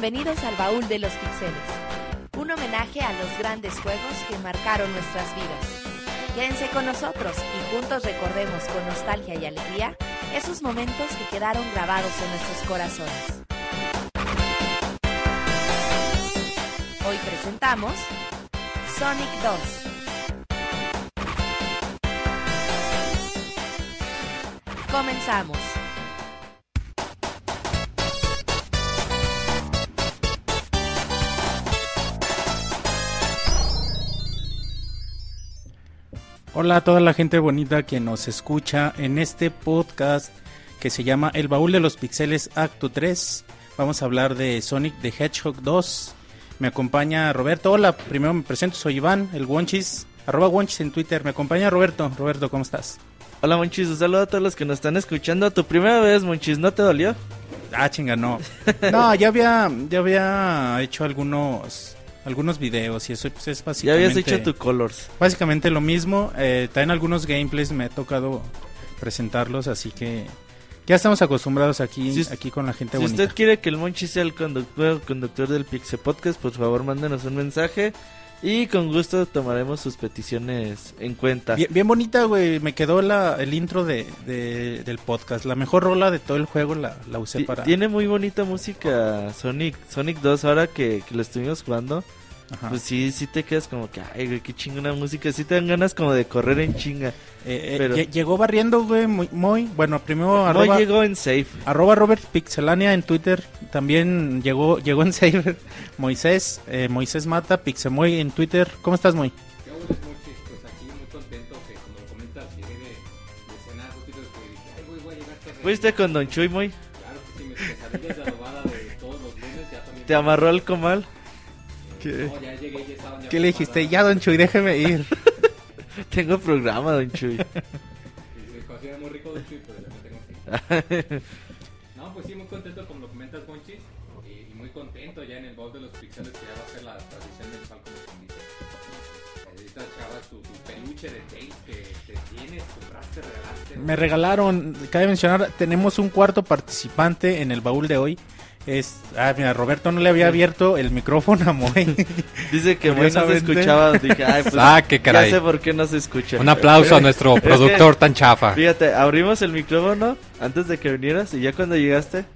Bienvenidos al Baúl de los Pixeles, un homenaje a los grandes juegos que marcaron nuestras vidas. Quédense con nosotros y juntos recordemos con nostalgia y alegría esos momentos que quedaron grabados en nuestros corazones. Hoy presentamos Sonic 2. Comenzamos. Hola a toda la gente bonita que nos escucha en este podcast que se llama El Baúl de los Pixeles Acto 3. Vamos a hablar de Sonic the Hedgehog 2. Me acompaña Roberto. Hola, primero me presento, soy Iván, el Wonchis, arroba Wonchis en Twitter. Me acompaña Roberto. Roberto, ¿cómo estás? Hola Monchis, un saludo a todos los que nos están escuchando. Tu primera vez, Monchis, ¿no te dolió? Ah, chinga, no. No, ya había, ya había hecho algunos algunos videos y eso pues, es básicamente... Ya habías hecho tu Colors. Básicamente lo mismo. Eh, también algunos gameplays me ha tocado presentarlos, así que ya estamos acostumbrados aquí, Si aquí con la gente Si bonita. usted quiere que el Monchis sea el conductor, conductor del Pixel Podcast, por favor mándenos un mensaje y con gusto tomaremos sus peticiones en cuenta. Bien, bien bonita, güey. Me quedó la, el intro de, de- del podcast. La mejor rola de todo el juego la, la usé para... Tiene muy bonita música Sonic Sonic 2 ahora que, que lo estuvimos jugando. Ajá. Pues sí, sí te quedas como que, ay, güey, qué chingona música. Sí te dan ganas como de correr en chinga. Eh, eh, pero- Llegó barriendo, güey, muy, muy... Bueno, primero No arroba, llegó en safe. arroba Robert Pixelania en Twitter. También llegó llegó en Saber Moisés. eh, Moisés Mata, Pixemoy en Twitter. ¿Cómo estás, Moy? Pues muy. ¿Fuiste con Don Chuy, muy? Claro que sí, mis quesadillas de adobada de todos los lunes ya también. ¿Te amarró al comal? Eh, No, ya llegué ya estaban ya ¿Qué le dijiste? Ya, Don Chuy, déjeme ir. Tengo programa, Don Chuy. Cocina muy rico, Chuy, pero ya me tengo que ir. No, pues sí, muy contento como lo comentas, Monchis. Y, y muy contento ya en el bowl de los pixeles que ya va a ser la tradición como quien dice. Ahorita chavas tu, tu peluche de Tails que, que tienes, compraste, regalaste. Me regalaron, cabe mencionar, tenemos un cuarto participante en el baúl de hoy. Es, ah, mira, Roberto no le había abierto el micrófono a Moy. Dice que Moy no se escuchaba. Dije, ay, pues. Ah, qué caray. Ya sé por qué no se escucha. Un aplauso a nuestro Es que- productor tan chafa. Fíjate, abrimos el micrófono antes de que vinieras y ya cuando llegaste,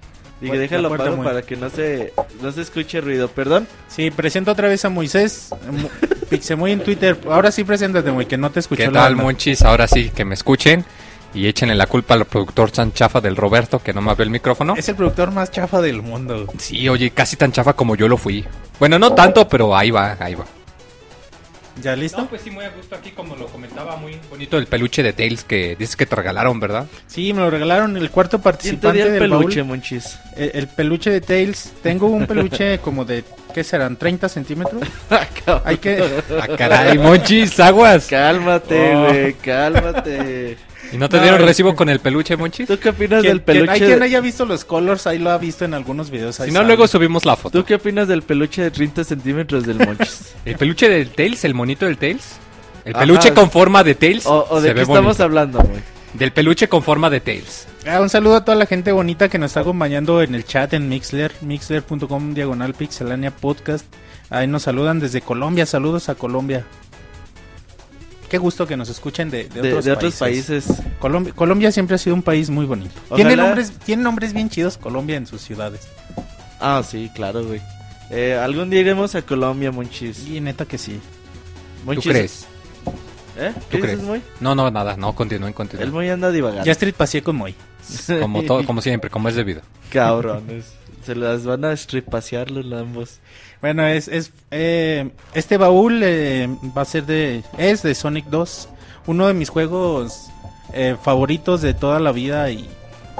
dije, déjalo puerta apago muy- para que no se, no se escuche ruido. Perdón. Sí, presento otra vez a Moisés. Mo- Pixemoy en Twitter. Ahora sí, preséntate, Moy, que no te escuchó ¿Qué tal, monchis? Ahora sí, que me escuchen. Y échenle la culpa al productor tan chafa del Roberto, que no me abrió el micrófono. Es el productor más chafa del mundo. Sí, oye, casi tan chafa como yo lo fui. Bueno, no tanto, pero ahí va, ahí va. ¿Ya listo? No, pues sí, muy a gusto aquí, como lo comentaba, muy bonito el peluche de Tails que dices que te regalaron, ¿verdad? Sí, me lo regalaron el cuarto ¿Quién te participante dio el del peluche, baúl. monchis? El, el peluche de Tails. Tengo un peluche como de, ¿qué serán? ¿30 centímetros? Hay que... Ah, caray, monchis, aguas. Cálmate, Oh. güey, cálmate. ¿Y no te No, dieron recibo con el peluche, monchis? ¿Tú qué opinas del peluche? hay quien haya visto los colors, ahí lo ha visto en algunos videos. ahí Si no, sale. luego subimos la foto. ¿Tú qué opinas del peluche de 30 centímetros del monchis? ¿El peluche del Tails, el monito del Tails? El Ajá. peluche con forma de Tails. ¿O, o de se qué estamos bonito. hablando, güey? Del peluche con forma de Tails. Ah, un saludo a toda la gente bonita que nos está acompañando en el chat en Mixler, mixler.com diagonal pixelania podcast. Ahí nos saludan desde Colombia, saludos a Colombia. Qué gusto que nos escuchen de, de De, otros, de otros países. países. Colombia, Colombia siempre ha sido un país muy bonito. Ojalá- Tiene nombres, tiene nombres bien chidos Colombia en sus ciudades. Ah, sí, claro, güey. Eh, algún día iremos a Colombia, monchis. Y neta que sí. ¿Tú crees? ¿Eh? ¿Tú ¿Qué crees? dices, Moy? No, no, nada, no, continúen, El continúen. Moy anda divagando. Ya Street pasé con Moy. Como todo, como siempre, como es debido. Cabrones. Se las van a estripasear los ambos. Bueno, es, es eh, este baúl eh, va a ser de es de Sonic 2, uno de mis juegos eh, favoritos de toda la vida y,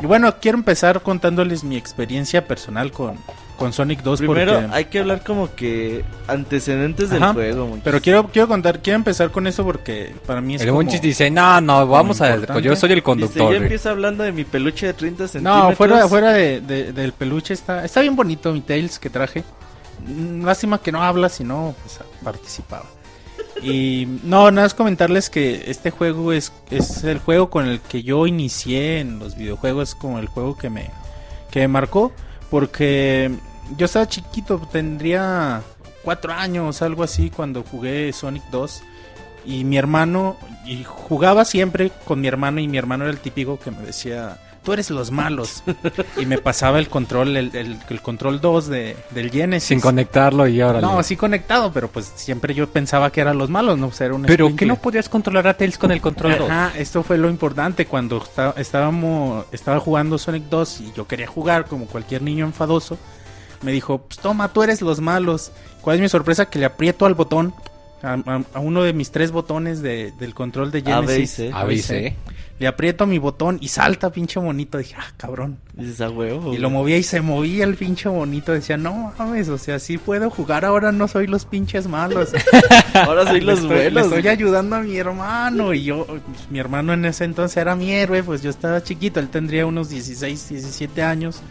y bueno, quiero empezar contándoles mi experiencia personal con, con Sonic 2 Primero porque hay que hablar como que antecedentes del Ajá, juego, monchis. pero quiero quiero contar, quiero empezar con eso porque para mí es El como- Monchis dice, no, no, vamos a... Pues yo soy el Dice, conductor. ya güey". empieza hablando de mi peluche de 30 centímetros. No, fuera, fuera de, de- del peluche está, está bien bonito mi Tails que traje. Lástima que no habla, si no, pues, participaba. Y no, nada más comentarles que este juego es, es el juego con el que yo inicié en los videojuegos, como el juego que me, que me marcó, porque yo estaba chiquito, tendría cuatro años, algo así, cuando jugué Sonic 2. Y mi hermano, y jugaba siempre con mi hermano, y mi hermano era el típico que me decía, tú eres los malos. y me pasaba el control, el, el- el control 2 de, del Genesis. Sin conectarlo y ahora. No, sí conectado, pero pues siempre yo pensaba que eran los malos, no, era un Pero que no podías controlar a Tails con el control 2. Ajá, esto fue lo importante cuando está- estábamos estaba jugando Sonic 2 y yo quería jugar como cualquier niño enfadoso. Me dijo, pues toma, tú eres los malos. ¿Cuál es mi sorpresa? Que le aprieto al botón, a, a- a uno de mis tres botones de- del control de A, B y Genesis. C. A, B y C. Le aprieto mi botón y salta pinche bonito. Dije, ah, cabrón. Dices a huevo. Y lo movía y se movía el pinche bonito. Decía, no mames, o sea, sí puedo jugar ahora, no soy los pinches malos. Ahora soy los estoy, le buenos. estoy ayudando a mi hermano. Y yo, pues, mi hermano en ese entonces era mi héroe, pues yo estaba chiquito, él tendría unos 16, 17 años.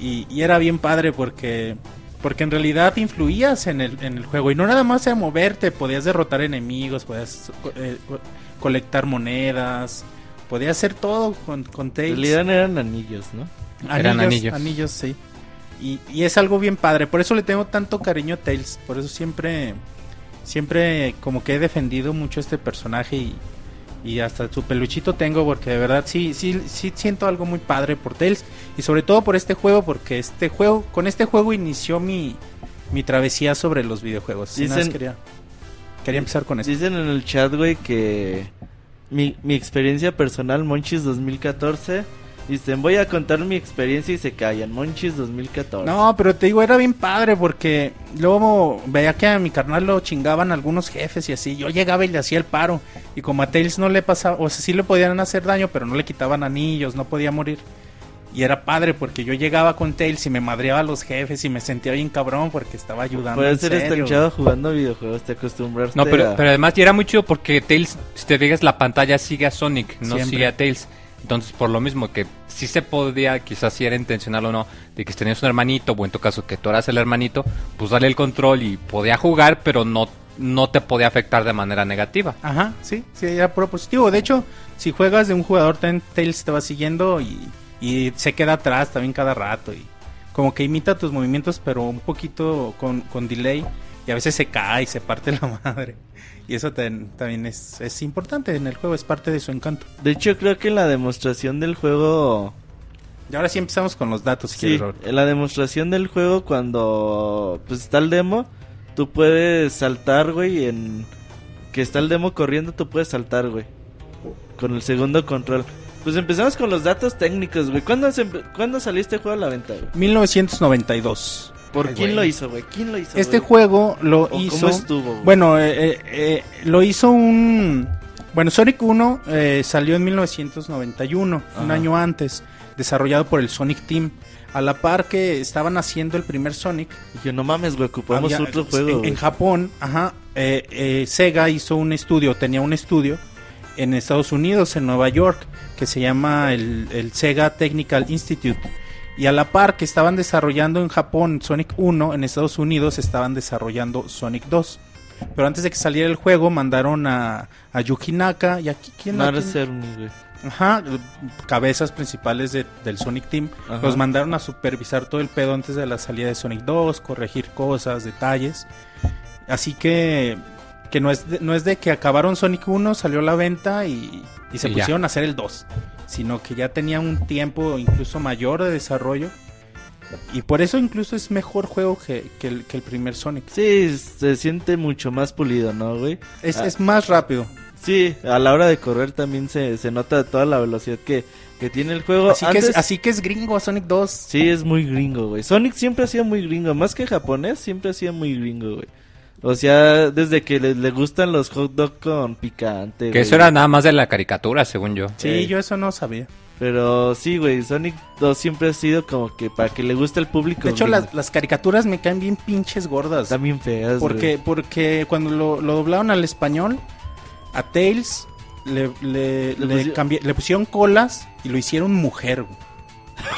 Y, y era bien padre porque, porque en realidad influías en el, en el juego. Y no nada más era moverte, podías derrotar enemigos, podías eh, co- colectar monedas, podías hacer todo con, con En Tails. realidad eran anillos, ¿no? Eran Anillos, anillos. anillos, sí. Y, y es algo bien padre, por eso le tengo tanto cariño a Tails, por eso siempre, siempre como que he defendido mucho a este personaje y, y hasta su peluchito tengo porque de verdad sí, sí, sí siento algo muy padre por Tails y sobre todo por este juego porque este juego, con este juego inició mi, mi travesía sobre los videojuegos. Dicen- quería, quería empezar con esto. Dicen en el chat, güey, que mi, mi experiencia personal, Monchis 2014. Dicen, voy a contar mi experiencia y se callan. Monchis 2014. No, pero te digo, era bien padre porque luego veía que a mi carnal lo chingaban algunos jefes y así. Yo llegaba y le hacía el paro. Y como a Tails no le pasaba, o sea, sí le podían hacer daño, pero no le quitaban anillos, no podía morir. Y era padre porque yo llegaba con Tails y me madreaba a los jefes y me sentía bien cabrón porque estaba ayudando. Puede ser estanchado jugando videojuegos, te acostumbras. No, pero, pero además y era muy chido porque Tails, si te fijas, la pantalla sigue a Sonic, no Siempre. sigue a Tails. Entonces, por lo mismo que sí se podía, quizás si era intencional o no, de que tenías un hermanito, o en tu caso que tú eras el hermanito, pues darle el control y podía jugar, pero no, no te podía afectar de manera negativa. Ajá, sí, sí, era propositivo. De hecho, si juegas de un jugador, Tails te va siguiendo y, y se queda atrás también cada rato. Y como que imita tus movimientos, pero un poquito con, con delay. Y a veces se cae y se parte la madre. Y eso ten- también es, es importante en el juego, es parte de su encanto. De hecho, creo que la demostración del juego. Y ahora sí empezamos con los datos, si Sí, quieres, la demostración del juego, cuando pues está el demo, tú puedes saltar, güey. En que está el demo corriendo, tú puedes saltar, güey. Con el segundo control. Pues empezamos con los datos técnicos, güey. ¿Cuándo, se ¿Cuándo salió este juego a la venta, güey? 1992. ¿Por Ay, quién lo hizo, güey? ¿Quién lo hizo? Este güey? juego lo ¿O hizo. ¿Cómo estuvo? güey? Bueno, eh, eh, eh, lo hizo un... Bueno, Sonic 1 eh, salió en 1991, un Ajá. año antes, desarrollado por el Sonic Team. A la par que estaban haciendo el primer Sonic, Y yo, no mames, güey, ocupamos había- otro juego. en, en Japón, ajá, eh, eh, Sega hizo un estudio, tenía un estudio en Estados Unidos, en Nueva York, que se llama el, el Sega Technical Institute. Y a la par que estaban desarrollando en Japón Sonic 1, en Estados Unidos estaban desarrollando Sonic 2. Pero antes de que saliera el juego, mandaron a, a Yuki Naka y aquí quién. Ajá, cabezas principales de- del Sonic Team. Ajá. Los mandaron a supervisar todo el pedo antes de la salida de Sonic 2, corregir cosas, detalles. Así que que no es de, no es de que acabaron Sonic 1, salió a la venta y, y se Y ya. pusieron a hacer el 2, sino que ya tenía un tiempo incluso mayor de desarrollo. Y por eso incluso es mejor juego que, que el, que el primer Sonic. Sí, se siente mucho más pulido, ¿no, güey? Es, Ah. es más rápido. Sí, a la hora de correr también se, se nota toda la velocidad que, que tiene el juego. Así, que es, así que es gringo Sonic 2. Sí, es muy gringo, güey. Sonic siempre ha sido muy gringo. Más que japonés, siempre ha sido muy gringo, güey. O sea, desde que le, le gustan los hot dog con picante. Que güey. eso era nada más de la caricatura, según yo. Sí, Eh. yo eso no sabía. Pero sí, güey. Sonic 2 siempre ha sido como que para que le guste al público. De hecho, las, las caricaturas me caen bien pinches gordas. También feas, Porque, güey. porque cuando lo, lo doblaron al español, a Tails le, le, Le le pusi- cambi- le pusieron colas y lo hicieron mujer. güey.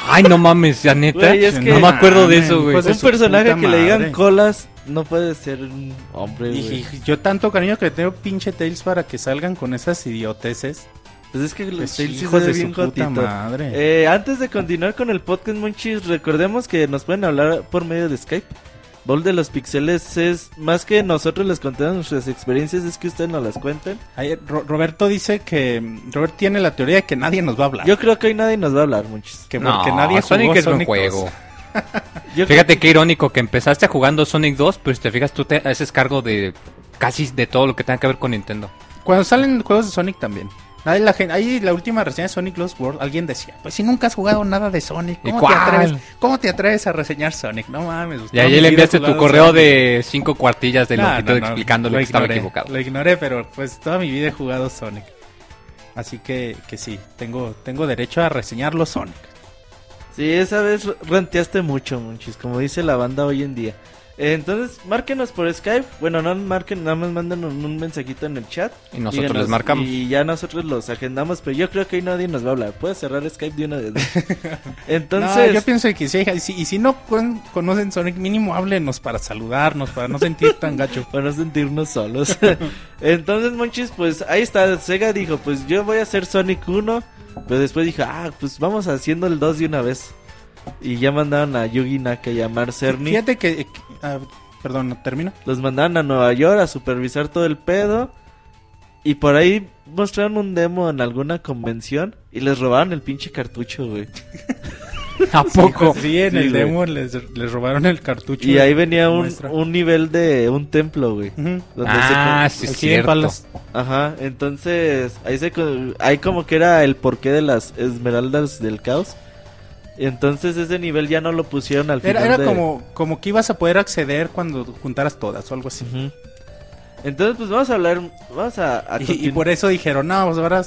Ay, no mames, ya neta. Güey, es que- no me acuerdo de eso, güey. pues Un personaje que le digan colas no puede ser un hombre, Y, güey. y yo tanto cariño que le tengo pinche Tails para que salgan con esas idioteces. Pues es que el Pues Tails sí hijos se de su bien puta madre. Eh, antes de continuar con el podcast, Monchis, recordemos que nos pueden hablar por medio de Skype. Bol de los Pixeles es más que nosotros les contemos nuestras experiencias, es que ustedes nos las cuenten. Ro- Roberto dice que Robert tiene la teoría de que nadie nos va a hablar. Yo creo que hoy nadie nos va a hablar, Monchis. que no, porque nadie Sonic jugó es buen Sonic juego. 2. Fíjate qué irónico que empezaste jugando Sonic 2, pero si te fijas tú te haces cargo de casi de todo lo que tenga que ver con Nintendo. Cuando salen juegos de Sonic también. Ahí la, gen- ahí la última reseña de Sonic Lost World, alguien decía, pues si nunca has jugado nada de Sonic, ¿Y ¿cómo, te atreves, ¿cómo te atreves a reseñar Sonic? No mames. Y mi le enviaste tu correo Sonic. de cinco cuartillas de No, longitud no, no, explicándole lo que estaba ignoré, equivocado. Lo ignoré, pero pues toda mi vida he jugado Sonic. Así que, que sí, tengo, tengo derecho a reseñarlo Sonic. Sí, esa vez renteaste mucho, Monchis, como dice la banda hoy en día. Entonces, márquenos por Skype. Bueno, no marquen, nada más mándenos un mensajito en el chat. Y nosotros Díganos, les marcamos. Y ya nosotros los agendamos, pero yo creo que hoy nadie nos va a hablar. Puedes cerrar Skype de una vez. Entonces, No, yo pienso que sí, y si, y si no con- conocen Sonic, mínimo háblenos para saludarnos, para no sentir tan gacho. para no sentirnos solos. Entonces, Monchis, pues ahí está. Sega dijo, pues yo voy a hacer Sonic 1. Pero después dijo, ah, pues vamos haciendo el 2 de una vez. Y ya mandaron a Yugi Naka y a Mark Cerny. Fíjate que, ah, perdón, termino. Los mandaron a Nueva York a supervisar todo el pedo. Y por ahí mostraron un demo en alguna convención. Y les robaron el pinche cartucho, güey. ¿A poco? Sí, en Sí, el güey. demo les, les robaron el cartucho. Y ahí venía un, un nivel de un templo, güey. Ujú. Donde Ah, se sí, cierto. Palas. Ajá, entonces ahí se ahí como que era el porqué de las esmeraldas del caos. Y entonces ese nivel ya no lo pusieron al final. Era, era de- como, como que ibas a poder acceder cuando juntaras todas o algo así. Ujú. Entonces pues vamos a hablar, vamos a, a Y, por eso dijeron, no, pues ahora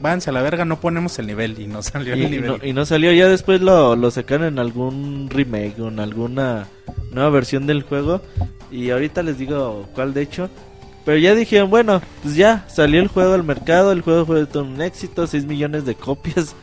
váyanse a la verga, no ponemos el nivel. Y no salió y, el y nivel. no, y no salió, ya después lo, lo sacaron en algún remake o en alguna nueva versión del juego. Y ahorita les digo cuál de hecho. Pero ya dijeron, bueno, pues ya salió el juego al mercado, el juego fue todo un éxito, 6 millones de copias.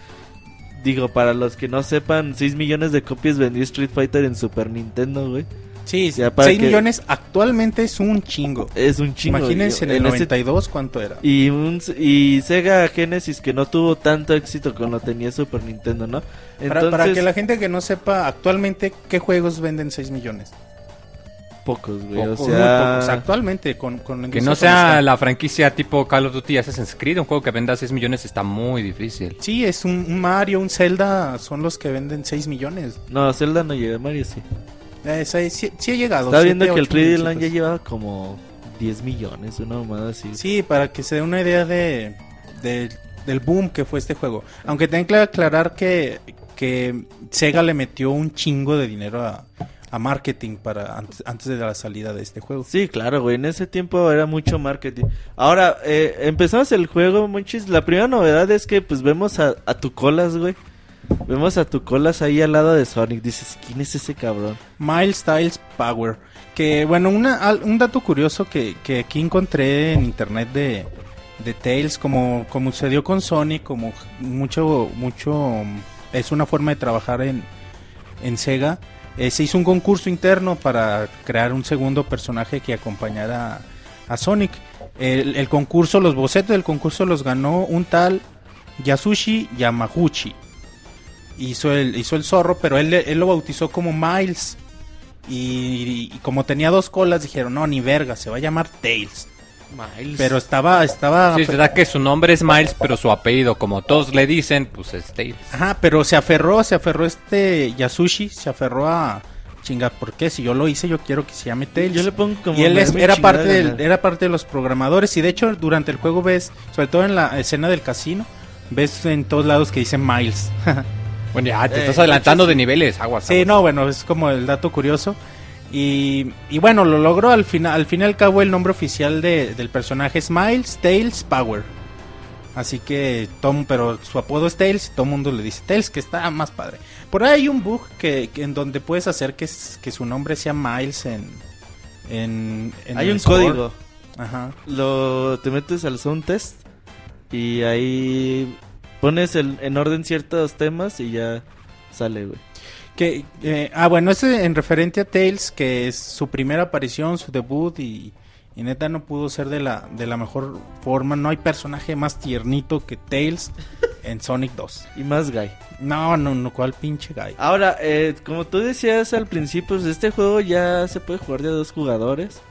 Digo, para los que no sepan, 6 millones de copias vendió Street Fighter en Super Nintendo, güey. Sí, Ya para 6 que- millones actualmente es un chingo. Es un chingo. Imagínense en Y- el ese- 92 cuánto era. Y, un, y Sega Genesis que no tuvo tanto éxito cuando tenía Super Nintendo, ¿no? Para, para que la gente que no sepa actualmente qué juegos venden 6 millones. Pocos, güey. Pocos, o muy sea, pocos. Actualmente con, con Que no como sea está. la franquicia tipo Call of Duty Assassin's Creed, un juego que venda 6 millones está muy difícil. Sí, es un, un Mario, un Zelda, son los que venden 6 millones. No, Zelda no llega, Mario sí. Eh, sí, sí- sí he llegado. Estaba viendo que el ocho 3D Land milloncitos. ya llevaba como 10 millones, una mamada así. Sí, para que se dé una idea de, de- del boom que fue este juego. Aunque tengo que aclarar que, que Sega le metió un chingo de dinero a, a marketing para antes, antes de la salida de este juego. Sí, claro, güey. En ese tiempo era mucho marketing. Ahora, eh, empezamos el juego, Monchis. La primera novedad es que, pues, vemos a, a tu colas, güey. Vemos a tu colas ahí al lado de Sonic. Dices, ¿quién es ese cabrón? Miles Styles Power. Que bueno, una, un dato curioso que, que aquí encontré en internet de, de Tails, como, como sucedió con Sonic, como mucho, mucho es una forma de trabajar en, en Sega. eh, se hizo un concurso interno para crear un segundo personaje que acompañara a Sonic. El, el concurso, los bocetos del concurso los ganó un tal Yasushi Yamaguchi. Hizo el, hizo el zorro, pero él, él lo bautizó como Miles. Y, y como tenía dos colas, dijeron, no, ni verga, se va a llamar Tails. Miles. Pero estaba, estaba... Sí, es verdad que su nombre es Miles, pero su apellido, como todos le dicen, pues es Tails. Ajá, pero se aferró, se aferró este Yasushi, se aferró a... Chinga, ¿por qué? Si yo lo hice, yo quiero que se llame Tails. Yo le pongo como. y él es- era parte del- era parte de los programadores y de hecho durante el juego ves, sobre todo en la escena del casino, ves en todos lados que dice Miles. Bueno, ya te Eh, estás adelantando de niveles, aguas. Sí, aguas. no, bueno, es como el dato curioso. Y, y bueno, lo logró al final. Al fin y al cabo, el nombre oficial de- del personaje es Miles Tails Power. Así que, Tom, pero su apodo es Tails y todo el mundo le dice Tails, que está más padre. Por ahí hay un bug que, que en donde puedes hacer que, que su nombre sea Miles en. en, en Hay el un código. Ajá. Lo, te metes al sound test. Y ahí pones el- en orden ciertos temas y ya sale, güey. Que, eh, ah, bueno, ese en referente a Tails, que es su primera aparición, su debut y, Y neta no pudo ser de la, de la mejor forma. No hay personaje más tiernito que Tails en Sonic 2. Y más gay. No, no, no, cuál pinche guy. Ahora, eh, como tú decías al principio, pues este juego ya se puede jugar de a dos jugadores.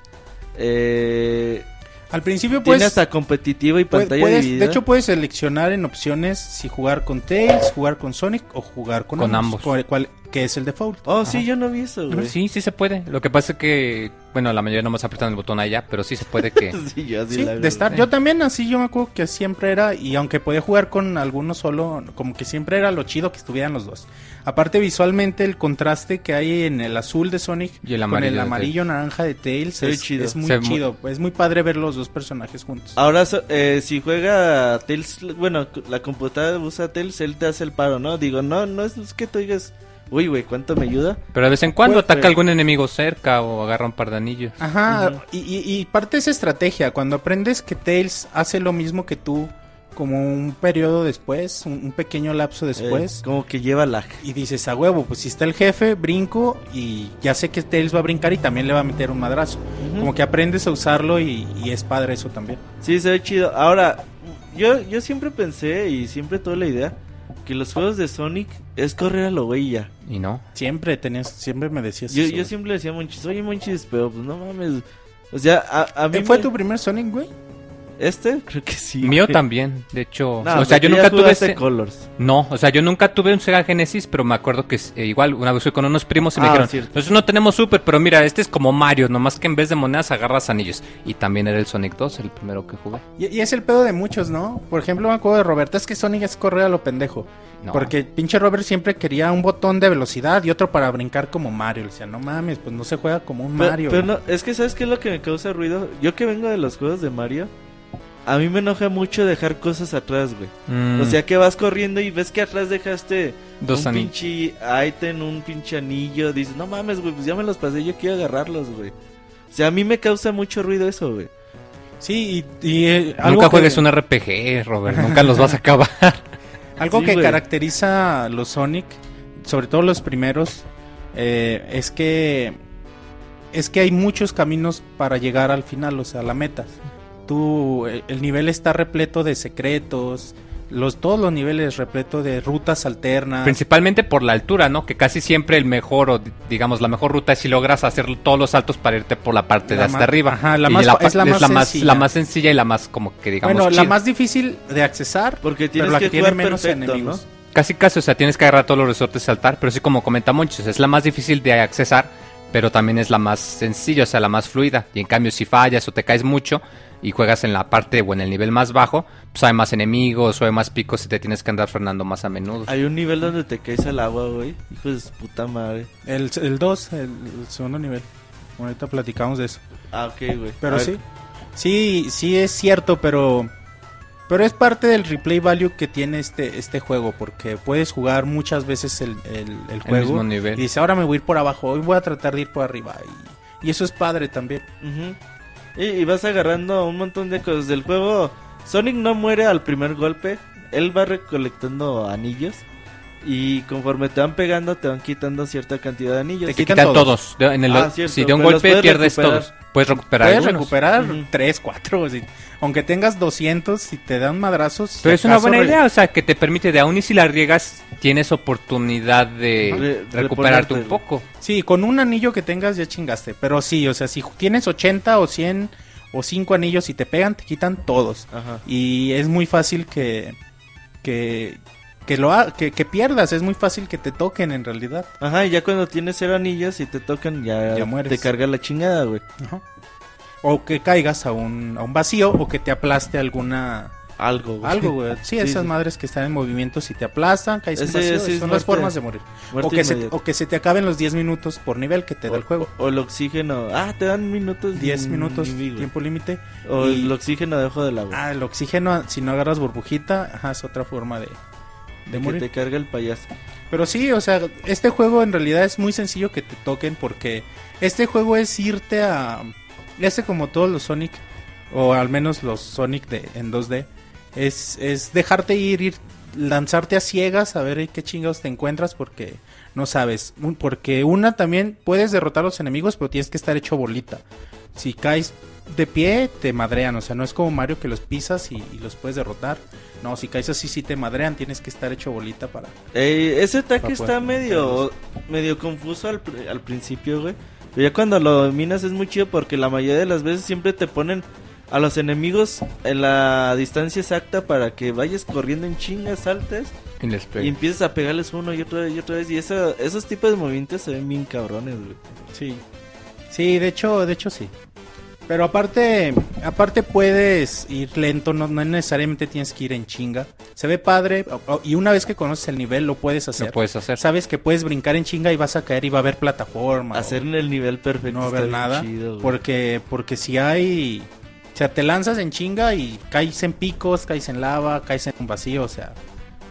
Eh, Al principio tiene pues... hasta competitivo y Puedes- pantalla puedes- dividida. de hecho puedes seleccionar en opciones si jugar con Tails, jugar con Sonic o jugar con, Con ambos, ambos. cuál- cuál- que es el default. Oh, sí, yo no vi eso, güey. Sí, sí se puede. Lo que pasa es que, bueno, la mayoría nomás apretan el botón allá, pero sí se puede que... Sí, yo así Sí, la vi. de estar. Yo también así yo me acuerdo que siempre era y aunque podía jugar con algunos solo, como que siempre era lo chido que estuvieran los dos. Aparte visualmente el contraste que hay en el azul de Sonic Y el con amarillo el de amarillo naranja de Tails es, chido. es muy Se chido. Es muy padre ver los dos personajes juntos. Ahora, so- eh, si juega Tails, bueno, la computadora usa Tails, él te hace el paro, ¿no? Digo, no, no es, es que tú digas, uy, güey, ¿cuánto me ayuda? Pero de vez en cuando ataca algún enemigo cerca o agarra un par de anillos. Ajá, y, y- y parte de esa estrategia, cuando aprendes que Tails hace lo mismo que tú, como un periodo después, un, un pequeño lapso después, Eh, como que lleva lag. y dices, a huevo, pues si está el jefe, brinco y ya sé que Tails va a brincar y también le va a meter un madrazo. Como que aprendes a usarlo y, y es padre eso también. Sí, se ve chido. Ahora, yo, yo siempre pensé y siempre tuve la idea que los juegos de Sonic es correr a lo güey y ya. Y no. Siempre tenías, siempre me decías Yo, eso, yo siempre le decía a Monchis, oye Monchis, pero pues no mames. O sea, a, a mí ¿Eh, ¿Fue me- tu primer Sonic, güey? ¿Este? Creo que sí. Mío güey. también, de hecho. No, o sea, yo nunca tuve ese... Colors. No, o sea, yo nunca tuve un Sega Genesis, pero me acuerdo que eh, igual una vez fui con unos primos y me Ah, dijeron, cierto. nosotros no tenemos Super, pero mira, este es como Mario, nomás que en vez de monedas agarras anillos. Y también era el Sonic 2, el primero que jugué. Y, y es el pedo de muchos, ¿no? Por ejemplo, me acuerdo de Roberto, es que Sonic es correr a lo pendejo. No. Porque pinche Robert siempre quería un botón de velocidad y otro para brincar como Mario. Le decía, no mames, pues no se juega como un Pero, Mario. pero no, es que ¿sabes qué es lo que me causa ruido? Yo que vengo de los juegos de Mario, a mí me enoja mucho dejar cosas atrás, güey. Mm, O sea que vas corriendo y ves que atrás dejaste Dos un anillos. pinche item, un pinche anillo. Dices, no mames, güey, pues ya me los pasé, yo quiero agarrarlos, güey. O sea, a mí me causa mucho ruido eso, güey. Sí, y, y, eh, algo Nunca que- juegues un RPG, Robert, nunca los vas a acabar. Algo Sí, que güey. caracteriza a los Sonic, sobre todo los primeros, eh, es que es que hay muchos caminos para llegar al final, o sea, a la meta. Tú, el, el nivel está repleto de secretos, los todos los niveles repleto de rutas alternas. Principalmente por la altura, ¿no? Que casi siempre el mejor, o di- digamos, la mejor ruta es si logras hacer todos los saltos para irte por la parte de La hasta arriba. ajá, la Y más fa- es la más sencilla. la más sencilla y la más como que digamos bueno, la más difícil de accesar, Porque pero tienes la que, que, tiene menos perfecto, enemigos. ¿no? Casi casi, o sea, tienes que agarrar todos los resortes y saltar, pero sí como comenta Monchis, es la más difícil de accesar, pero también es la más sencilla, o sea, la más fluida. Y en cambio, si fallas o te caes mucho y juegas en la parte o en el nivel más bajo, pues hay más enemigos o hay más picos y te tienes que andar frenando más a menudo. Hay un nivel donde te caes al agua, güey. Hijo de puta madre. El 2, el, el segundo nivel. Ahorita platicamos de eso. Ah, ok, güey. Pero A ver, sí. Sí, sí es cierto, pero pero es parte del replay value que tiene este este juego porque puedes jugar muchas veces el, el, el juego mismo y nivel. dices, ahora me voy a ir por abajo, hoy voy a tratar de ir por arriba y, y eso es padre también. Ujú. Y, y vas agarrando un montón de cosas del juego. Sonic no muere al primer golpe. Él va recolectando anillos. Y conforme te van pegando, te van quitando cierta cantidad de anillos. Te quitan quitan todos. en el- Ah, cierto, si de un los golpe pierdes recuperar. todos. Puedes recuperar Puedes algunos. recuperar Ujú. 3, 4, aunque tengas 200 si te dan madrazos. si Pero es una buena re- idea, o sea, que te permite de aún y si la riegas, tienes oportunidad de Re- recuperarte un poco. Sí, con un anillo que tengas ya chingaste, pero sí, o sea, si tienes 80 o 100 o 5 anillos y te pegan, te quitan todos. Ajá. Y es muy fácil que que que lo ha- que, que pierdas, es muy fácil que te toquen en realidad. Ajá, y ya cuando tienes cero anillos y te tocan, ya, Ya mueres. te carga la chingada, güey. O que caigas a un, a un vacío o que te aplaste alguna Algo, güey. algo, güey. Sí, esas sí. madres que están en movimiento si te aplastan, caes en vacío, es son muerte- las formas de morir. O que, se, o que se te acaben los 10 minutos por nivel que te da el juego. O, o el oxígeno. Ah, te dan minutos. 10 mm, minutos, güey. tiempo límite. O y- el oxígeno debajo del agua. Ah, el oxígeno, si no agarras burbujita, ajá, es otra forma de, de morir. te carga el payaso. Pero sí, o sea, este juego en realidad es muy sencillo que te toquen porque este juego es irte a... Este como todos los Sonic, o al menos los Sonic de, en 2D, es, es dejarte ir, ir, lanzarte a ciegas a ver qué chingados te encuentras porque no sabes. Porque una también puedes derrotar a los enemigos, pero tienes que estar hecho bolita. Si caes de pie, te madrean. O sea, no es como Mario que los pisas y, y los puedes derrotar. No, si caes así, sí te madrean. Tienes que estar hecho bolita para. Ese ataque Para está medio, medio confuso al, al principio, güey. Pero ya cuando lo dominas es muy chido porque la mayoría de las veces siempre te ponen a los enemigos en la distancia exacta para que vayas corriendo en chingas, saltes Y les pega. y empieces a pegarles uno y otra vez y otra vez. Y eso, esos tipos de movimientos se ven bien cabrones, güey. Sí. Sí, de hecho, de hecho sí. Pero aparte, aparte puedes ir lento, no, no necesariamente tienes que ir en chinga. Se ve padre y una vez que conoces el nivel lo puedes hacer. Lo puedes hacer. Sabes que puedes brincar en chinga y vas a caer y va a haber plataforma. Hacer en el nivel perfecto. no va a haber nada. chido, porque, porque si hay... O sea, te lanzas en chinga y caes en picos, caes en lava, caes en un vacío, o sea...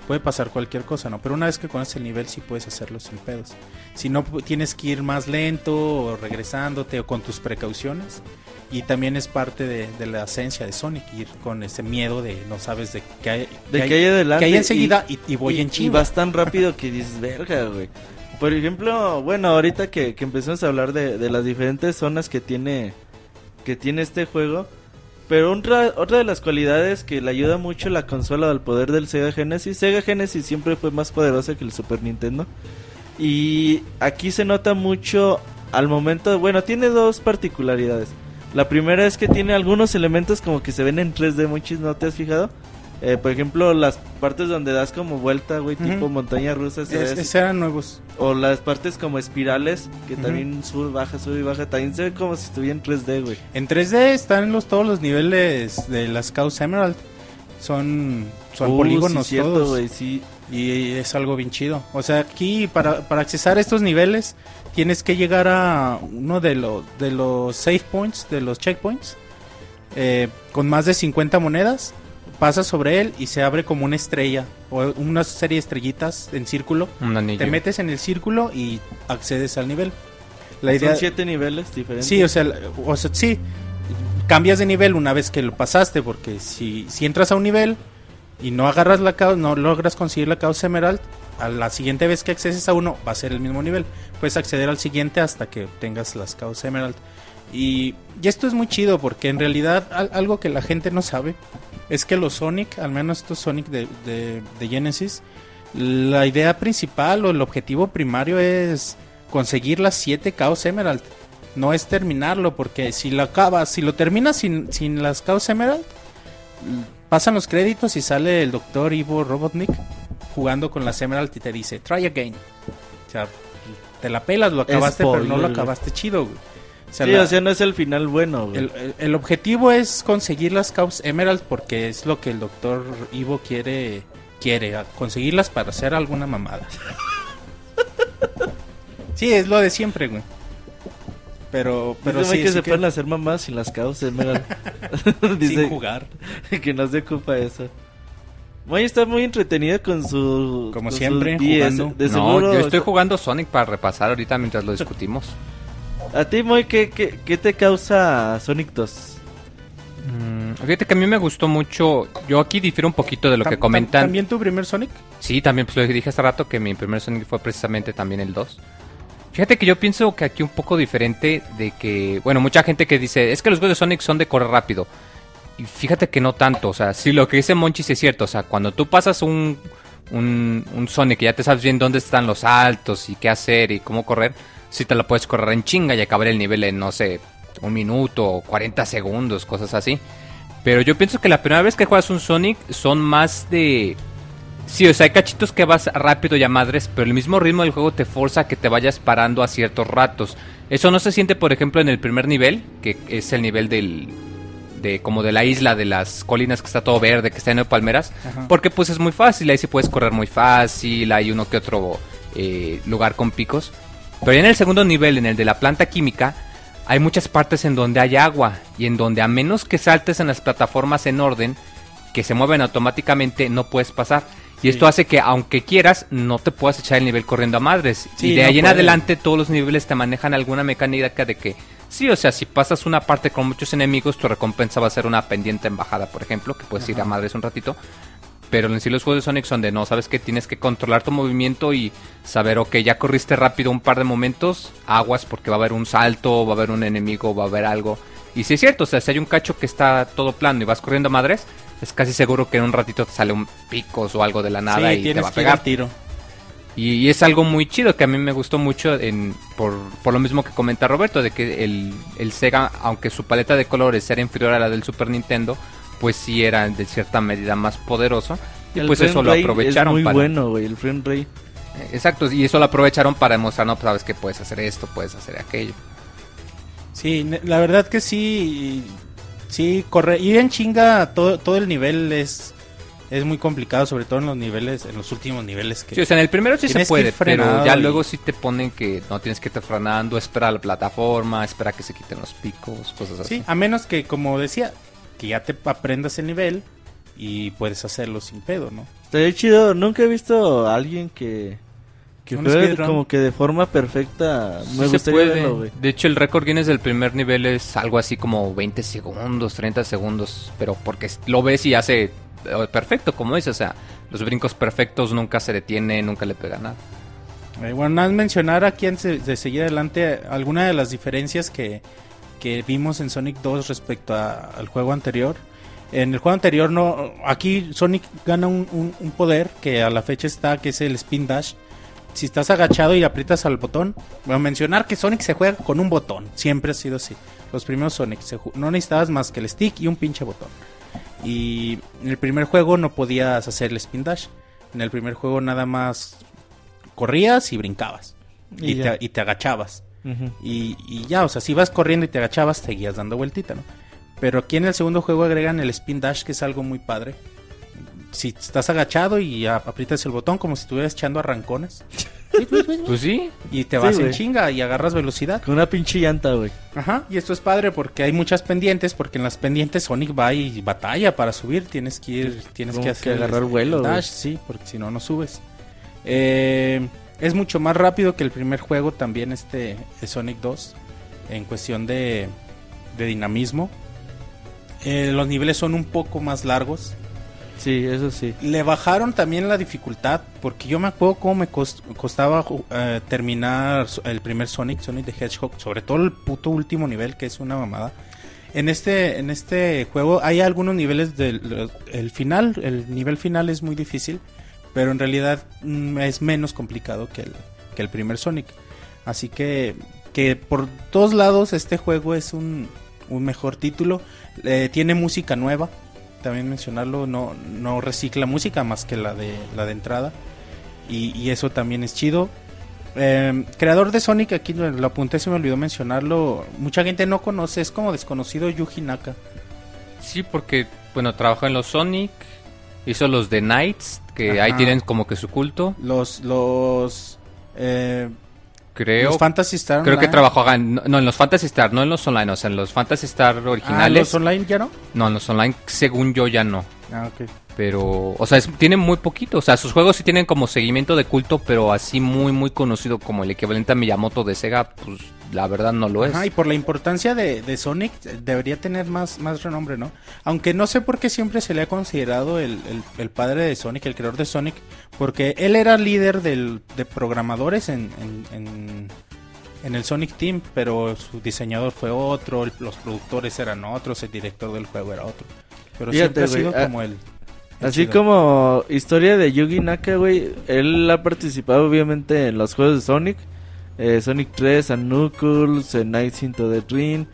Puede pasar cualquier cosa, ¿no? Pero una vez que conoces el nivel sí puedes hacerlo sin pedos. Si no, pu- tienes que ir más lento o regresándote o con tus precauciones. Y también es parte de, de la esencia de Sonic, ir con ese miedo de no sabes de qué hay, De que hay adelante. que hay y- enseguida y, y voy y, en y chinga. vas tan rápido que dices, verga, güey. Por ejemplo, bueno, ahorita que, que empezamos a hablar de, de las diferentes zonas que tiene, que tiene este juego. Pero otra, otra de las cualidades que le ayuda mucho la consola al poder del Sega Genesis. Sega Genesis siempre fue más poderosa que el Super Nintendo. Y aquí se nota mucho al momento, bueno, tiene dos particularidades. La primera es que tiene algunos elementos como que se ven en 3D, muchis, ¿no te has fijado? Eh, por ejemplo, las partes donde das como vuelta, güey, tipo Ujú. montaña rusa, Es- esos eran nuevos. o las partes como espirales, que Ujú. también sube, baja, sube y baja, también se ve como si estuviera en 3D, güey. En 3D están los, todos los niveles de las Chaos Emerald. Son, son Uh, polígonos sí, cierto, todos. güey, sí. Y es algo bien chido. O sea, aquí para, para accesar a estos niveles tienes que llegar a uno de los, de los save points, de los checkpoints, eh, con más de 50 monedas. Pasas sobre él y se abre como una estrella o una serie de estrellitas en círculo. Un anillo. Te metes en el círculo y accedes al nivel. La Son idea, siete niveles diferentes. Sí, o sea, o sea, sí. Cambias de nivel una vez que lo pasaste, porque si, si entras a un nivel y no agarras la causa, no logras conseguir la causa emerald, a la siguiente vez que acceses a uno va a ser el mismo nivel. Puedes acceder al siguiente hasta que obtengas las causas emerald. Y, y esto es muy chido porque en realidad al- algo que la gente no sabe es que los Sonic, al menos estos Sonic de, de, Genesis, la idea principal o el objetivo primario es conseguir las 7 Chaos Emerald. No es terminarlo, porque si lo acabas, si lo terminas sin, sin las Chaos Emerald, pasan los créditos y sale el doctor Ivo Robotnik jugando con las Emerald y te dice, try again. O sea, te la pelas, lo acabaste, pero no lo acabaste chido, güey. O sea, Sí, la- o sea, no es el final bueno, güey. el, el- el objetivo es conseguir las Chaos Emerald porque es lo que el doctor Ivo quiere, quiere, conseguirlas para hacer alguna mamada. Sí, es lo de siempre, güey. Pero, pero Dice sí, que sí se que- pueden hacer mamás sin las causas. Dice sin jugar. que no se ocupa eso. Moy está muy entretenida con su. Como con siempre, jugando. De no, seguro. yo estoy jugando Sonic para repasar ahorita mientras lo discutimos. A ti, Moy, ¿qué, qué, qué te causa Sonic 2? Mm, fíjate que a mí me gustó mucho. Yo aquí difiero un poquito de lo que comentan. ¿También tu primer Sonic? Sí, también pues lo dije hace rato que mi primer Sonic fue precisamente también el 2. Fíjate que yo pienso que aquí un poco diferente de que, bueno, mucha gente que dice, es que los juegos de Sonic son de correr rápido. Y fíjate que no tanto, o sea, sí lo que dice Monchi sí es cierto, o sea, cuando tú pasas un, un, Sonic y ya te sabes bien dónde están los altos y qué hacer y cómo correr, sí te lo puedes correr en chinga y acabar el nivel en, no sé, un minuto o 40 segundos, cosas así. Pero yo pienso que la primera vez que juegas un Sonic son más de... Sí, o sea, hay cachitos que vas rápido y a madres, pero el mismo ritmo del juego te forza a que te vayas parando a ciertos ratos. Eso no se siente, por ejemplo, en el primer nivel, que es el nivel del... De, como de la isla, de las colinas que está todo verde, que está lleno de palmeras, Ajá. porque pues es muy fácil, ahí sí puedes correr muy fácil, hay uno que otro eh, lugar con picos. Pero ya en el segundo nivel, en el de la planta química, hay muchas partes en donde hay agua y en donde a menos que saltes en las plataformas en orden, que se mueven automáticamente, no puedes pasar. Y Sí. esto hace que aunque quieras, no te puedas echar el nivel corriendo a madres. Sí, y de no ahí en adelante todos los niveles te manejan alguna mecánica de que, sí, o sea, si pasas una parte con muchos enemigos, tu recompensa va a ser una pendiente embajada, por ejemplo, que puedes ir a madres un ratito. Pero en sí los juegos de Sonic son de no, sabes que tienes que controlar tu movimiento y saber, ok, ya corriste rápido un par de momentos, aguas porque va a haber un salto, va a haber un enemigo, va a haber algo. Y si es cierto, o sea, si hay un cacho que está todo plano y vas corriendo a madres, es casi seguro que en un ratito te sale un picos o algo de la nada sí, y te va a pegar. tiro. Y, y es algo muy chido que a mí me gustó mucho en, por, por lo mismo que comenta Roberto, de que el, el Sega, aunque su paleta de colores era inferior a la del Super Nintendo, pues sí era de cierta medida más poderoso. Y El pues eso lo aprovecharon Es muy para... bueno, güey, el frame rate. Exacto, y eso lo aprovecharon para demostrar, no, pues sabes que puedes hacer esto, puedes hacer aquello. Sí, la verdad que sí. Sí, corre. Ir en chinga todo, todo el nivel es, es muy complicado, sobre todo en los niveles, en los últimos niveles que. Sí, o sea, en el primero sí se puede, pero ya y- luego sí te ponen que no tienes que estar frenando, espera la plataforma, espera que se quiten los picos, cosas así. Sí, a menos que, como decía, que ya te aprendas el nivel y puedes hacerlo sin pedo, ¿no? Estaría chido, nunca he visto a alguien que, que Un juegue speedrun. como que de forma perfecta. Sí Me se gustaría puede. verlo, güey. De hecho, el récord Guinness del primer nivel es algo así como 20 segundos, 30 segundos, pero porque lo ves y hace eh, perfecto, como dices, o sea, los brincos perfectos nunca se detiene, nunca le pega nada. Eh, bueno, nada más mencionar aquí antes de seguir adelante alguna de las diferencias que, que vimos en Sonic 2 respecto a- al juego anterior. En el juego anterior no, aquí Sonic gana un, un- un poder que a la fecha está, que es el Spin Dash. Si estás agachado y aprietas al botón, voy a mencionar que Sonic se juega con un botón, siempre ha sido así. Los primeros Sonic se no necesitabas más que el stick y un pinche botón. Y en el primer juego no podías hacer el Spin Dash. En el primer juego nada más corrías y brincabas. Y te, y te agachabas. Y, y ya, o sea, si ibas corriendo y te agachabas, seguías dando vueltita, ¿no? Pero aquí en el segundo juego agregan el spin dash, que es algo muy padre. Si estás agachado y aprietas el botón como si estuvieras echando arrancones. Pues sí, Y te Sí, vas en chinga y agarras velocidad. Con una pinche llanta, güey. Ajá, y esto es padre porque hay muchas pendientes, porque en las pendientes Sonic va y batalla para subir, tienes que ir, tienes que que hacer el- agarrar el vuelo, dash, sí, porque si no no subes. Eh, es mucho más rápido que el primer juego también este Sonic 2 en cuestión de, de dinamismo. Eh, los niveles son un poco más largos. Sí, eso sí. Le bajaron también la dificultad, porque yo me acuerdo cómo me cos- costaba eh, terminar el primer Sonic, Sonic the Hedgehog, sobre todo el puto último nivel, que es una mamada. En este, en este juego hay algunos niveles del el final, el nivel final es muy difícil, pero en realidad mm, es menos complicado que el, que el primer Sonic. Así que, que por todos lados este juego es un, un mejor título. Eh, tiene música nueva, también mencionarlo, no, no recicla música más que la de, la de entrada. Y, y eso también es chido. Eh, creador de Sonic, aquí lo, lo apunté, se me olvidó mencionarlo. Mucha gente no conoce, es como desconocido Yuji Naka. sí, porque, bueno, trabajó en los Sonic, hizo los The Knights, que Ajá. ahí tienen como que su culto, Los, los, eh, creo. los Fantasy Star. Creo que trabajó en- no, no, en los Fantasy Star, no en los online, o sea, en los Fantasy Star Ah, originales. los online ya no. No, en los online, según yo ya no. Ah, ok. Pero, o sea, es- tienen muy poquito. O sea, sus juegos sí tienen como seguimiento de culto, pero así muy, muy conocido como el equivalente a Miyamoto de Sega, pues la verdad no lo es. Ajá, y por la importancia de, de Sonic debería tener más, más renombre, ¿no? Aunque no sé por qué siempre se le ha considerado el, el- el padre de Sonic, el creador de Sonic, porque él era líder del, de programadores en, en, en- en el Sonic Team, pero su diseñador fue otro, el- los productores eran otros, el director del juego era otro. Pero Fíjate, siempre ha sido como el... el Así chido. como historia de Yugi Naka, güey. Él ha participado obviamente en los juegos de Sonic. Eh, Sonic 3, and Knuckles, eh, Nights into the Dream,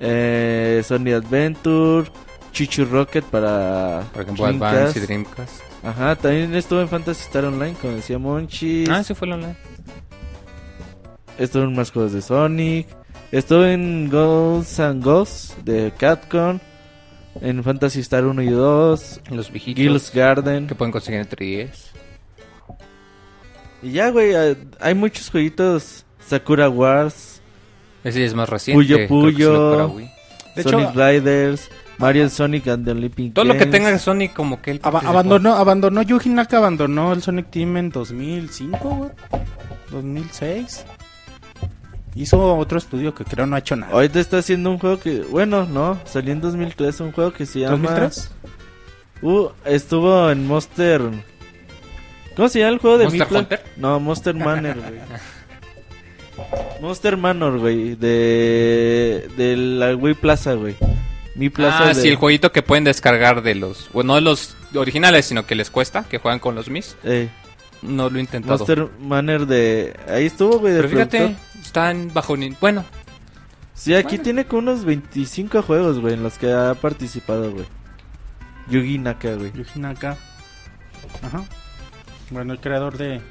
eh, Sonic Adventure, Chichu Rocket para Por ejemplo, Dreamcast. Advance y Dreamcast. Ajá, también estuvo en Fantasy Star Online, como decía Monchis. Ah, sí fue el online. Estuvo en más juegos de Sonic. Estuvo en Ghosts and Ghosts de Capcom. En Fantasy Star 1 y 2. Los viejitos Gil's Garden. que pueden conseguir en 3DS. Y ya, güey, hay muchos jueguitos. Sakura Wars, Ese es más reciente. Puyo Puyo. De Sonic hecho, Riders, Mario Sonic and the Olympic Todo lo que Games. tenga Sonic como que él participó. abandonó, abandonó, Yuji Naka abandonó el Sonic Team en 2005, güey. 2006. Hizo otro estudio que creo no ha hecho nada. Ahorita está haciendo un juego que, bueno, no, salió en 2003, un juego que se llama... ¿2003? Uh, estuvo en Monster. ¿Cómo se llama el juego de ¿Monster? Hunter? No, Monster Manor, güey. Monster Manor, güey. De. De la Wii Plaza, güey. Mi Plaza. ah, de... sí, el jueguito que pueden descargar de los... Bueno, no de los originales, sino que les cuesta, que juegan con los Mis. Eh, No lo he intentado. Monster Manor de. Ahí estuvo, güey. de Pero fíjate, productor. están bajo... ni- Bueno, Sí, aquí Bueno. tiene como unos 25 juegos, güey, en los que ha participado, güey. Yugi Naka, güey. Yuji Naka. Ajá. Bueno, el creador de,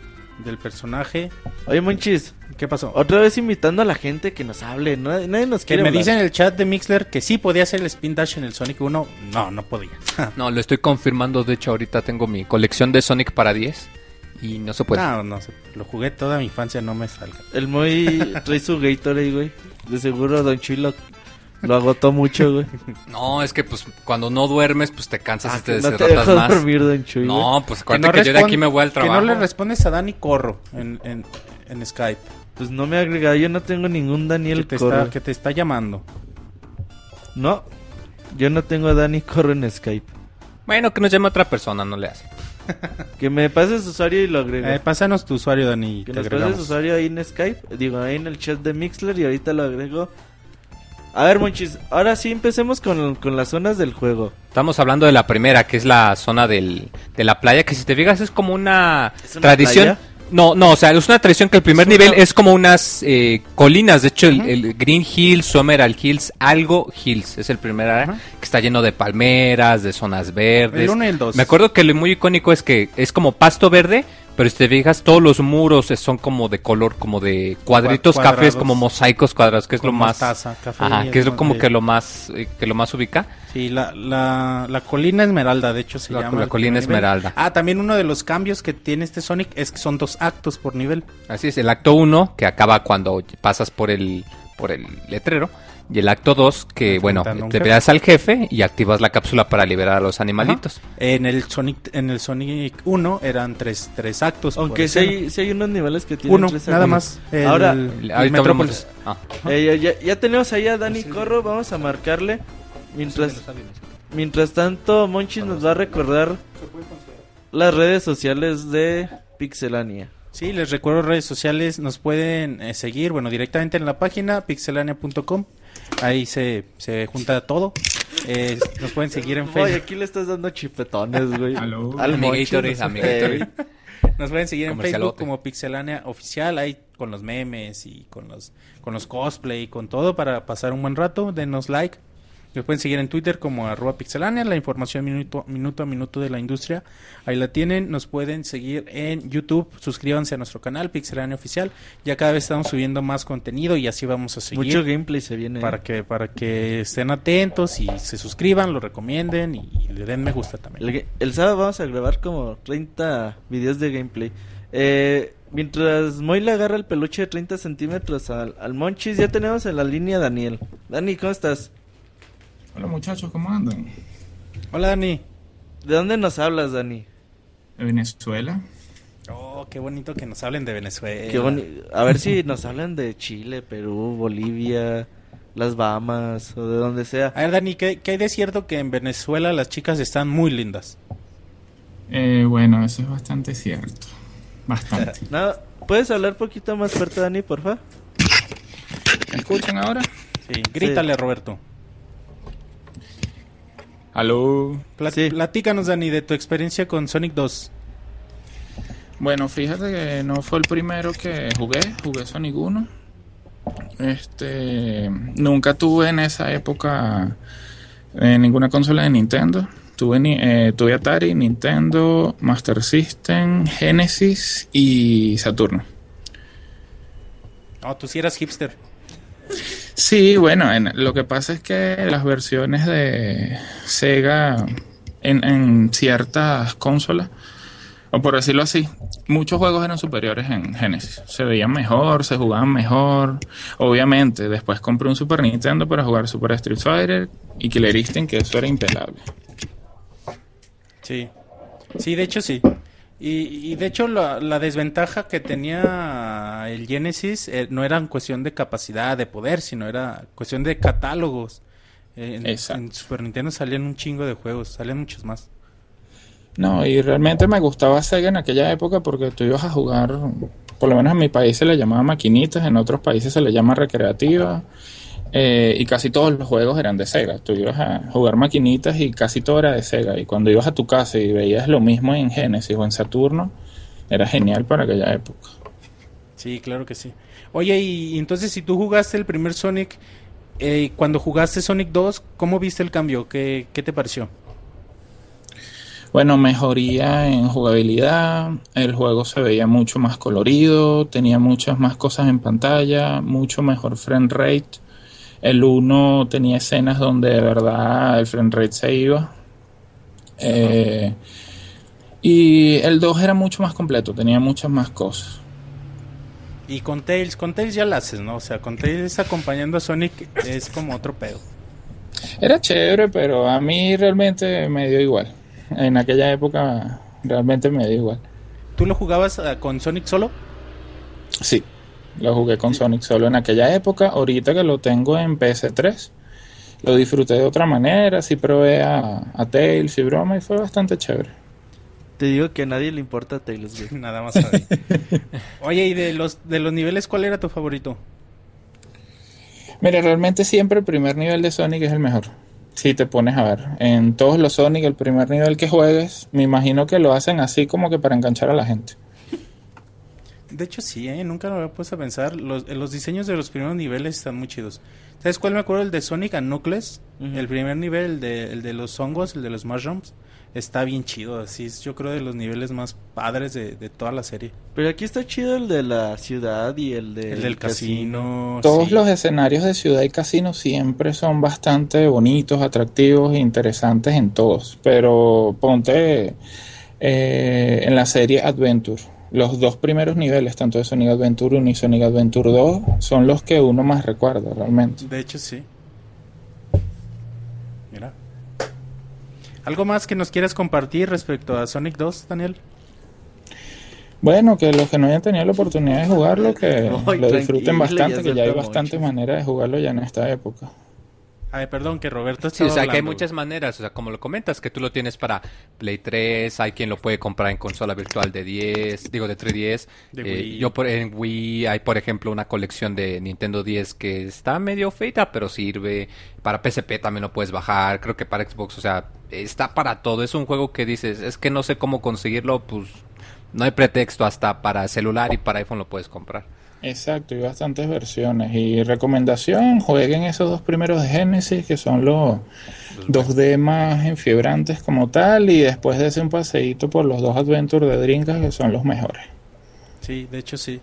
del personaje. Oye, Monchis, ¿Qué pasó? otra vez invitando a la gente que nos hable. Nadie, nadie nos Que quiere me hablar. dicen en el chat de Mixler que sí podía hacer el Spin Dash en el Sonic 1. No, no podía. no, lo estoy confirmando. De hecho, ahorita tengo mi colección de Sonic para 10 y no se puede. no, no sé. Lo jugué toda mi infancia, no me salga. El Moy trae su Gatorade, güey. De seguro Don Chuy lo, agotó mucho, güey. No, es que pues cuando no duermes, pues te cansas y te Ah, no te deshidratas dejas más. dormir, Don Chuy. No, pues acuérdate que, yo de aquí me voy al trabajo. Que no le respondes a Dani Corro en, en, en Skype. Pues no me ha agregado, yo no tengo ningún Que Daniel te, Corro. está, que te está llamando. No, yo no tengo a Dani Corro en Skype. Bueno, que nos llame otra persona, no le hace. Que me pases su usuario y lo agrego. Eh, pásanos tu usuario, Dani. y Que te nos pases su usuario ahí en Skype, digo, ahí en el chat de Mixler y ahorita lo agrego. A ver, Monchis, ahora sí empecemos con, con las zonas del juego. Estamos hablando de la primera, que es la zona del, de la playa, que si te fijas es como una, ¿Es una tradición. playa? No, no, o sea, es una tradición que el primer Es una- nivel es como unas eh, colinas. De hecho, el, el Green Hills, Summeral Hills, algo Hills. Es el primer que está lleno de palmeras, de zonas verdes. El uno y el dos. Me acuerdo que lo muy icónico es que es como pasto verde, pero si te fijas, todos los muros son como de color, como de cuadritos Cua- cafés, como mosaicos cuadrados, que es Con lo más... mostaza, café, Ajá, que es lo- como más que lo más, eh, que lo más ubica. Sí, la, la, la colina esmeralda, de hecho se La- llama. la colina nivel. esmeralda. Ah, también uno de los cambios que tiene este Sonic es que son dos actos por nivel. Así es, el acto 1, que acaba cuando pasas por el, por el letrero, y el acto 2, que bueno, te jefe. veas al jefe y activas la cápsula para liberar a los animalitos. Ajá. En el Sonic en el Sonic 1 eran tres, tres actos. Aunque sí escena. hay, sí hay unos niveles que tienen uno, tres nada más. El- Ahora, el Metrópolis. ah. Eh, ya, ya tenemos ahí a Dani Corro, vamos a marcarle. Mientras, mientras tanto, Monchis nos va a recordar las redes sociales de Pixelania. Sí, les recuerdo redes sociales, nos pueden eh, seguir, bueno, directamente en la página pixelania.com. Ahí se, se junta todo. Eh, nos pueden seguir en Oye, Facebook. aquí le estás dando chipetones, güey. Al Nos pueden seguir en Facebook como Pixelania Oficial, ahí con los memes y con los, con los cosplay y con todo para pasar un buen rato. Denos like. Nos pueden seguir en Twitter como arroba pixelania, la información minuto, minuto a minuto de la industria. Ahí la tienen. Nos pueden seguir en YouTube. Suscríbanse a nuestro canal Pixelania Oficial. Ya cada vez estamos subiendo más contenido y así vamos a seguir. Mucho gameplay se viene. para que para que estén atentos y se suscriban, lo recomienden y, y le den me gusta también. El, sábado vamos a grabar como 30 videos de gameplay. Eh, mientras Moy le agarra el peluche de 30 centímetros al, al Monchis, ya tenemos en la línea Daniel. Dani, ¿cómo estás? Hola muchachos, ¿cómo andan? Hola Dani. ¿De dónde nos hablas, Dani? De Venezuela. Oh, qué bonito que nos hablen de Venezuela. Qué boni- A ver si nos hablan de Chile, Perú, Bolivia, las Bahamas o de donde sea. A ver, Dani, ¿qué, qué hay de cierto que en Venezuela las chicas están muy lindas? Eh, bueno, eso es bastante cierto. Bastante. No, ¿Puedes hablar poquito más fuerte, Dani, porfa? ¿Me escuchan ahora? Sí, grítale, Roberto. Aló. Pla- Sí. Platícanos, Dani, de tu experiencia con Sonic 2. Bueno, fíjate que no fue el primero que jugué, jugué Sonic 1. Este, nunca tuve en esa época eh, ninguna consola de Nintendo. Tuve, eh, tuve Atari, Nintendo, Master System, Genesis y Saturno. Oh, tú sí eras hipster. Sí, bueno, en- lo que pasa es que las versiones de Sega en, en ciertas consolas, o por decirlo así, muchos juegos eran superiores en Genesis. Se veían mejor, se jugaban mejor. Obviamente, después compré un Super Nintendo para jugar Super Street Fighter y Killer Instinct, que eso era impelable. Sí. Sí, de hecho sí. Y, y de hecho la, la desventaja que tenía el Genesis eh, no era en cuestión de capacidad, de poder, sino era cuestión de catálogos. Eh, en, Super Nintendo salían un chingo de juegos, salían muchos más. No, y realmente me gustaba Sega en aquella época porque tú ibas a jugar, por lo menos en mi país se le llamaba maquinitas, en otros países se le llama recreativa, eh, y casi todos los juegos eran de Sega. Tú ibas a jugar maquinitas y casi todo era de Sega. Y cuando ibas a tu casa y veías lo mismo en Genesis o en Saturno, era genial para aquella época. Sí, claro que sí. Oye, y entonces si tú jugaste el primer Sonic, eh, cuando jugaste Sonic 2, ¿cómo viste el cambio? ¿Qué, qué te pareció? Bueno, mejoría en jugabilidad, el juego se veía mucho más colorido, tenía muchas más cosas en pantalla, mucho mejor frame rate. El 1 tenía escenas donde de verdad el frame rate se iba. Eh, y el 2 era mucho más completo, tenía muchas más cosas. Y con Tails, con Tails ya la haces, ¿no? O sea, con Tails acompañando a Sonic es como otro pedo. Era chévere, pero a mí realmente me dio igual en aquella época realmente me dio igual. ¿Tú lo jugabas uh, con Sonic solo? Sí, lo jugué con Sonic solo en aquella época. Ahorita que lo tengo en PS3, lo disfruté de otra manera. Sí probé a, a Tails y broma y fue bastante chévere. Te digo que a nadie le importa Tails, güey. Nada más a nadie. Oye, ¿y de los, de los niveles cuál era tu favorito? Mira, realmente siempre el primer nivel de Sonic es el mejor si te pones a ver. En todos los Sonic, el primer nivel que juegues, me imagino que lo hacen así como que para enganchar a la gente. De hecho, sí, ¿eh? nunca lo había puesto a pensar. Los, los diseños de los primeros niveles están muy chidos. ¿Sabes cuál me acuerdo? El de Sonic and Knuckles. El primer nivel, el de, el de los hongos, el de los mushrooms está bien chido. Así es, yo creo, de los niveles más padres de, de, toda la serie. Pero aquí está chido el de la ciudad y el, de el del casino. Todos sí. los escenarios de ciudad y casino siempre son bastante bonitos, atractivos e interesantes en todos. Pero ponte eh, en la serie Adventure. Los dos primeros niveles, tanto de Sonic Adventure 1 y Sonic Adventure 2, son los que uno más recuerda realmente. De hecho, sí. Mira. ¿Algo más que nos quieras compartir respecto a Sonic 2, Daniel? Bueno, que los que no hayan tenido la oportunidad de jugarlo, que Ay, lo disfruten bastante, que ya hay bastantes maneras de jugarlo ya en esta época. Ay, perdón, que Roberto Sí, o sea, hablando. que hay muchas maneras, o sea, como lo comentas, que tú lo tienes para Play 3, hay quien lo puede comprar en consola virtual de 10, digo de 3DS. De eh, Wii. yo por, en Wii hay, por ejemplo, una colección de Nintendo 10 que está medio feita, pero sirve. Para PSP también lo puedes bajar, creo que para Xbox, o sea, está para todo. Es un juego que dices, es que no sé cómo conseguirlo, pues no hay pretexto, hasta para celular y para iPhone lo puedes comprar. Exacto, y bastantes versiones. Y recomendación, jueguen esos dos primeros de Genesis, que son los 2D más enfiebrantes como tal, y después de ese un paseíto por los dos Adventure de Dreamcast, que son los mejores. Sí, de hecho sí.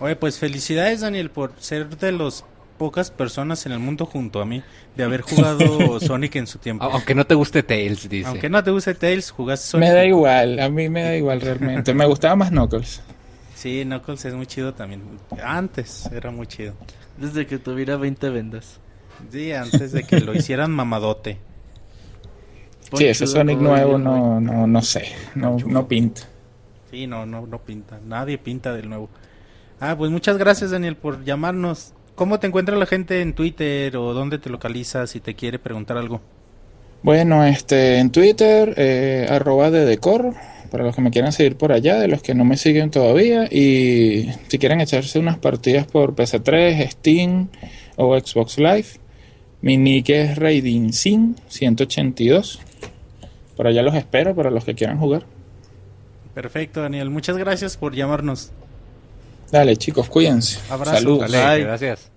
Oye, pues felicidades Daniel por ser de las pocas personas en el mundo junto a mí de haber jugado Sonic en su tiempo. Aunque no te guste Tails, dice. Aunque no te guste Tails, jugaste Sonic. Me da igual, a mí me da igual realmente. me gustaba más Knuckles. Sí, Knuckles es muy chido también. Antes era muy chido. Desde que tuviera 20 vendas. Sí, antes de que lo hicieran mamadote. Sí, ese Sonic nuevo no, no, no sé, no, no pinta. Sí, no, no, no pinta. Nadie pinta del nuevo. Ah, pues muchas gracias Daniel por llamarnos. ¿Cómo te encuentra la gente en Twitter o dónde te localizas si te quiere preguntar algo? Bueno, este, en Twitter, eh, arroba de decor, para los que me quieran seguir por allá, de los que no me siguen todavía, y si quieren echarse unas partidas por PC3, Steam o Xbox Live, mi nick es RaidinSin182. Por allá los espero para los que quieran jugar. Perfecto, Daniel. Muchas gracias por llamarnos. Dale, chicos, cuídense. Abrazo. Saludos. Dale, gracias.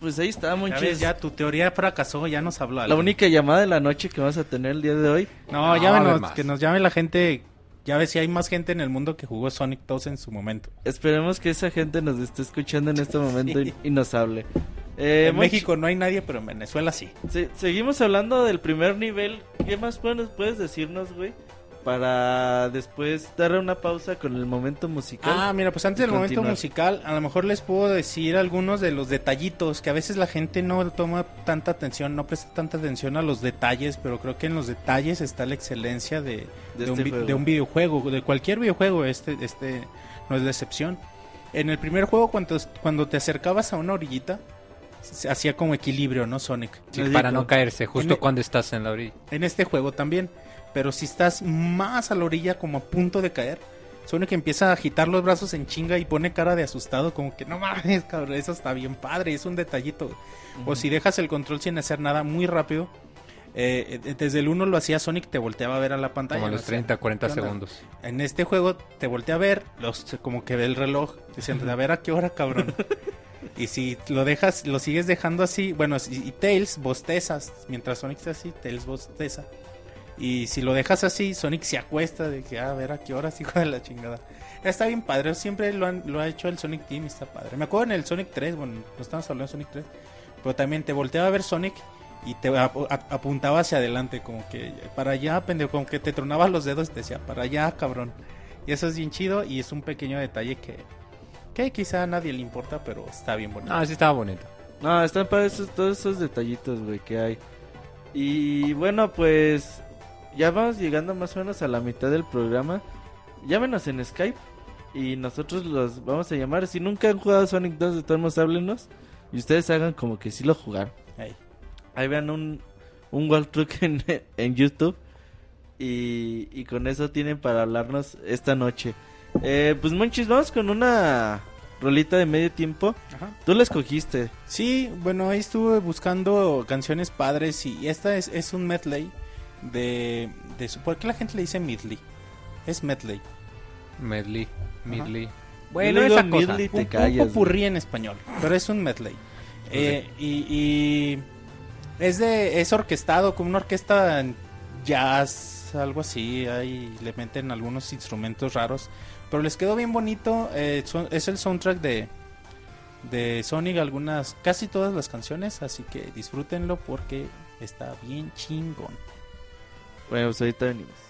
Pues, ahí está, Ya Monchis. ves, ya tu teoría fracasó, ya nos habló. La única llamada de la noche que vamos a tener el día de hoy. No, No, llámenos, que nos llame la gente. Ya ves si hay más gente en el mundo que jugó Sonic 2 en su momento. Esperemos que esa gente nos esté escuchando en este momento y, y nos hable. Eh, en Monchi- México no hay nadie, pero en Venezuela sí. se- seguimos hablando del primer nivel. ¿Qué más puedes, puedes decirnos, güey? Para después darle una pausa con el momento musical. Ah, mira, pues antes del momento musical, a lo mejor les puedo decir algunos de los detallitos que a veces la gente no toma tanta atención, no presta tanta atención a los detalles, pero creo que en los detalles está la excelencia de, De de un, este de un videojuego, de cualquier videojuego, este, este no es la excepción. En el primer juego, cuando, cuando te acercabas a una orillita, se hacía como equilibrio, ¿no? Sonic. Sí, para no caerse justo En- cuando estás en la orilla. En este juego también. Pero si estás más a la orilla, como a punto de caer, Sonic empieza a agitar los brazos en chinga y pone cara de asustado, como que no mames, cabrón, eso está bien padre, es un detallito. O si dejas el control sin hacer nada muy rápido, eh, eh, desde el 1 lo hacía Sonic, te volteaba a ver a la pantalla. Como a los O sea, 30, 40 ¿qué onda? segundos. En este juego te voltea a ver, los, como que ve el reloj, diciendo, a ver a qué hora, cabrón. y si lo dejas, lo sigues dejando así, bueno, y, y Tails bostezas, mientras Sonic está así, Tails bosteza. Y si lo dejas así, Sonic se acuesta de que, "Ah, a ver a qué horas, hijo de la chingada. Está bien padre, siempre lo, han- lo ha hecho el Sonic Team, y está padre. Me acuerdo en el Sonic 3, bueno, no estamos hablando de Sonic 3, pero también te volteaba a ver Sonic y te ap- ap- apuntaba hacia adelante, como que para allá, pendejo, como que te tronaba los dedos y te decía, para allá, cabrón. Y eso es bien chido y es un pequeño detalle que, que quizá a nadie le importa, pero está bien bonito. Ah, sí estaba bonito. No, están para esos, todos esos detallitos, güey, que hay. Y bueno, pues ya vamos llegando más o menos a la mitad del programa. Llámenos en Skype y nosotros los vamos a llamar. Si nunca han jugado Sonic 2, de todos modos háblenos y ustedes hagan como que sí lo jugaron. Ahí. Ahí vean un, un walkthrough en, en YouTube y, y con eso tienen para hablarnos esta noche. Eh, pues Monchis, vamos con una rolita de medio tiempo. Ajá. Tú la escogiste. Sí, bueno, ahí estuve buscando canciones padres y esta es, es un medley de, de... su- ¿Por qué la gente le dice medley? Es medley. Medley, Midley. Yo Bueno, esa cosa. medley. te un, callas, un popurrí en español, pero es un medley. Eh, y, y es de es orquestado como una orquesta en jazz, algo así. Ahí le meten algunos instrumentos raros, pero les quedó bien bonito. eh, son- es el soundtrack de de Sonic, algunas, casi todas las canciones, así que disfrútenlo porque está bien chingón. Bueno, pues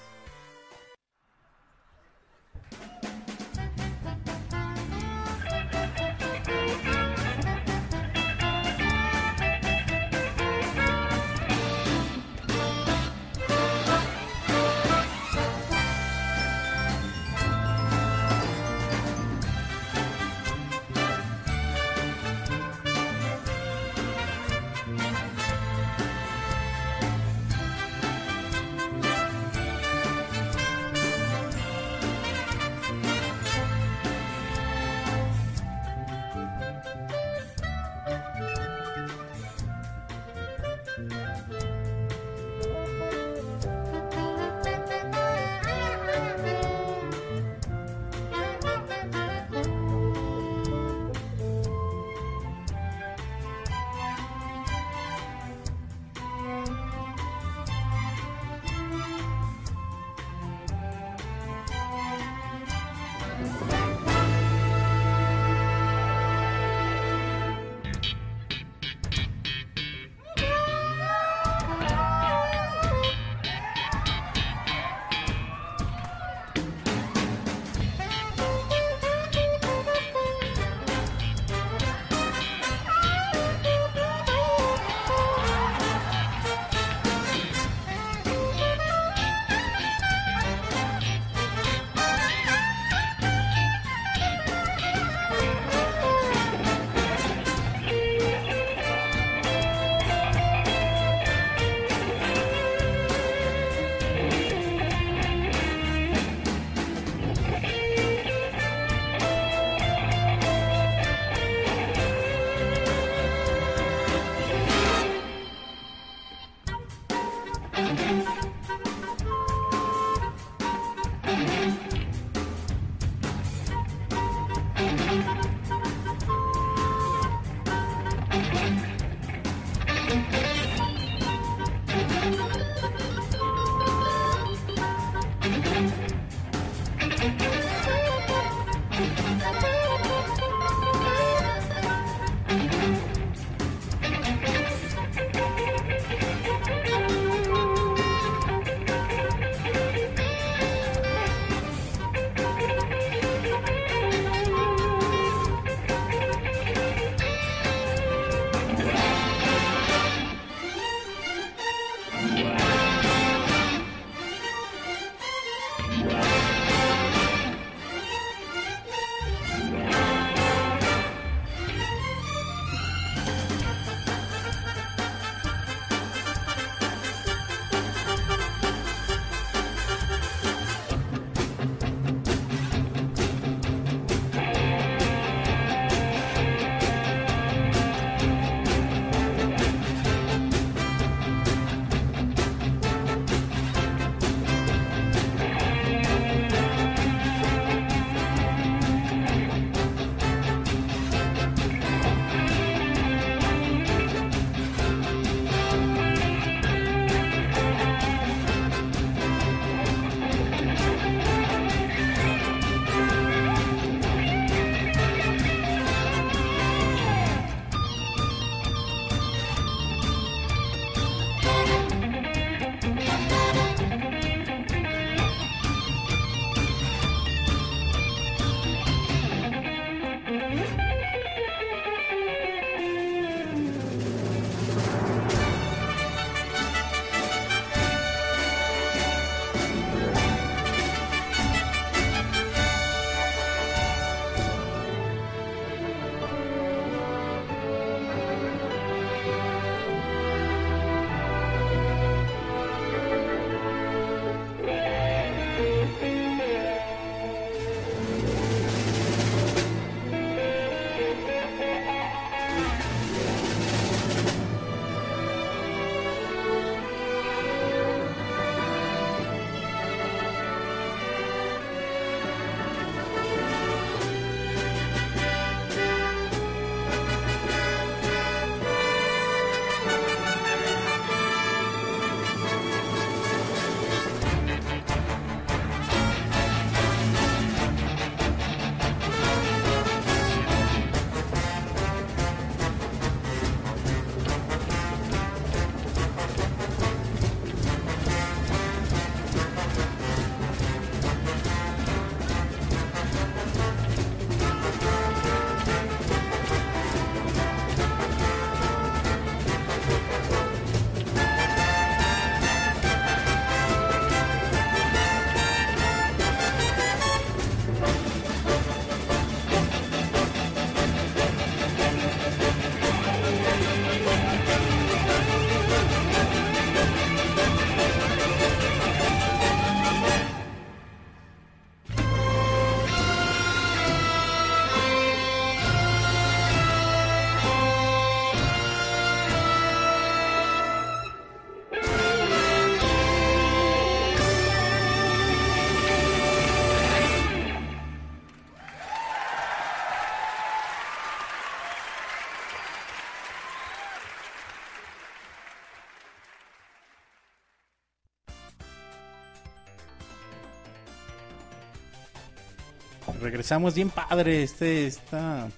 regresamos bien padre. Este, esta,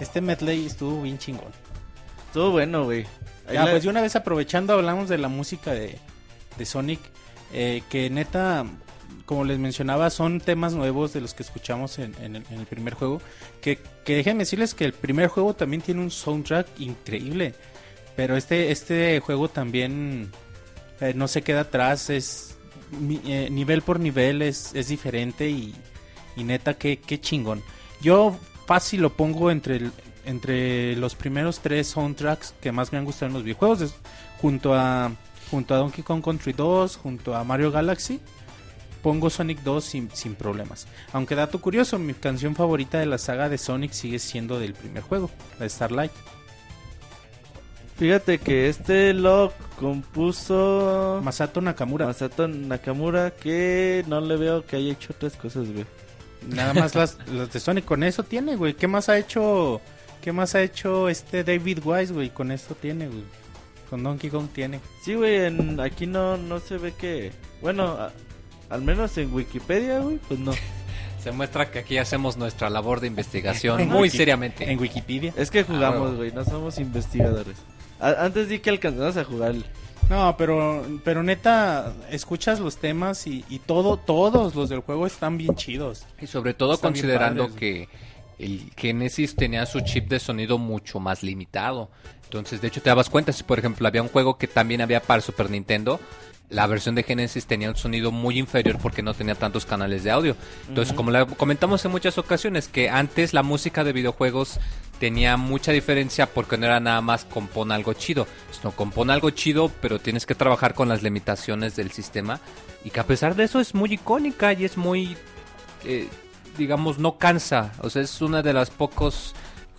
este medley estuvo bien chingón. Estuvo bueno, güey. Ya, la- pues de una vez aprovechando hablamos de la música de, de Sonic, eh, que neta, como les mencionaba, son temas nuevos de los que escuchamos en, en el, en el primer juego. Que, que déjenme decirles que el primer juego también tiene un soundtrack increíble, pero este, este juego también eh, no se queda atrás, es mi- eh, nivel por nivel es, es diferente y, y neta, qué, qué chingón. Yo fácil lo pongo entre, el- entre los primeros tres soundtracks que más me han gustado en los videojuegos, es- junto a junto a Donkey Kong Country 2, junto a Mario Galaxy, pongo Sonic 2 sin, sin problemas. Aunque dato curioso, mi canción favorita de la saga de Sonic sigue siendo del primer juego, la Starlight. Fíjate que este lo compuso Masato Nakamura. Masato Nakamura, que no le veo que haya hecho otras cosas, güey. Nada más las, las de Sonic con eso tiene, güey. ¿Qué más ha hecho? ¿Qué más ha hecho este David Wise, güey? Con esto tiene, güey. Con Donkey Kong tiene. Sí, güey, en- aquí no, no se ve que... Bueno, a- al menos en Wikipedia, güey, pues no. Se muestra que aquí hacemos nuestra labor de investigación muy Wiki- seriamente. En Wikipedia. Es que jugamos, huevo. güey, no somos investigadores. A- antes di que alcanzamos a jugar. No, pero, pero neta, escuchas los temas y, y todo, todos los del juego están bien chidos. Y sobre todo Están considerando que el Genesis tenía su chip de sonido mucho más limitado. Entonces, de hecho, te dabas cuenta si, por ejemplo, había un juego que también había para Super Nintendo, la versión de Genesis tenía un sonido muy inferior porque no tenía tantos canales de audio. Entonces, como la comentamos en muchas ocasiones, que antes la música de videojuegos tenía mucha diferencia porque no era nada más compone algo chido, sino compone algo chido, pero tienes que trabajar con las limitaciones del sistema y que a pesar de eso es muy icónica y es muy eh, digamos, no cansa. O sea, es uno de los pocos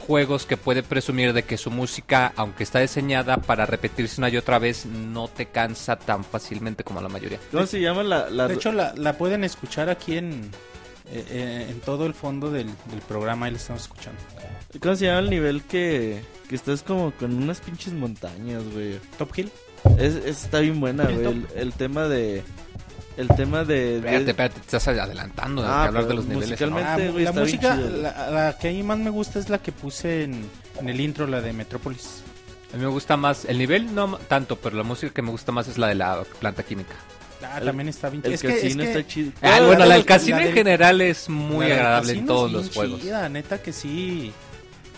juegos que puede presumir de que su música, aunque está diseñada para repetirse una y otra vez, no te cansa tan fácilmente como la mayoría. ¿Cómo se llama la...? la De hecho, la, la pueden escuchar aquí en, eh, eh, en todo el fondo del, del programa. Ahí la estamos escuchando. ¿Cómo se llama el nivel que, que estás como con unas pinches montañas, güey? Top Hill. Es, es- está bien buena, El güey. El, el tema de... El tema de... de- Espérate, espérate, te estás adelantando de Ah, que hablar de pero los niveles. Este, Ah, güey, la está bien música, chido, la, la que a mí más me gusta es la que puse en, en el intro, la de Metrópolis. A mí me gusta más, el nivel no tanto, pero la música que me gusta más es la de la planta química. Ah, El- también está bien El es que- es casino que está chido. Ah, bueno, la del casino la en del- general es muy La agradable en todos es los juegos. chida, neta que sí.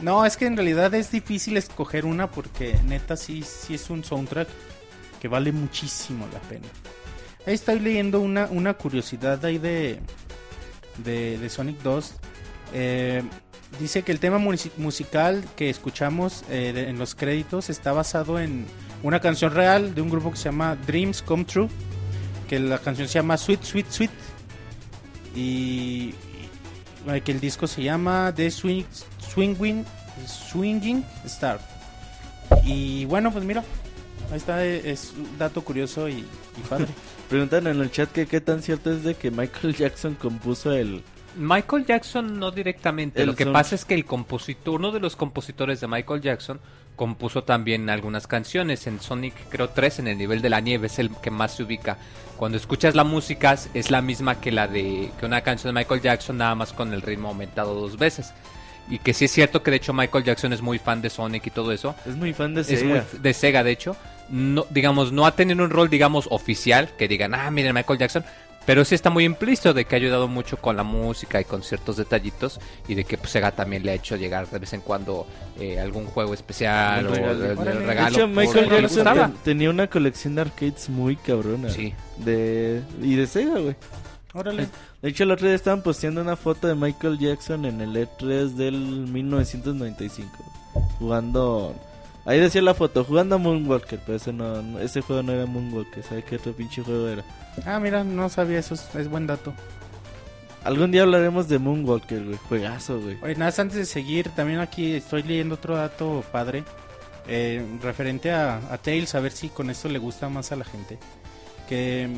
No, es que en realidad es difícil escoger una porque neta sí, sí es un soundtrack que vale muchísimo la pena. Ahí estoy leyendo una, una curiosidad ahí de, de, de Sonic 2. Eh, dice que el tema musical que escuchamos eh, de- en los créditos está basado en una canción real de un grupo que se llama Dreams Come True. Que la canción se llama Sweet, Sweet, Sweet. Y, y que el disco se llama The Swing, Swinging, Swinging Star. Y bueno, pues mira, ahí está, eh, es un dato curioso y, y padre. Preguntan en el chat que qué tan cierto es de que Michael Jackson compuso el... Michael Jackson no directamente. El Lo que son- pasa es que el compositor, uno de los compositores de Michael Jackson, compuso también algunas canciones. En Sonic, creo 3, en el nivel de la nieve, es el que más se ubica. Cuando escuchas la música, es la misma que la de que una canción de Michael Jackson, nada más con el ritmo aumentado dos veces. Y que sí es cierto que de hecho Michael Jackson es muy fan de Sonic y todo eso. Es muy fan de Es Sega. muy f- de Sega, de hecho. No, digamos, no ha tenido un rol, digamos, oficial, que digan, ah, miren, Michael Jackson. Pero sí está muy implícito de que ha ayudado mucho con la música y con ciertos detallitos. Y de que pues, Sega también le ha hecho llegar de vez en cuando eh, algún juego especial o regalo. el- el Órale. De regalo. hecho, Michael Jackson tenía una colección de arcades muy cabrona. Sí. De... Y de Sega, güey. Órale. De hecho, el otro día estaban posteando una foto de Michael Jackson en el E3 del 1995. Jugando... Ahí decía la foto, jugando a Moonwalker, pero ese, no, no- ese juego no era Moonwalker, ¿sabe qué otro pinche juego era? Ah, mira, no sabía eso, es, es buen dato. Algún día hablaremos de Moonwalker, güey, juegazo, güey. Oye, nada, más antes de seguir, también aquí estoy leyendo otro dato padre. eh, referente a, a Tails, a ver si con esto le gusta más a la gente. Que,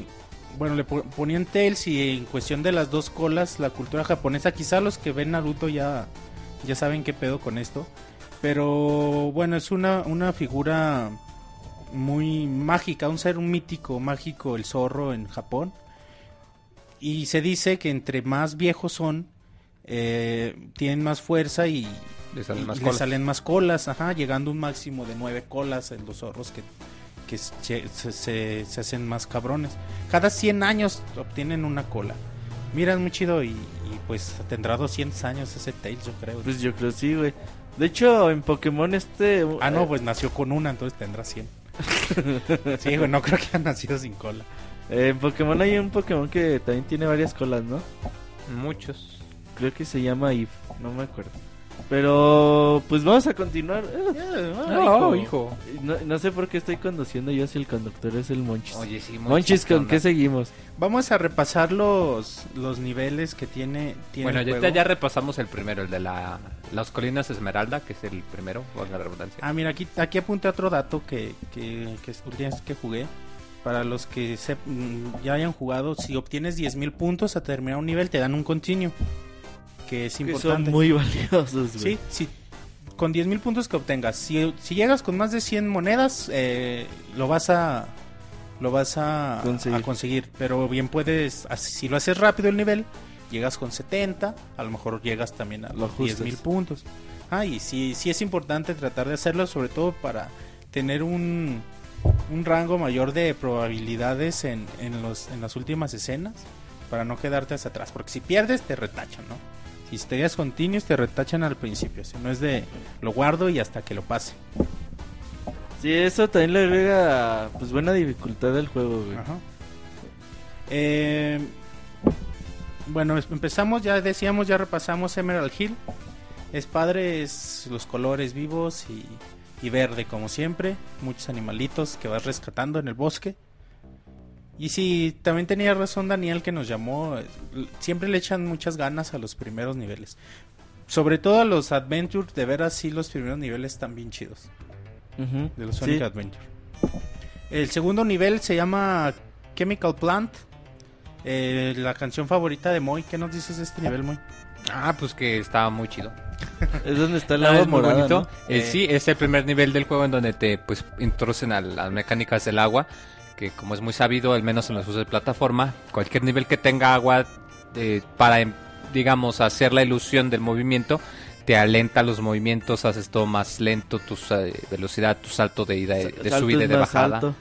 bueno, le po- ponían Tails y en cuestión de las dos colas, la cultura japonesa, quizá los que ven Naruto ya, ya saben qué pedo con esto. Pero bueno, es una, una figura muy mágica, un ser mítico, mágico, el zorro en Japón. Y se dice que entre más viejos son, eh, tienen más fuerza y, Le salen más y le colas. salen más colas, ajá, llegando a un máximo de nueve colas en los zorros que, que se, se- se- se hacen más cabrones. Cada 100 años obtienen una cola. Mira, es muy chido y, y, pues tendrá 200 años ese Tails, yo creo. Pues yo creo sí, güey. De hecho, en Pokémon este... ah, no, eh, pues nació con una, entonces tendrá 100. sí, güey, no creo que haya nacido sin cola. eh, en Pokémon hay un Pokémon que también tiene varias colas, ¿no? Muchos. Creo que se llama If, no me acuerdo. Pero, pues vamos a continuar. Eh, No, hijo. No, no sé por qué estoy conduciendo yo si el conductor es el Monchis. Oye, sí, Monchis, ¿con qué seguimos? Vamos a repasar los, los niveles que tiene, tiene Bueno, el ya, juego. ya repasamos el primero, el de la, las colinas Esmeralda, que es el primero, valga la redundancia. Ah, mira, aquí, aquí apunté otro dato que, que, que que jugué. Para los que se, mm, ya hayan jugado, si obtienes 10.000 puntos a terminar un nivel, te dan un continuo. Que es Que importante. son muy valiosos, güey. Sí, sí. Con 10.000 puntos que obtengas. Si, si llegas con más de 100 monedas, eh, lo vas a lo vas a Conseguir. a conseguir. Pero bien puedes, si lo haces rápido el nivel, llegas con 70, a lo mejor llegas también a Lo los ajustas. 10.000 puntos. Ah, y sí, sí es importante tratar de hacerlo, sobre todo para tener un, un rango mayor de probabilidades en, en, los, en las últimas escenas, para no quedarte hacia atrás. Porque si pierdes, te retachan, ¿no? Si te das continuos, te retachan al principio. Si no es de lo guardo y hasta que lo pase. Sí, eso también le agrega, pues, buena dificultad al juego, güey. Ajá. Eh, bueno, empezamos, ya decíamos, ya repasamos Emerald Hill. Es padre, es los colores vivos y, y verde como siempre. Muchos animalitos que vas rescatando en el bosque. Y sí, también tenía razón Daniel que nos llamó. Siempre le echan muchas ganas a los primeros niveles. Sobre todo a los Adventure, de veras sí los primeros niveles están bien chidos de los Sí. Sonic Adventure. El segundo nivel se llama Chemical Plant. Eh, la canción favorita de Moy. ¿Qué nos dices de este nivel, Moy? Ah, pues que estaba muy chido. Es donde está el Ah, agua muy morada, bonito. ¿no? Eh, Eh, sí, es el primer nivel del juego en donde te pues introducen a las mecánicas del agua, que como es muy sabido, al menos en los juegos de plataforma, cualquier nivel que tenga agua eh, para em, digamos hacer la ilusión del movimiento te alenta los movimientos, haces todo más lento, tu sa- velocidad, tu salto de ida, de subida y de bajada. alto.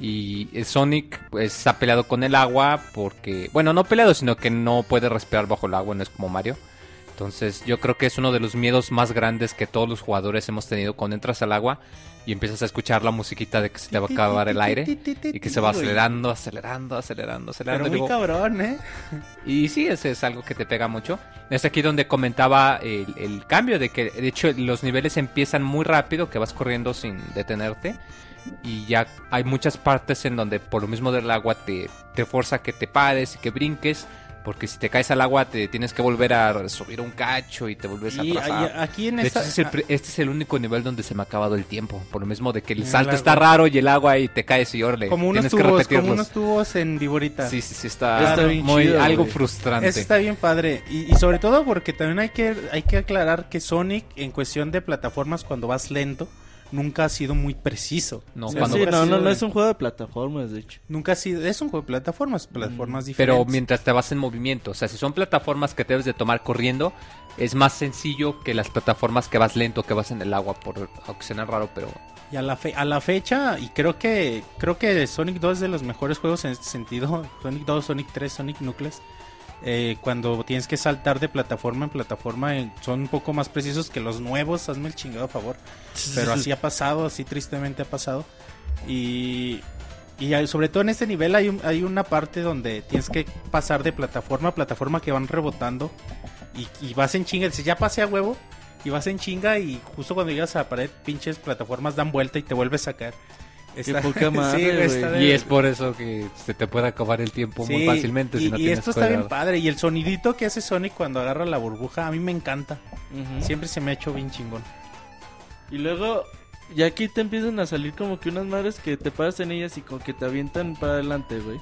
Y eh, Sonic pues ha peleado con el agua porque, bueno, no peleado, sino que no puede respirar bajo el agua, no es como Mario. Entonces yo creo que es uno de los miedos más grandes que todos los jugadores hemos tenido cuando entras al agua y empiezas a escuchar la musiquita de que se te va a acabar el aire y que se va acelerando, acelerando, acelerando, acelerando. Pero muy cabrón, ¿eh? y sí, ese es algo que te pega mucho. Es aquí donde comentaba el, cambio de que, de hecho, los niveles empiezan muy rápido, que vas corriendo sin detenerte. Y ya hay muchas partes en donde por lo mismo del agua te, te forza que te pares y que brinques. Porque si te caes al agua te tienes que volver a subir un cacho y te vuelves a atrasar. y aquí en De hecho, esta... este es, el, pri- este es el único nivel donde se me ha acabado el tiempo. Por lo mismo de que el El salto agua. está raro y el agua y te caes y orle. como unos tienes tubos, como unos tubos en Viborita. Sí, sí, sí, está, muy, chido, algo güey. frustrante. Eso está bien padre. Y, y sobre todo porque también hay que, hay que aclarar que Sonic, en cuestión de plataformas, cuando vas lento, nunca ha sido muy preciso. No, Sí, cuando sí, nunca ha no, sido no, no es un juego de plataformas, de hecho. Nunca ha sido. Es un juego de plataformas, plataformas Mm, Pero diferentes. mientras te vas en movimiento, o sea, si son plataformas que debes de tomar corriendo, es más sencillo que las plataformas que vas lento, que vas en el agua, por aunque suena raro, pero Y a la, fe- a la fecha, y creo que creo que Sonic 2 es de los mejores juegos en este sentido. Sonic 2, Sonic 3, Sonic Knuckles. Eh, cuando tienes que saltar de plataforma en plataforma, eh, son un poco más precisos que los nuevos. Hazme el chingado favor. Pero así ha pasado, así tristemente ha pasado. Y, y hay- sobre todo en este nivel hay, un- hay una parte donde tienes que pasar de plataforma a plataforma que van rebotando. Y, y vas en chinga, dices, ya pasé a huevo. Y vas en chinga y justo cuando llegas a la pared, pinches plataformas dan vuelta y te vuelves a caer. Está- poca madre, Sí, de- y es por eso que se te puede acabar el tiempo muy fácilmente Y, si no y tienes esto está bien padre. Y el sonidito que hace Sonic cuando agarra la burbuja, a mí me encanta. Siempre se me ha hecho bien chingón. Y luego, ya aquí te empiezan a salir como que unas madres que te paras en ellas y como que te avientan para adelante, güey.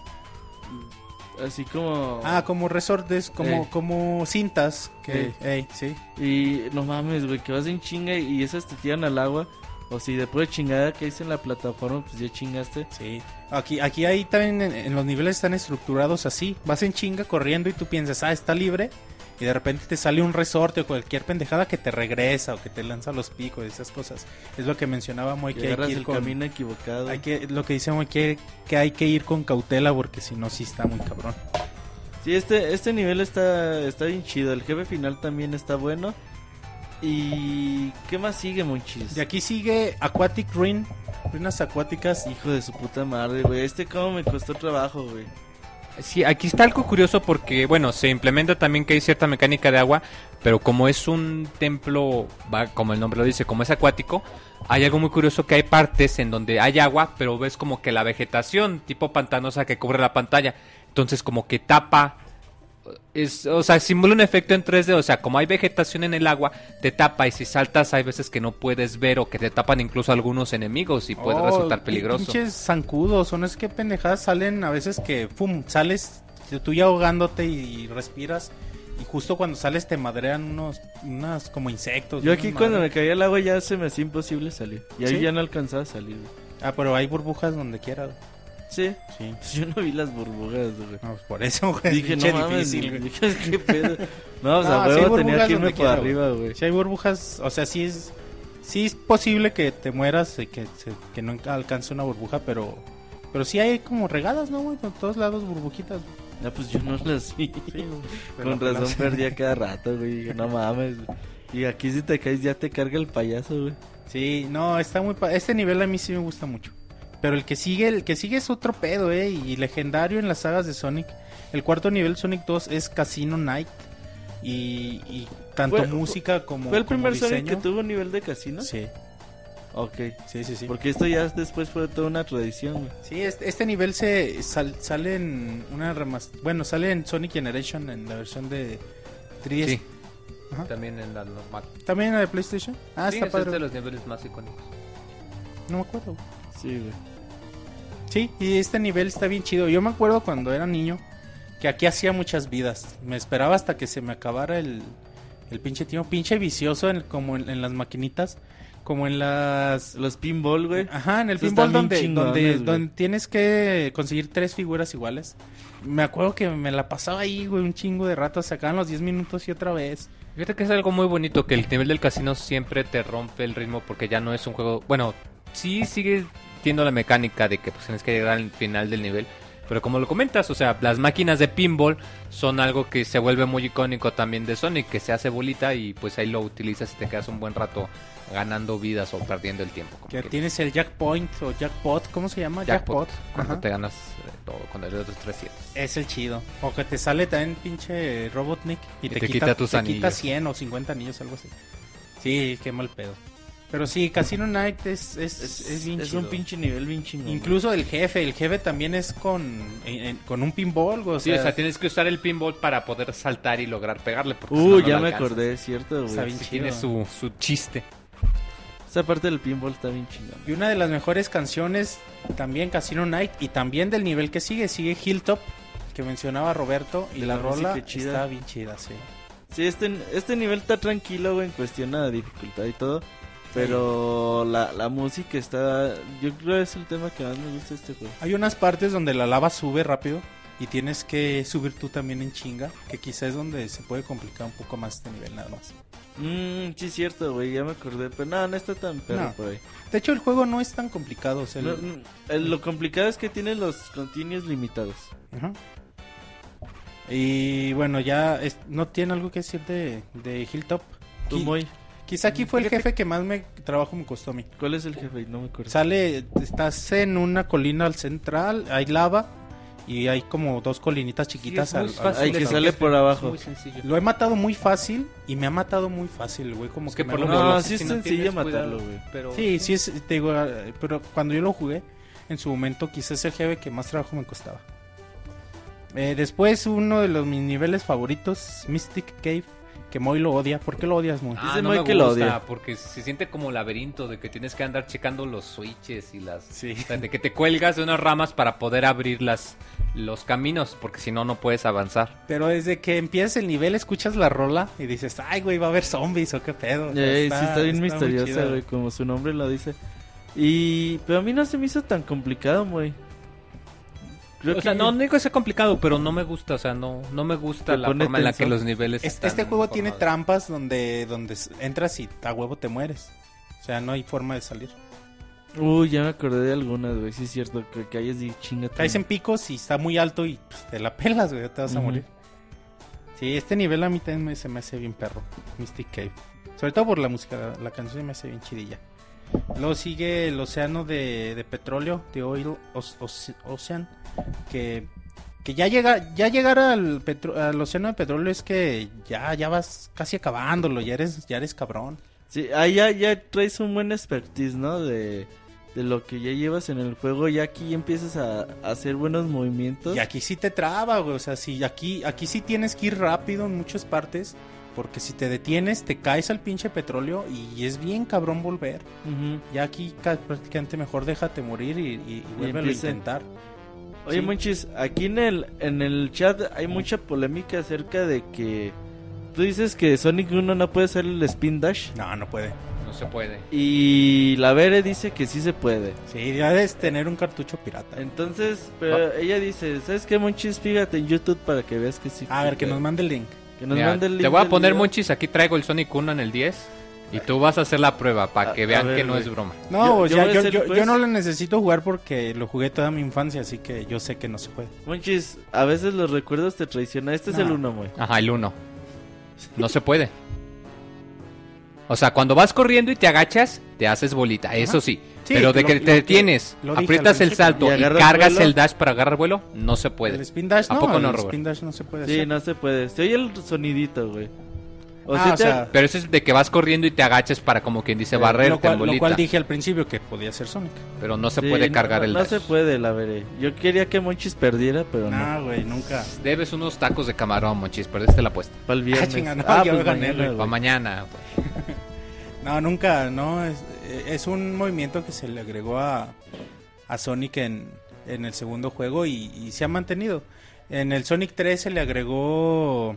Así como... Ah, como resortes, como, Ey. como cintas. Que, ey, sí. Y no mames, güey, que vas en chinga y esas te tiran al agua. O si después de chingada que hice en la plataforma, pues ya chingaste. Sí. Aquí, aquí ahí también en, en los niveles están estructurados así. Vas en chinga corriendo y tú piensas, ah, está libre. y de repente te sale un resorte o cualquier pendejada que te regresa o que te lanza los picos y esas cosas. Es lo que mencionaba Moy Que hay que ir el con, camino equivocado. hay que, lo que dice Moy que, que hay que ir con cautela porque si no sí está muy cabrón. Sí, este, este nivel está, está bien chido. El jefe final también está bueno. ¿Y qué más sigue, Monchis? Y aquí sigue Aquatic Ruin, ruinas acuáticas. Hijo de su puta madre, güey. Este cómo me costó trabajo, güey. Sí, aquí está algo curioso porque, bueno, se implementa también que hay cierta mecánica de agua, pero como es un templo, va, como el nombre lo dice, como es acuático, hay algo muy curioso que hay partes en donde hay agua, pero ves como que la vegetación tipo pantanosa que cubre la pantalla, entonces como que tapa, es, o sea, simula un efecto en 3D, o sea, como hay vegetación en el agua, te tapa y si saltas hay veces que no puedes ver o que te tapan incluso algunos enemigos y puede Oh, resultar peligroso. Pinches zancudos, son es que pendejadas salen a veces que, pum, sales tú ya ahogándote y, respiras. Y justo cuando sales te madrean unos, unas como insectos. Yo aquí cuando me caía el agua ya se me hacía imposible salir. Y ahí ¿Sí? ya no alcanzaba a salir. Ah, pero hay burbujas donde quiera. Sí. Sí. Pues yo no vi las burbujas, güey. No, pues por eso, güey. Dije, no mames, difícil, güey. dije, ¿qué pedo? No, o sea, No, sí huevo tenía que irme quiera, arriba, güey. Si hay burbujas, o sea, sí es, sí es posible que te mueras y que, que no alcance una burbuja, pero, pero sí hay como regadas, ¿no, güey? Por todos lados burbujitas. Ya, pues yo no las vi. Pero Con pues, razón las- perdía cada rato, güey. Dije, no mames. Y aquí si te caes ya te carga el payaso, güey. Sí, no, está muy... pa- Este nivel a mí sí me gusta mucho. Pero el que sigue, el que sigue es otro pedo, ¿eh? Y legendario en las sagas de Sonic. El cuarto nivel Sonic 2 es Casino Night. Y, y tanto Fue- música como ¿Fue el como primer Sonic que tuvo nivel de casino? Sí, Ok. sí, sí, sí. Porque esto ya después fue toda una tradición, güey. Sí, este, este nivel se sal- sale en una remas- bueno, sale en Sonic Generation en la versión de 3DS. Sí, Ajá. también en la normal. También en la de PlayStation. Ah, Sí, está es padre. de los niveles más icónicos. No me acuerdo. Sí, güey. Sí, y este nivel está bien chido. Yo me acuerdo cuando era niño que aquí hacía muchas vidas. Me esperaba hasta que se me acabara el, el pinche tiempo. Pinche vicioso en, como en, en las maquinitas. Como en las... Los pinball, güey. Ajá, en el pinball donde, donde tienes que conseguir tres figuras iguales. Me acuerdo que me la pasaba ahí, güey, un chingo de rato. Sacaban los 10 minutos y otra vez. Fíjate que es algo muy bonito que el nivel del casino siempre te rompe el ritmo porque ya no es un juego. Bueno, sí sigue teniendo la mecánica de que pues tienes que llegar al final del nivel. Pero como lo comentas, o sea, las máquinas de pinball son algo que se vuelve muy icónico también de Sonic, que se hace bolita y pues ahí lo utilizas y te quedas un buen rato ganando vidas o perdiendo el tiempo. como Que tienes el jackpoint o jackpot, ¿cómo se llama? Jackpot, cuando Ajá. te ganas eh, cuando eres otros 3 7. Es el chido. O que te sale también pinche Robotnik y, Y te, te quita, quita tus te quita anillos. 100 o 50 anillos, algo así. Sí, qué mal pedo. Pero sí, Casino Night es, es, Es, es, bien es chido. un pinche nivel bien chingón. Incluso el jefe, el jefe también es con, en- en- con un pinball, o Sí, sea, o sea, tienes que usar el pinball para poder saltar y lograr pegarle. Porque Uh, no, ya me acordé, es cierto, Está güey. bien Sí, tiene su, su chiste. Esa parte del pinball está bien chingón. Y una de las mejores canciones, también Casino Night, y también del nivel que sigue, sigue Hilltop, que mencionaba Roberto, y De la, la rola está bien chida, sí. Sí, este, este nivel está tranquilo, güey, en cuestión a dificultad y todo. Pero la, la música está... Yo creo que es el tema que más me gusta este juego. Hay unas partes donde la lava sube rápido y tienes que subir tú también en chinga, que quizás es donde se puede complicar un poco más este nivel nada más. Mmm, sí es cierto, güey, ya me acordé. Pero no, no está tan perro No. por ahí. De hecho el juego no es tan complicado, o sea, No, el- lo complicado es que tiene los continuos limitados. Ajá. Y bueno, ya es- no tiene algo que decir de, de Hilltop. Tú, Qui- Moy, Quizá aquí fue el jefe que más me trabajo me costó a mí. ¿cuál es el jefe? No me acuerdo. Sale, estás en una colina al central, hay lava y hay como dos colinitas chiquitas. Sí, es muy al- al- Ay, que sale por abajo. es. Lo he matado muy fácil y me ha matado muy fácil, güey. Como Es que, que me por lo ha- No, menos sí es si sencillo matarlo, güey. Pero Sí, sí es, te digo, pero cuando yo lo jugué, en su momento quizás el jefe que más trabajo me costaba. Eh, después uno de los mis niveles favoritos, Mystic Cave, que Moy lo odia. ¿Por qué lo odias, Moy? Ah, Dice no Moy me que lo gusta, odia. porque se siente como laberinto de que tienes que andar checando los switches y las... Sí. o sea, de que te cuelgas de unas ramas para poder abrir las, los caminos, porque si no, no puedes avanzar. Pero desde que empiezas el nivel escuchas la rola y dices, ay, güey, va a haber zombies o qué pedo. Sea, Ey, sí está bien muy misteriosa, güey, como su nombre lo dice. Y... Pero a mí no se me hizo tan complicado, güey. Creo o sea, que- no, no digo que sea complicado, pero no me gusta, o sea, no, no me gusta Te la forma en la que los niveles Este, están este juego tiene trampas donde, donde entras y a huevo te mueres. O sea, no hay forma de salir. Uy, ya me acordé de algunas, güey. Sí, es cierto. Que, que así chinga. Caes en picos y está muy alto y pues, te la pelas, güey, te vas a morir. Sí, este nivel a mí también me- se me hace bien perro. Mystic Cave. Sobre todo por la música, la, la canción se me hace bien chidilla. Luego sigue el océano de, de petróleo, de Oil Oce- Oce- Ocean, que, que ya llega, ya llegar al, petro- al océano de petróleo es que ya, ya vas casi acabándolo, ya eres, ya eres cabrón. Sí, ahí ya, ya traes un buen expertise, ¿no? De, de lo que ya llevas en el juego. Ya aquí empiezas a, a hacer buenos movimientos. Y aquí sí te traba, güey. O sea, sí, aquí, aquí sí tienes que ir rápido en muchas partes. Porque si te detienes, te caes al pinche petróleo y es bien cabrón volver. Ujú. Ya aquí ca- prácticamente mejor déjate morir y, y, y vuélvelo a intentar. Oye, Sí. Monchis, aquí en el, en el chat hay mucha polémica acerca de que tú dices que Sonic 1 no puede hacer el Spin Dash. No, no puede. No se puede. Y la Vere dice que sí se puede. Sí, ya debes tener un cartucho pirata. Entonces, pero ella dice, ¿sabes qué, Monchis? Fíjate en YouTube para que veas que sí. A ver, que puede". nos mande el link. Que nos Mira, mande el te voy a del poner, video. Monchis, aquí traigo el Sonic 1 en el 10. Y tú vas a hacer la prueba para que a vean ver, que no güey. es broma. No, Yo- pues yo ya, voy a yo, hacer, yo- pues- yo no lo necesito jugar porque lo jugué toda mi infancia, así que yo sé que no se puede. Monchis, a veces los recuerdos te traicionan. Este es No. el uno, güey. Ajá, el 1. No se puede. O sea, cuando vas corriendo y te agachas, te haces bolita, eso sí. Sí, Pero de que lo te detienes, aprietas el salto Y cargas el dash para agarrar vuelo, no se El puede. spin dash, ¿A no, poco el no, Robert? spin dash no se puede Sí, hacer. no se puede. Se oye el sonidito, güey. O Ah, sea, o te- sea, Pero eso es de que vas corriendo y te agachas para como quien dice Eh, barrerte lo, cual, lo cual dije al principio que podía ser Sonic. Pero no se sí, puede no- cargar no, el No dash. se puede, la veré. Yo quería que Monchis perdiera, pero no. No, güey, nunca. Debes unos tacos de camarón, Monchis, perdiste la apuesta. Para el viernes. chinga, no, ah, yo pues mañana. Para mañana. güey. No, nunca, no. Es, es un movimiento que se le agregó a, a Sonic en, en el segundo juego y, se ha mantenido. En el Sonic 3 se le agregó.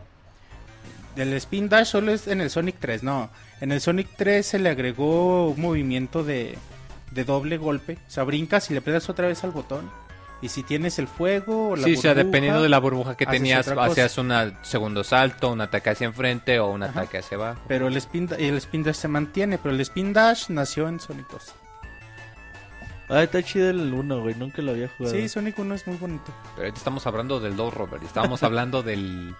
El Spin Dash solo es en el Sonic 3, no. En el Sonic 3 se le agregó un movimiento de, de doble golpe. O sea, brincas y le pegas otra vez al botón. Y si tienes el fuego o la Sí, o sea, dependiendo de la burbuja que tenías, hacías un segundo salto, un ataque hacia enfrente o un Ajá. ataque hacia abajo. Pero el spin, da- el spin Dash se mantiene. Pero el Spin Dash nació en Sonic 2. Ah, está chido el 1, güey. Nunca lo había jugado. Sí, Sonic 1 es muy bonito. Pero ahorita estamos hablando del 2, Robert. Estábamos hablando del,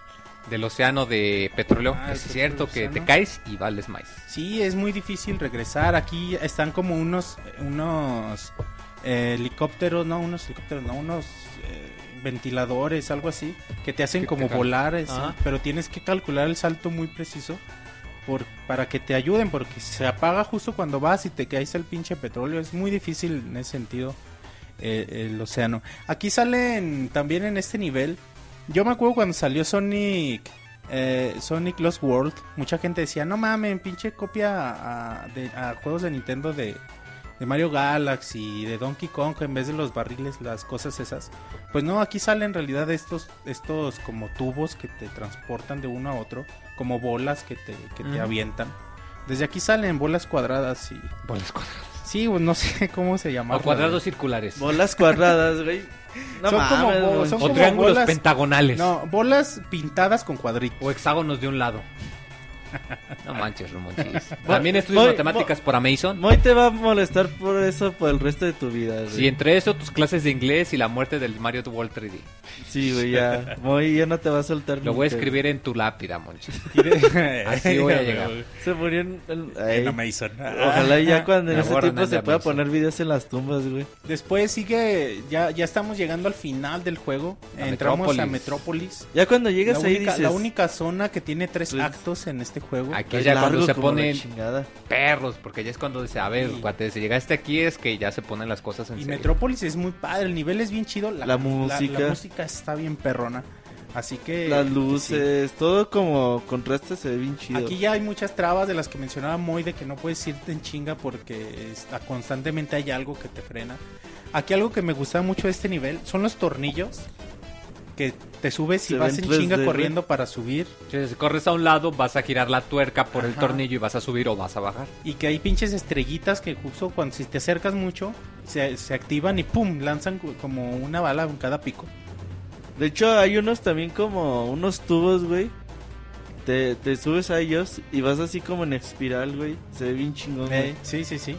del océano de petróleo. Ah, es cierto que océano. te caes y vales más. Sí, es muy difícil regresar. Aquí están como unos unos eh, helicópteros, no, unos helicópteros, no, unos eh, ventiladores, algo así, que te hacen Que como volar, así, Ah. pero tienes que calcular el salto muy preciso por, para que te ayuden, porque se apaga justo cuando vas y te caes el pinche petróleo. Es muy difícil en ese sentido eh, el océano. Aquí salen también en este nivel. Yo me acuerdo cuando salió Sonic eh, Sonic Lost World, mucha gente decía, no mames, pinche copia a, de, a juegos de Nintendo de, de Mario Galaxy, de Donkey Kong, en vez de los barriles, las cosas esas. Pues no, aquí salen en realidad estos, estos como tubos que te transportan de uno a otro, como bolas que te, que te avientan. Desde aquí salen bolas cuadradas y... Bolas cuadradas. Sí, pues no sé cómo se llama. O cuadrados circulares. Bolas cuadradas, güey. No Son como mames, son o como triángulos bolas- pentagonales. No, bolas pintadas con cuadritos. O hexágonos de un lado. No manches, Ramonchis. También estudias matemáticas por Amazon. Moy te va a molestar por eso por el resto de tu vida, güey. Sí, entre eso, tus clases de inglés y la muerte del Mario World 3D. Sí, güey, ya. Moy ya no te va a soltar Lo voy a nunca. escribir en tu lápida, Monchis. Así voy a llegar. Se murió en... en- ay. En Amazon. Ojalá ya cuando en Me ese borran tiempo el se pueda Amazon. poner videos en las tumbas, güey. Después sigue, ya, ya estamos llegando al final del juego. A Entramos a Metrópolis. Metrópolis. Ya cuando La llegas ahí única, dices... la única zona que tiene tres Pues- actos en este juego. Aquí "Es ya cuando se ponen chingada". perros, porque ya es cuando dice, a ver, Sí. cuate, si llegaste aquí es que ya se ponen las cosas en Y serio. Metrópolis es muy padre, el nivel es bien chido. La, La música. La, música está bien perrona. Así que... Las luces, todo como contraste se ve bien chido. Aquí ya hay muchas trabas de las que mencionaba Moy de que no puedes irte en chinga porque está, constantemente hay algo que te frena. Aquí algo que me gusta mucho de este nivel son los tornillos que te subes y Se vas en 3D, chinga corriendo para subir si corres a un lado, vas a girar la tuerca por el tornillo y vas a subir o vas a bajar. y que hay pinches estrellitas que justo cuando si te acercas mucho se, se activan y pum lanzan como una bala en cada pico De hecho, hay unos también como unos tubos, güey. Te, te subes a ellos y vas así como en espiral, güey. Se ve bien chingón, güey. Eh, sí, sí, sí.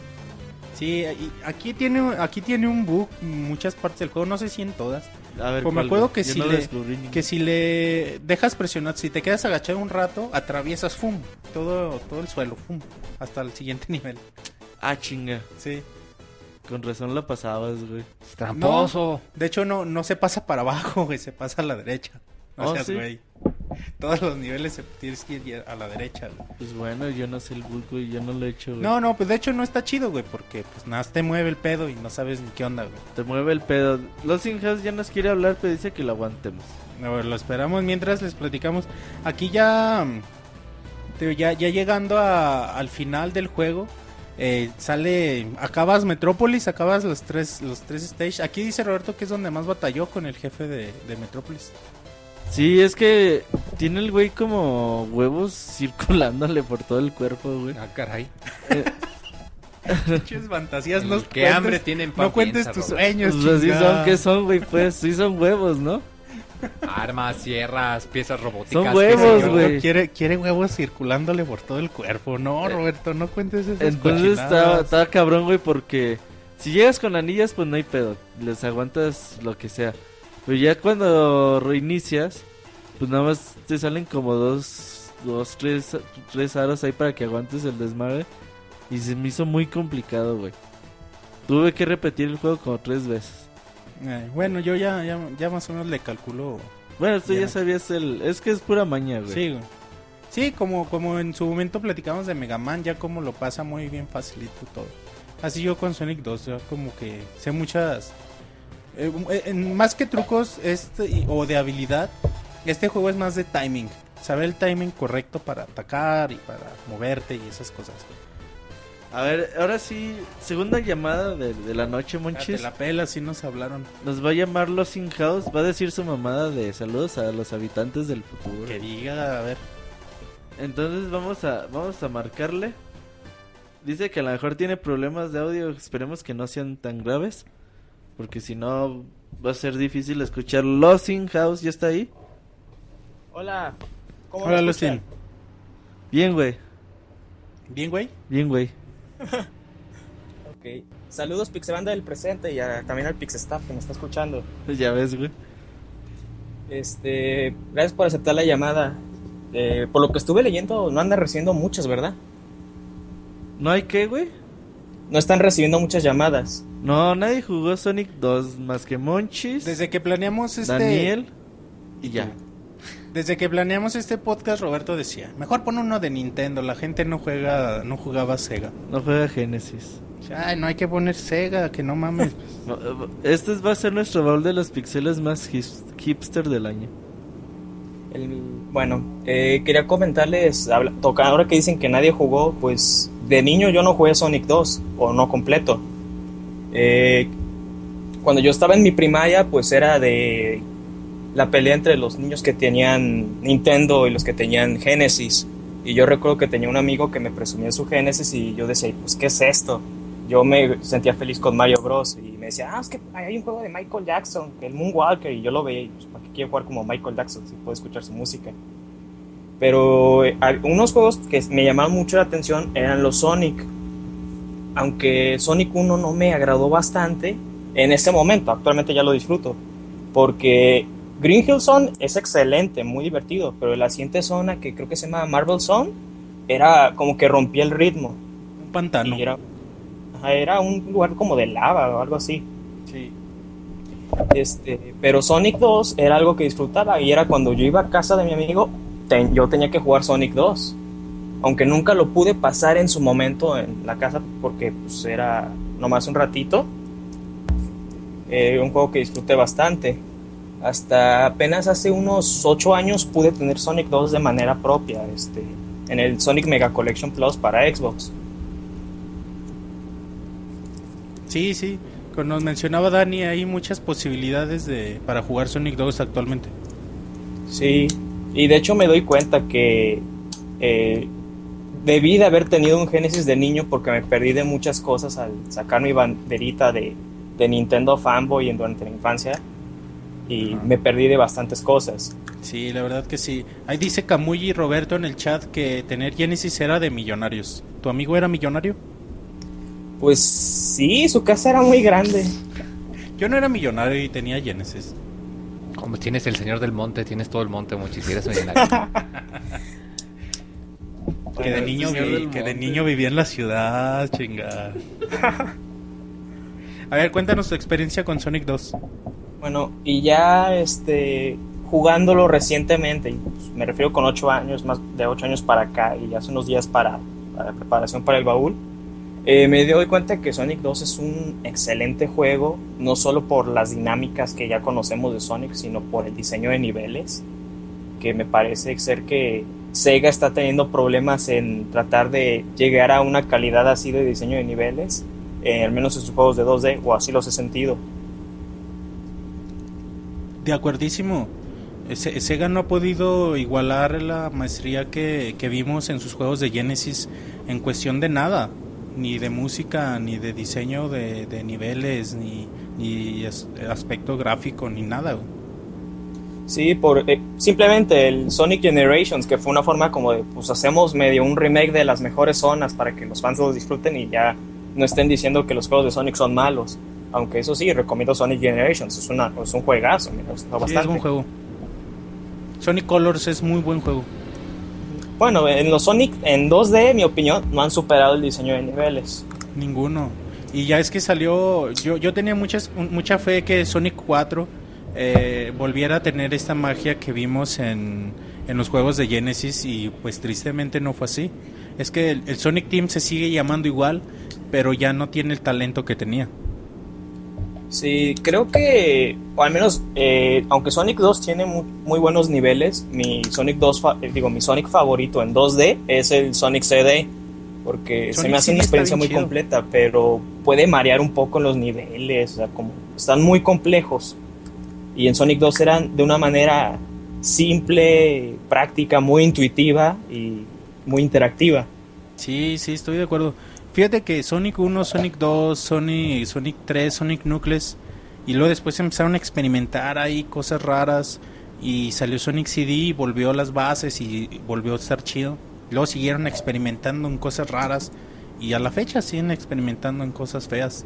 Sí, y aquí tiene, aquí tiene un bug en muchas partes del juego, no sé si en todas. A ver, Pues me ¿cuál, acuerdo que si no le- Que si le dejas presionar, si te quedas agachado un rato, atraviesas, fum, todo, todo el suelo, fum, hasta el siguiente nivel. Ah, chinga. Sí. Con razón lo pasabas, güey. Tramposo. De hecho, no, no se pasa para abajo, güey, se pasa a la derecha. No Oh, seas ¿sí? güey. Todos los niveles tienes que ir a la derecha, güey. Pues bueno, yo no sé el bug, güey. Yo no lo he hecho, güey. No, no, pues de hecho no está chido, güey, porque pues nada, te mueve el pedo y no sabes ni qué onda, güey. Te mueve el pedo. Los House ya nos quiere hablar, pero dice que lo aguantemos. A ver, lo esperamos mientras les platicamos. Aquí ya, mm, ya, ya llegando a- al final del juego, eh, sale, acabas Metrópolis, acabas los tres, los tres stages. Aquí dice Roberto que es donde más batalló con el jefe de, de Metrópolis. Sí, es que tiene el güey como huevos circulándole por todo el cuerpo, güey. Ah, caray. Pinches fantasías, no ¿Qué cuentes- hambre tienen pa' No cuentes tus sueños, Pues así chingada. son, ¿qué son, güey? Pues sí son huevos, ¿no? Armas, sierras, piezas robóticas. Son qué huevos, sé yo. güey. Quiere, quiere huevos circulándole por todo el cuerpo. No, Eh, Roberto, no cuentes esas Entonces está, está cabrón, güey, porque si llegas con anillas, pues no hay pedo. Les aguantas lo que sea. Pero ya cuando reinicias, pues nada más te salen como dos, dos, tres, tres aros ahí para que aguantes el desmadre. Y se me hizo muy complicado, güey. Tuve que repetir el juego como tres veces. Eh, bueno, yo ya, ya, ya más o menos le calculo. Bueno, tú Ya. ya sabías el... Es que es pura maña, güey. Sí, güey. Sí, como, como en su momento platicamos de Mega Man, ya como lo pasa muy bien facilito todo. Así yo con Sonic 2, ya como que sé muchas... eh, eh, en- más que trucos este, o de habilidad, este juego es más de timing. Saber el timing correcto para atacar y para moverte y esas cosas. A ver, ahora sí, segunda llamada de, de la noche, Ya Monchis. Te la pela, sí nos hablaron. Nos va a llamar Los In House. Va a decir su mamada de saludos a los habitantes del futuro. Que diga, a ver. Entonces vamos a vamos a marcarle. Dice que a lo mejor tiene problemas de audio. Esperemos que no sean tan graves. Porque si no va a ser difícil escuchar. Los In House ya está ahí. Hola. ¿Cómo Hola, Lucien. Bien, güey. ¿Bien, güey? Bien, güey. Ok. Saludos Pixebanda del presente y a- también al Pixestaff que me está escuchando. Pues ya ves, güey. Este, gracias por aceptar la llamada. Eh, por lo que estuve leyendo, no andan recibiendo muchas, ¿verdad? ¿No hay qué, güey? No están recibiendo muchas llamadas. No, nadie jugó Sonic 2 más que Monchis, Desde que planeamos este... Daniel y ya. Desde que planeamos este podcast, Roberto decía, mejor pon uno de Nintendo, la gente no juega, no jugaba Sega. No juega Genesis. Ay, no hay que poner Sega, que no mames. Eh, Este va a ser nuestro baúl de los pixeles más hipster del año. El- bueno, eh, quería comentarles, habla- toca, ahora que dicen que nadie jugó, pues de niño yo no jugué Sonic 2, o no completo. Eh, cuando yo estaba en mi primaria, pues era de la pelea entre los niños que tenían Nintendo y los que tenían Genesis. Y yo recuerdo que tenía un amigo que me presumía su Genesis y yo decía, pues, ¿qué es esto? Yo me sentía feliz con Mario Bros. Y me decía, ah, es que hay un juego de Michael Jackson, el Moonwalker. Y yo lo veía y, pues, ¿para qué quiero jugar como Michael Jackson si puedo escuchar su música? Pero eh, unos juegos que me llamaban mucho la atención eran los Sonic. Aunque Sonic 1 no me agradó bastante en este momento, actualmente ya lo disfruto. Porque Green Hill Zone es excelente, muy divertido, pero la siguiente zona que creo que se llama Marvel Zone era como que rompía el ritmo. Un pantano. Y era, ajá, era un lugar como de lava o algo así. Sí. Este, pero Sonic 2 era algo que disfrutaba y era cuando yo iba a casa de mi amigo, yo tenía que jugar Sonic 2. Aunque nunca lo pude pasar en su momento en la casa porque pues, era nomás un ratito. Eh, un juego que disfruté bastante. Hasta apenas hace unos 8 años pude tener Sonic 2 de manera propia, este, en el Sonic Mega Collection Plus para Xbox. Sí, sí. Como nos mencionaba Dani, hay muchas posibilidades de para jugar Sonic 2 actualmente. Sí, y de hecho me doy cuenta que eh, debí de haber tenido un Genesis de niño porque me perdí de muchas cosas al sacar mi banderita de, de Nintendo fanboy en- durante la infancia. y me perdí de bastantes cosas. Sí, la verdad que sí. Ahí dice Camuy y Roberto en el chat que tener Genesis era de millonarios. ¿Tu amigo era millonario? Pues sí, su casa era muy grande. Yo no era millonario y tenía Genesis. Como tienes el señor del monte, tienes todo el monte, muchis, eres millonario. que de niño, vi- que de niño vivía en la ciudad, chingada. A ver, cuéntanos tu experiencia con Sonic 2. Bueno, y ya este jugándolo recientemente, y, pues, me refiero con 8 años, más de 8 años para acá, y hace unos días para, para preparación para el baúl, eh, me doy cuenta que Sonic 2 es un excelente juego, no solo por las dinámicas que ya conocemos de Sonic, sino por el diseño de niveles, que me parece ser que Sega está teniendo problemas en tratar de llegar a una calidad así de diseño de niveles, eh, al menos en sus juegos de 2D, o así los he sentido. De acuerdísimo. Se- Sega no ha podido igualar la maestría que, que vimos en sus juegos de Genesis en cuestión de nada. Ni de música, ni de diseño de, de niveles, ni, ni as- aspecto gráfico, ni nada. güey. Sí, por eh, simplemente el Sonic Generations, que fue una forma como de, pues hacemos medio un remake de las mejores zonas para que los fans los disfruten y ya no estén diciendo que los juegos de Sonic son malos. Aunque eso sí, recomiendo Sonic Generations, es, una, es un juegazo, me gustó Sí, bastante. es buen juego. Sonic Colors es muy buen juego. Bueno, en los Sonic en 2D, en mi opinión, no han superado el diseño de niveles. Ninguno. Y ya es que salió, yo, yo tenía muchas, mucha fe que Sonic 4 eh, volviera a tener esta magia que vimos en, en los juegos de Genesis y pues tristemente no fue así. Es que el, el Sonic Team se sigue llamando igual, pero ya no tiene el talento que tenía. Sí, creo que, o al menos, eh, aunque Sonic 2 tiene mu- muy, buenos niveles, mi Sonic 2, fa- eh, digo, mi Sonic favorito en 2D es el Sonic CD, porque se me hace CD una experiencia muy chido. completa, pero puede marear un poco en los niveles, o sea, como están muy complejos. Y en Sonic 2 eran de una manera simple, práctica, muy intuitiva y muy interactiva. Sí, sí, estoy de acuerdo. Fíjate que Sonic 1, Sonic 2, Sonic, Sonic 3, Sonic Knuckles, y luego después empezaron a experimentar ahí cosas raras, y salió Sonic CD, y volvió a las bases y volvió a estar chido. Luego siguieron experimentando en cosas raras, y a la fecha siguen experimentando en cosas feas,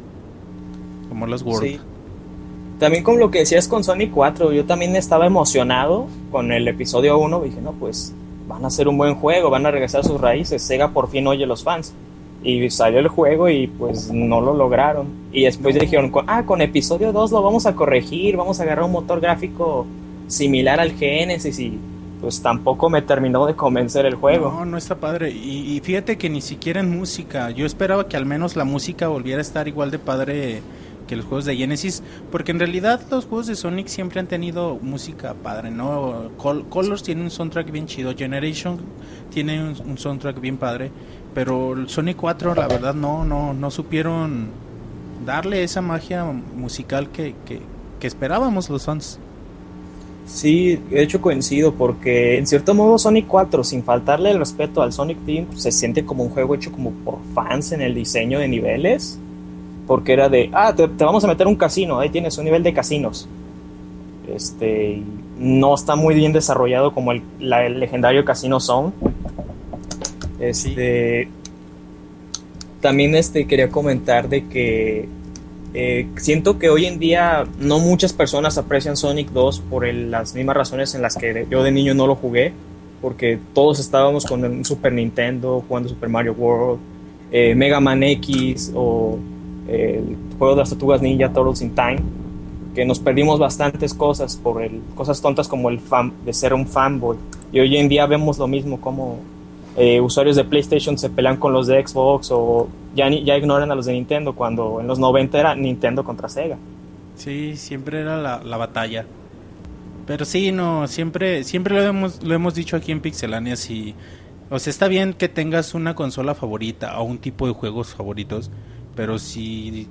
como los World. Sí. También con lo que decías con Sonic 4, yo también estaba emocionado con el episodio 1. Dije, no, pues van a hacer un buen juego, van a regresar a sus raíces. Sega por fin oye a los fans. Y salió el juego y pues no lo lograron. Y después dijeron, ah, con episodio 2 lo vamos a corregir, vamos a agarrar un motor gráfico similar al Genesis y pues tampoco me terminó de convencer el juego. No, no está padre. Y, y fíjate que ni siquiera en música. Yo esperaba que al menos la música volviera a estar igual de padre que los juegos de Genesis. Porque en realidad los juegos de Sonic siempre han tenido música padre, ¿no? Col- Colors tiene un soundtrack bien chido. Generation tiene un, un soundtrack bien padre. Pero el Sonic 4, la verdad, no, no, no supieron darle esa magia musical que, que, que esperábamos los fans. Sí, de hecho coincido porque en cierto modo Sonic 4, sin faltarle el respeto al Sonic Team, se siente como un juego hecho como por fans en el diseño de niveles. Porque era de, ah, te, vamos a meter un casino, ahí tienes un nivel de casinos. Este, no está muy bien desarrollado como el, la- el legendario Casino Zone. Este, también este, quería comentar de que eh, siento que hoy en día no muchas personas aprecian Sonic 2 por el- las mismas razones en las que yo de niño no lo jugué, porque todos estábamos con un Super Nintendo jugando Super Mario World, eh, Mega Man X o el juego de las tortugas ninja Turtles in Time, que nos perdimos bastantes cosas por el, cosas tontas como el fan, de ser un fanboy. Y hoy en día vemos lo mismo como eh, usuarios de PlayStation se pelean con los de Xbox o ya, ni- ya ignoran a los de Nintendo cuando en los 90 era Nintendo contra Sega. Sí, siempre era la, la batalla. Pero sí, no, siempre, siempre lo hemos, lo hemos dicho aquí en Pixelania, si, o sea, está bien que tengas una consola favorita o un tipo de juegos favoritos, pero si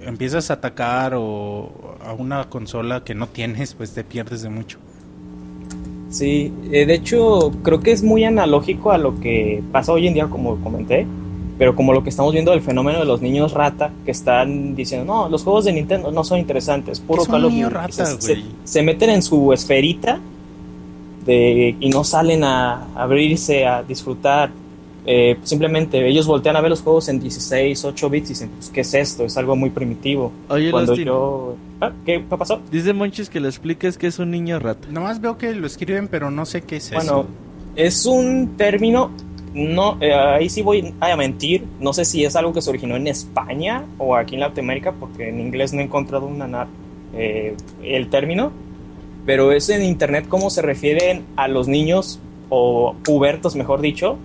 empiezas a atacar o a una consola que no tienes, pues te pierdes de mucho. Sí, eh, de hecho creo que es muy analógico a lo que pasa hoy en día, como comenté. pero como lo que estamos viendo del fenómeno de los niños rata, que están diciendo, no, los juegos de Nintendo no son interesantes, puro Es un Call of niño Duty". rata, se, se- se meten en su esferita de, y no salen a abrirse, a disfrutar. Eh, simplemente ellos voltean a ver los juegos en 16, 8 bits y dicen, pues, ¿qué es esto? Es algo muy primitivo. Oye, Cuando yo... Ah, ¿Qué pasó? dice Monchis que le expliques que es un niño rata. Nomás veo que lo escriben, pero no sé qué es Bueno, eso. es un término, no, eh, ahí sí voy a mentir, no sé si es algo que se originó en España o aquí en Latinoamérica, porque en inglés no he encontrado una, na- eh, el término, pero es en internet cómo se refieren a los niños, o pubertos mejor dicho,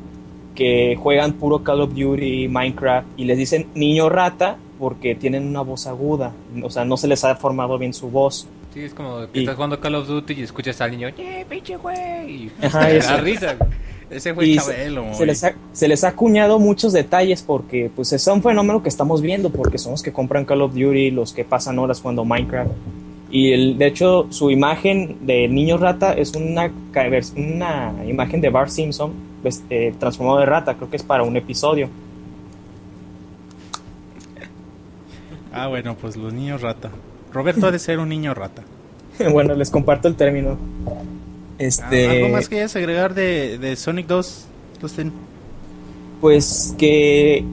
que juegan puro Call of Duty, Minecraft, y les dicen niño rata porque tienen una voz aguda, o sea, no se les ha formado bien su voz. Sí, es como que Y- estás jugando Call of Duty y escuchas al niño, ¡eh, pinche güey! Y Ajá, te eso. da risa. Ese fue y Chabelo. se, se les ha, se les ha acuñado muchos detalles porque pues es un fenómeno que estamos viendo porque son los que compran Call of Duty, los que pasan horas jugando Minecraft. Y el, de hecho su imagen de niño rata es una, una imagen de Bart Simpson pues, eh, transformado de rata, creo que es para un episodio. Ah, bueno, pues los niños rata. Roberto ha de ser un niño rata. bueno, les comparto el término. Ah, Este, ¿Algo más que quieras agregar de, de Sonic 2? Dustin? Pues que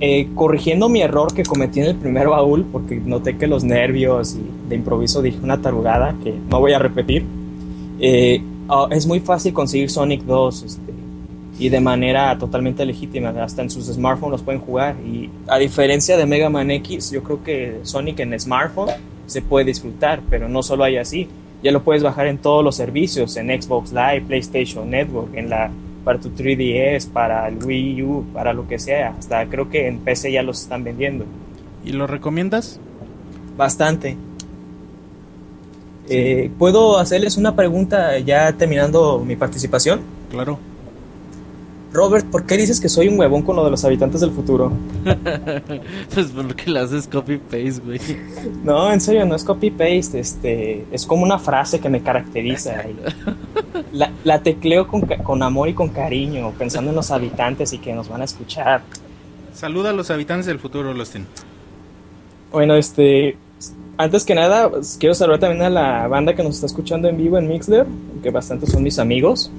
eh, corrigiendo mi error que cometí en el primer baúl, porque noté que los nervios y de improviso dije una tarugada que no voy a repetir, eh, ah, es muy fácil conseguir Sonic 2 este, y de manera totalmente legítima, hasta en sus smartphones los pueden jugar. Y a diferencia de Mega Man X, yo creo que Sonic en smartphone se puede disfrutar, pero no solo hay así. Ya lo puedes bajar en todos los servicios, en Xbox Live, PlayStation Network, en la para tu 3DS, para el Wii U, para lo que sea. Hasta creo que en PC ya los están vendiendo. ¿Y lo recomiendas? Bastante. Eh, ¿Puedo hacerles una pregunta ya terminando mi participación? Claro. Robert, ¿por qué dices que soy un huevón con lo de los habitantes del futuro? pues porque le haces copy-paste, güey. No, en serio, no es copy-paste, este, es como una frase que me caracteriza. y La, la tecleo con, con amor y con cariño, pensando en los habitantes y que nos van a escuchar. Saluda a los habitantes del futuro, Dustin. Bueno, este, antes que nada, pues, quiero saludar también a la banda que nos está escuchando en vivo en Mixler, que bastantes son mis amigos.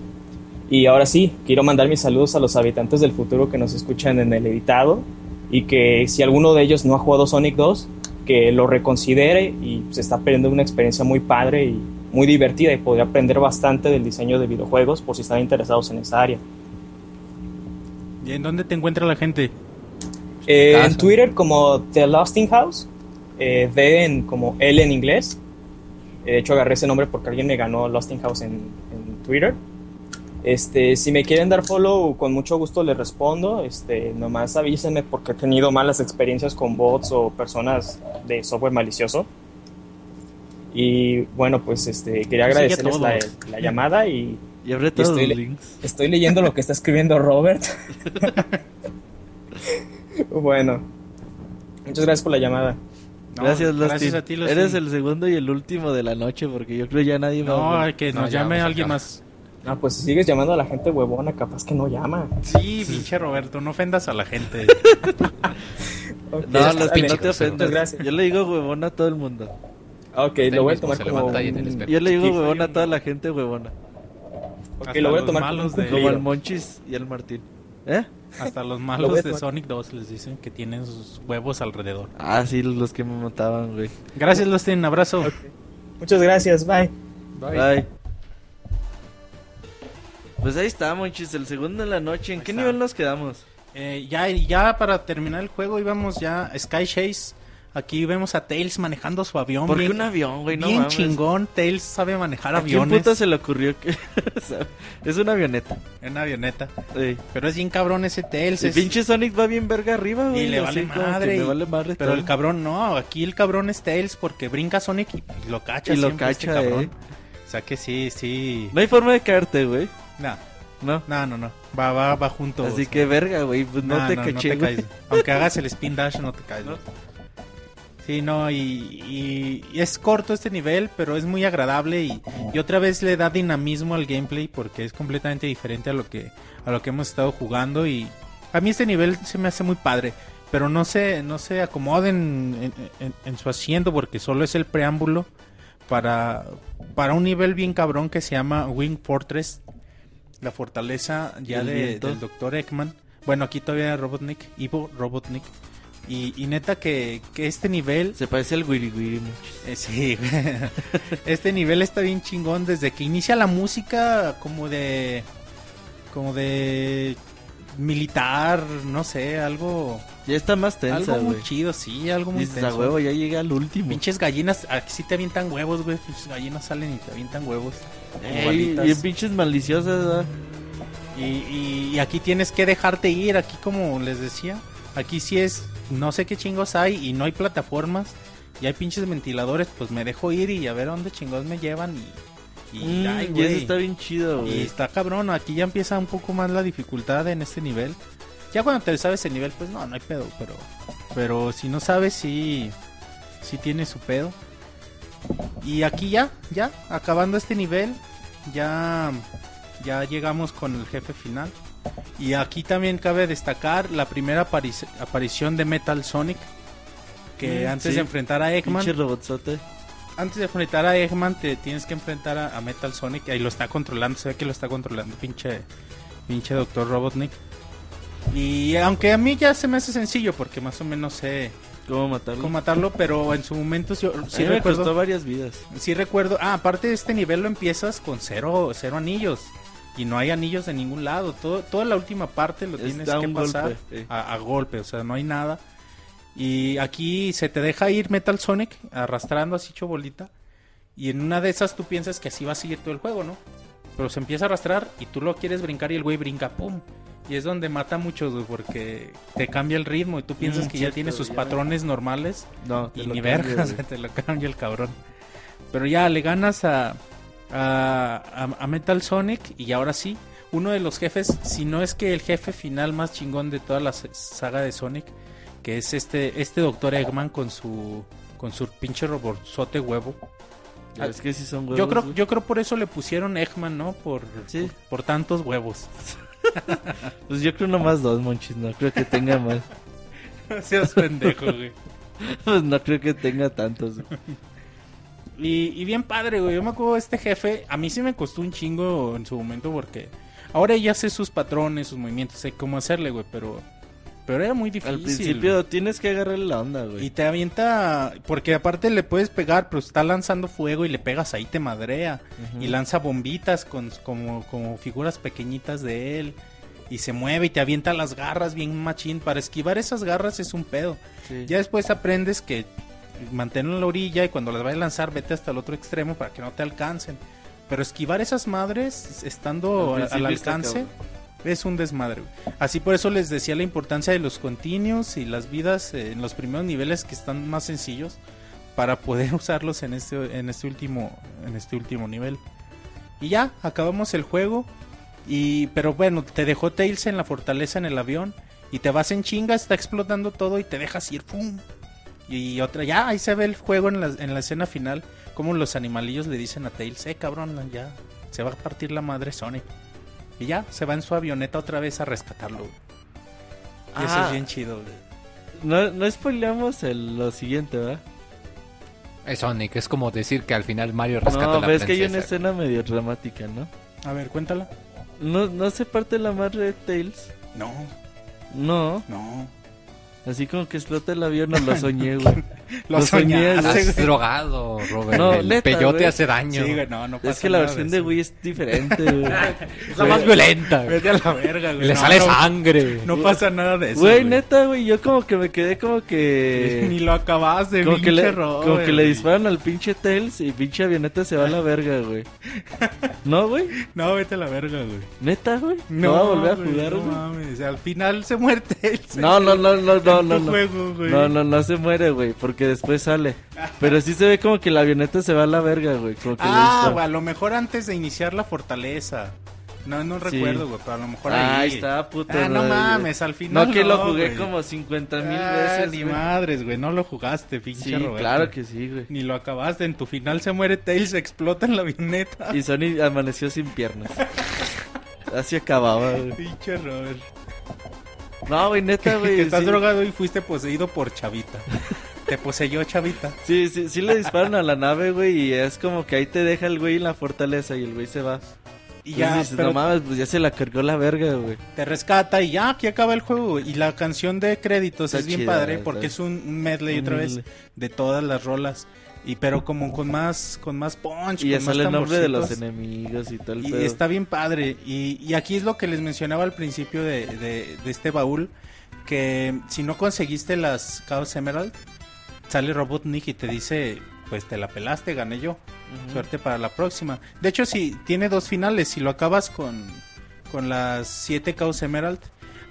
Y ahora sí, quiero mandar mis saludos a los habitantes del futuro que nos escuchan en el editado y que si alguno de ellos no ha jugado Sonic 2, que lo reconsidere y se está perdiendo una experiencia muy padre y muy divertida y podría aprender bastante del diseño de videojuegos por si están interesados en esa área. ¿Y en dónde te encuentra la gente? Eh, en. Twitter como The Losting House, eh, D en como L en inglés. Eh, de hecho agarré ese nombre porque alguien me ganó Losting House en, en Twitter. Este, si me quieren dar follow, con mucho gusto les respondo. Este, nomás avísenme porque he tenido malas experiencias con bots o personas de software malicioso. Y bueno, pues este, quería agradecerles la, la llamada y Y abre todos Estoy los le- links. Estoy leyendo lo que está escribiendo Robert. bueno, muchas gracias por la llamada. No, gracias. Gracias a ti. Eres el segundo y el último de la noche porque yo creo ya nadie va No, a... hay que No, nos ya, llame alguien más. Ah, pues si sigues llamando a la gente huevona, capaz que no llama. Sí, pinche Roberto, no ofendas a la gente. Ok, No, Lastin, bien. no te ofendas. gracias. Yo le digo huevona a todo el mundo. Ok, lo voy a tomar como... un-. Yo le digo Sí, huevona a toda la gente huevona. ok, Hasta lo voy a los tomar como de- Como al Monchis y al Martín. ¿Eh? Hasta los Lo malos de. Sonic 2 les dicen que tienen sus huevos alrededor. Ah, sí, los que me mataban, güey. Gracias, Dustin. Abrazo. Muchas gracias, bye. Bye. Pues ahí está, Monchis, el segundo de la noche. ¿En Ahí qué está. nivel nos quedamos? Eh, ya, ya para terminar el juego íbamos ya a Sky Chase. Aquí vemos a Tails manejando su avión. ¿Por qué un avión, güey? No bien mames. chingón. Tails sabe manejar ¿A quién aviones. puta se le ocurrió que... es una avioneta. En una avioneta. Sí. Pero es bien cabrón ese Tails. El es- pinche Sonic va bien verga arriba, güey. Y le vale madre. Y- vale madre pero todo. el cabrón no. Aquí el cabrón es Tails porque brinca Sonic y, y lo cacha. Y lo este cacha, cabrón. eh. O sea que sí, sí. No hay forma de caerte, güey. No, No. no, no. no. Va, va, va junto. Así que verga, güey. Pues no, No, te no, caché, te güey. caes. Aunque hagas el spin dash, no te caes. ¿No? Sí, no, y, y- y es corto este nivel, pero es muy agradable y, y otra vez le da dinamismo al gameplay porque es completamente diferente a lo que a lo que hemos estado jugando y, A mí este nivel se me hace muy padre, pero no se, no se acomoden en, en- en su asiento porque solo es el preámbulo para, para un nivel bien cabrón que se llama Wing Fortress, la fortaleza ya de- del Dr. Eggman. Bueno, aquí todavía Robotnik, Ivo Robotnik. Y, y neta que, que este nivel Se parece al Wiri mucho. eh, sí, güey. este nivel está bien chingón desde que inicia la música como de como de militar, no sé, algo Ya está más tensa, algo muy chido, sí, algo muy Dices, a tenso. huevo, ya llega al último. Pinches gallinas, aquí sí te avientan huevos, güey. Pinches gallinas salen y te avientan huevos. Ey, bien pinches maliciosas, ¿verdad? Y, y- y aquí tienes que dejarte ir, aquí como les decía, aquí sí es, no sé qué chingos hay y no hay plataformas y hay pinches ventiladores, pues me dejo ir y a ver a dónde chingos me llevan y, y, Mm, ay, y güey. eso está bien chido, Y güey. está cabrón, aquí ya empieza un poco más la dificultad en este nivel. Ya cuando te sabes el nivel, pues no, no hay pedo, pero pero si no sabes, sí, sí tiene su pedo. Y aquí ya, ya, acabando este nivel, ya, ya llegamos con el jefe final. Y aquí también cabe destacar la primera aparici- aparición de Metal Sonic, que Mm, antes sí. de enfrentar a Eggman. Antes de enfrentar a Eggman te tienes que enfrentar a, a Metal Sonic. Ahí lo está controlando, se ve que lo está controlando, pinche, pinche Doctor Robotnik. Y aunque a mí ya se me hace sencillo porque más o menos sé ¿Cómo matarlo? cómo matarlo, pero en su momento yo sí me costó recuerdo, varias vidas. sí recuerdo. Ah, aparte de este nivel lo empiezas con cero, cero anillos. Y no hay anillos de ningún lado. Todo, toda la última parte lo Es tienes que pasar golpe, eh. a, a golpe. O sea, no hay nada. Y aquí se te deja ir Metal Sonic arrastrando así chobolita. Y en una de esas tú piensas que así va a seguir todo el juego, ¿no? Pero se empieza a arrastrar y tú lo quieres brincar y el güey brinca, ¡pum! Y es donde mata a muchos, güey, porque te cambia el ritmo y tú piensas Mm, que ya tiene sus ya. patrones normales No, te y lo ni vergas, te lo cambia el cabrón. Pero ya le ganas a, a, a- Metal Sonic y ahora sí, uno de los jefes, si no es que el jefe final más chingón de toda la saga de Sonic, que es este este Doctor Eggman con su con su pinche robotzote huevo. Ah, Es que sí son huevos. Yo creo güey. yo creo por eso le pusieron Eggman, ¿no? Por Sí. por, por tantos huevos. Pues yo creo nomás dos, monchis. No creo que tenga más. Seas pendejo, güey. Pues no creo que tenga tantos. güey. Y, y bien padre, güey. Yo me acuerdo de este jefe. A mí sí me costó un chingo en su momento porque ahora ya sé sus patrones, sus movimientos, sé cómo hacerle, güey. Pero, pero era muy difícil. Al principio tienes que agarrarle la onda, güey. Y te avienta. Porque aparte le puedes pegar, pero está lanzando fuego y le pegas ahí, te madrea. Y lanza bombitas con, como, como figuras pequeñitas de él. Y se mueve y te avienta las garras bien machín. Para esquivar esas garras es un pedo. Sí. Ya después aprendes que manténlo en la orilla y cuando las vayas a lanzar vete hasta el otro extremo para que no te alcancen. Pero esquivar esas madres estando Al alcance cabrón. Es un desmadre. Así por eso les decía la importancia de los continuos y las vidas eh, en los primeros niveles que están más sencillos para poder usarlos en este en este último en este último nivel. Y ya acabamos el juego y pero bueno, te dejó Tails en la fortaleza en el avión y te vas en chinga, está explotando todo y te dejas ir pum. Y otra, ya ahí se ve el juego en la, en la escena final, como los animalillos le dicen a Tails, eh cabrón, ya se va a partir la madre Sonic. Y ya, se va en su avioneta otra vez a rescatarlo. Y eso Ah. es bien chido, güey. No, no spoileamos el, lo siguiente, ¿verdad? Es Sonic, es como decir que al final Mario rescata No, a la ves que hay una princesa. escena medio dramática, ¿no? A ver, cuéntala. No, no se parte la madre de Tails. No, No, no. así como que explota el avión, no lo soñé, güey. Lo Lo soñaste, Estás drogado, Robert. No, el neta, peyote güey. hace daño. Sí, güey, no, no pasa Es que la versión de de. Wii es diferente, güey. Es la más violenta. güey. Vete a la verga, güey. Le No, sale no, sangre. No pasa nada de eso. Güey, neta, güey, yo como que me quedé como que... Ni lo acabas de Como que, pinche le, Robert, como que le disparan al pinche Tails y pinche avioneta se va a la verga, güey. ¿No, güey? No, vete a la verga, güey. ¿Neta, güey? ¿No va a volver a güey, jugar, No güey? mames, al final se muere Tails. No, no, no, no, no, no, no. No, no, no se muere, güey, porque después sale. Pero sí se ve como que la avioneta se va a la verga, güey. Como que le Ah, güey, a lo mejor antes de iniciar la fortaleza. No, no recuerdo, güey, pero a lo mejor Ah, ahí. ahí está, puto. Ah, no mames, al final No que lo jugué como 50 mil Ah, veces, ni madres, güey, no lo jugaste, pinche Sí, Roberto. claro que sí, güey. Ni lo acabaste, en tu final se muere Tails, explota en la avioneta. Y Sony amaneció sin piernas. Así acababa, güey. Pinche Robert. No, güey, neta, güey. que estás sí. drogado y fuiste poseído por Chavita. Te poseyó Chavita. Sí, sí, sí le disparan a la nave, güey, y es como que ahí te deja el güey en la fortaleza y el güey se va. Y ya, dices, pero no mames, pues ya se la cargó la verga, güey. te rescata y ya, aquí acaba el juego. güey. Y la canción de créditos Está es bien chida, padre está- porque es un medley otra vez de todas las rolas. Y pero como con más con más punch, Y ya con sale el nombre de los enemigos y el Y pedo. está bien padre. Y, y aquí es lo que les mencionaba al principio de, de- de este baúl. Que si no conseguiste las Chaos Emerald, sale Robotnik y te dice, pues te la pelaste, gané yo. Suerte para la próxima. De hecho, si tiene dos finales, si lo acabas con, con las 7 Chaos Emerald,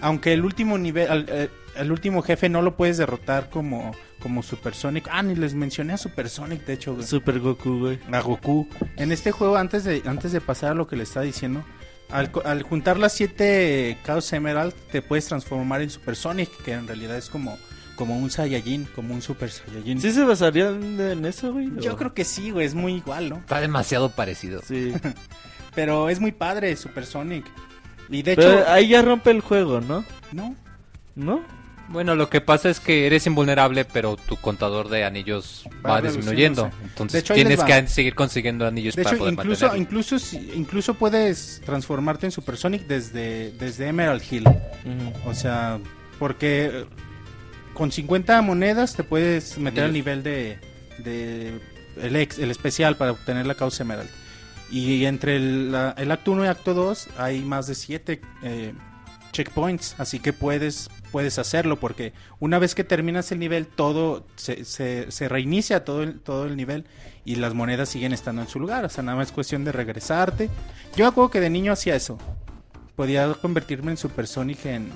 aunque el último nivel, al- eh, el último jefe no lo puedes derrotar como, como Super Sonic. Ah, ni les mencioné a Super Sonic, de hecho. güey Super Goku, güey. a Goku. En este juego, antes de, antes de pasar a lo que le está diciendo, al, al juntar las 7 Chaos Emerald, te puedes transformar en Super Sonic, que en realidad es como, como un Saiyajin, como un Super Saiyajin. ¿Sí se basarían en eso, güey? Yo ¿O? creo que sí, güey, es muy igual, ¿no? Está demasiado parecido. Sí. Pero es muy padre Super Sonic. Y de hecho, ahí ya rompe el juego, ¿no? no, ¿No? Bueno, lo que pasa es que eres invulnerable, pero tu contador de anillos Va va, disminuyendo. Entonces hecho, tienes que seguir consiguiendo anillos de para hecho, poder incluso, mantenerlo. incluso, si- incluso puedes transformarte en Super Sonic desde, desde Emerald Hill. O sea, porque con 50 monedas te puedes meter al nivel de, de el, ex, el especial para obtener la causa emerald. Y entre el, la- el acto 1 y acto 2 hay más de 7 checkpoints, así que puedes puedes hacerlo porque una vez que terminas el nivel todo se, se, se reinicia todo el, todo el nivel y las monedas siguen estando en su lugar, o sea, nada más es cuestión de regresarte. Yo me acuerdo que de niño hacía eso. Podía convertirme en Super Sonic en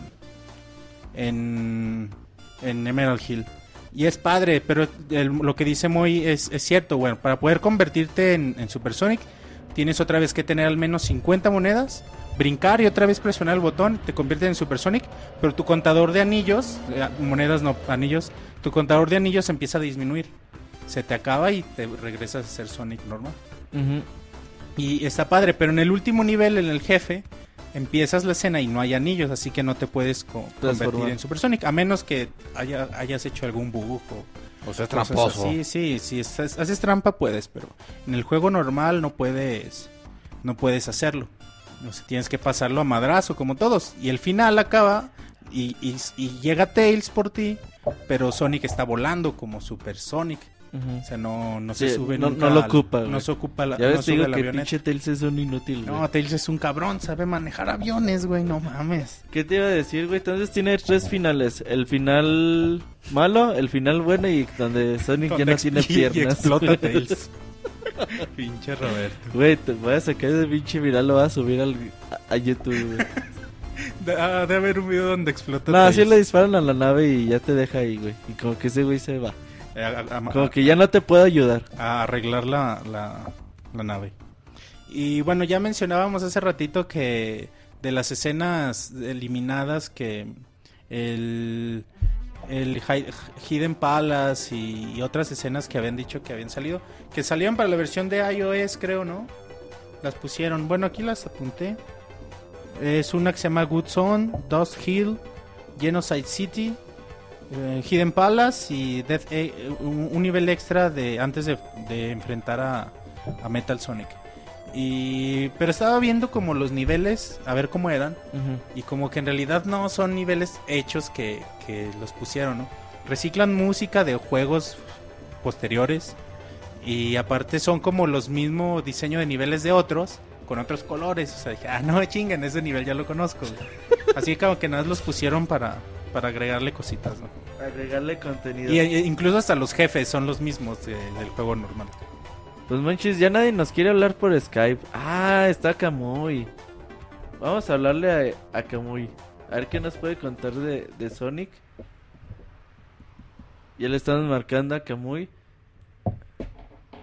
en, en Emerald Hill. Y es padre, pero el- lo que dice Moy es, es cierto. Bueno, para poder convertirte en, en Super Sonic, tienes otra vez que tener al menos 50 monedas, brincar y otra vez presionar el botón, te convierte en Super Sonic, pero tu contador de anillos, eh, monedas no, anillos, tu contador de anillos empieza a disminuir. Se te acaba y te regresas a ser Sonic normal. Y está padre, pero en el último nivel, en el jefe, empiezas la escena y no hay anillos, así que no te puedes co- convertir en Super Sonic, a menos que haya- hayas hecho algún bug o O sea, es tramposo. Sí, sí, estás- haces trampa puedes, pero en el juego normal no puedes, no puedes hacerlo. O sea, tienes que pasarlo a madrazo como todos. Y el final acaba y, y- y llega Tails por ti, pero Sonic está volando como Super Sonic. O sea, no, no Sí, se sube no- nunca no lo al- ocupa, güey. No se ocupa la, Ya no ves, te sube digo la que avioneta. pinche Tails es un inútil, güey. No, Tails es un cabrón, sabe manejar aviones, güey, no mames. ¿Qué te iba a decir, güey? Entonces tiene tres finales. El final malo, el final bueno y donde Sonic ya no tiene Y- y piernas. explota Tails. Pinche Roberto. Güey, te voy a sacar ese pinche viral, lo voy a subir al, a, a YouTube, güey. De, ah, de haber un video donde explota No, así le disparan a la nave y ya te deja ahí, güey. Y como que ese güey se va. Eh, a, a- Como que ya no te puedo ayudar. a arreglar la, la, la nave. Y bueno, ya mencionábamos hace ratito que de las escenas eliminadas que el, el Hi- Hidden Palace y, y otras escenas que habían dicho que habían salido, que salían para la versión de iOS, creo, ¿no? Las pusieron. Bueno, aquí las apunté. Es una que se llama Good Zone, Dust Hill, Genocide City, eh, Hidden Palace y Death A- un, un nivel extra de antes de, de enfrentar a, a Metal Sonic. Y pero estaba viendo como los niveles, a ver cómo eran y como que en realidad no son niveles hechos que, que los pusieron, ¿no? Reciclan música de juegos posteriores y aparte son como los mismos diseño de niveles de otros con otros colores. O sea, dije, ah, no chinguen, ese nivel ya lo conozco. güey". Así como que nada los pusieron para, para agregarle cositas, ¿no? Agregarle contenido. Y eh, incluso hasta los jefes son los mismos de- del juego normal. Pues manches, ya nadie nos quiere hablar por Skype. Ah, está Kamui. Vamos a hablarle a, a Kamui. A ver qué nos puede contar de, de Sonic. Ya le estamos marcando a Kamui.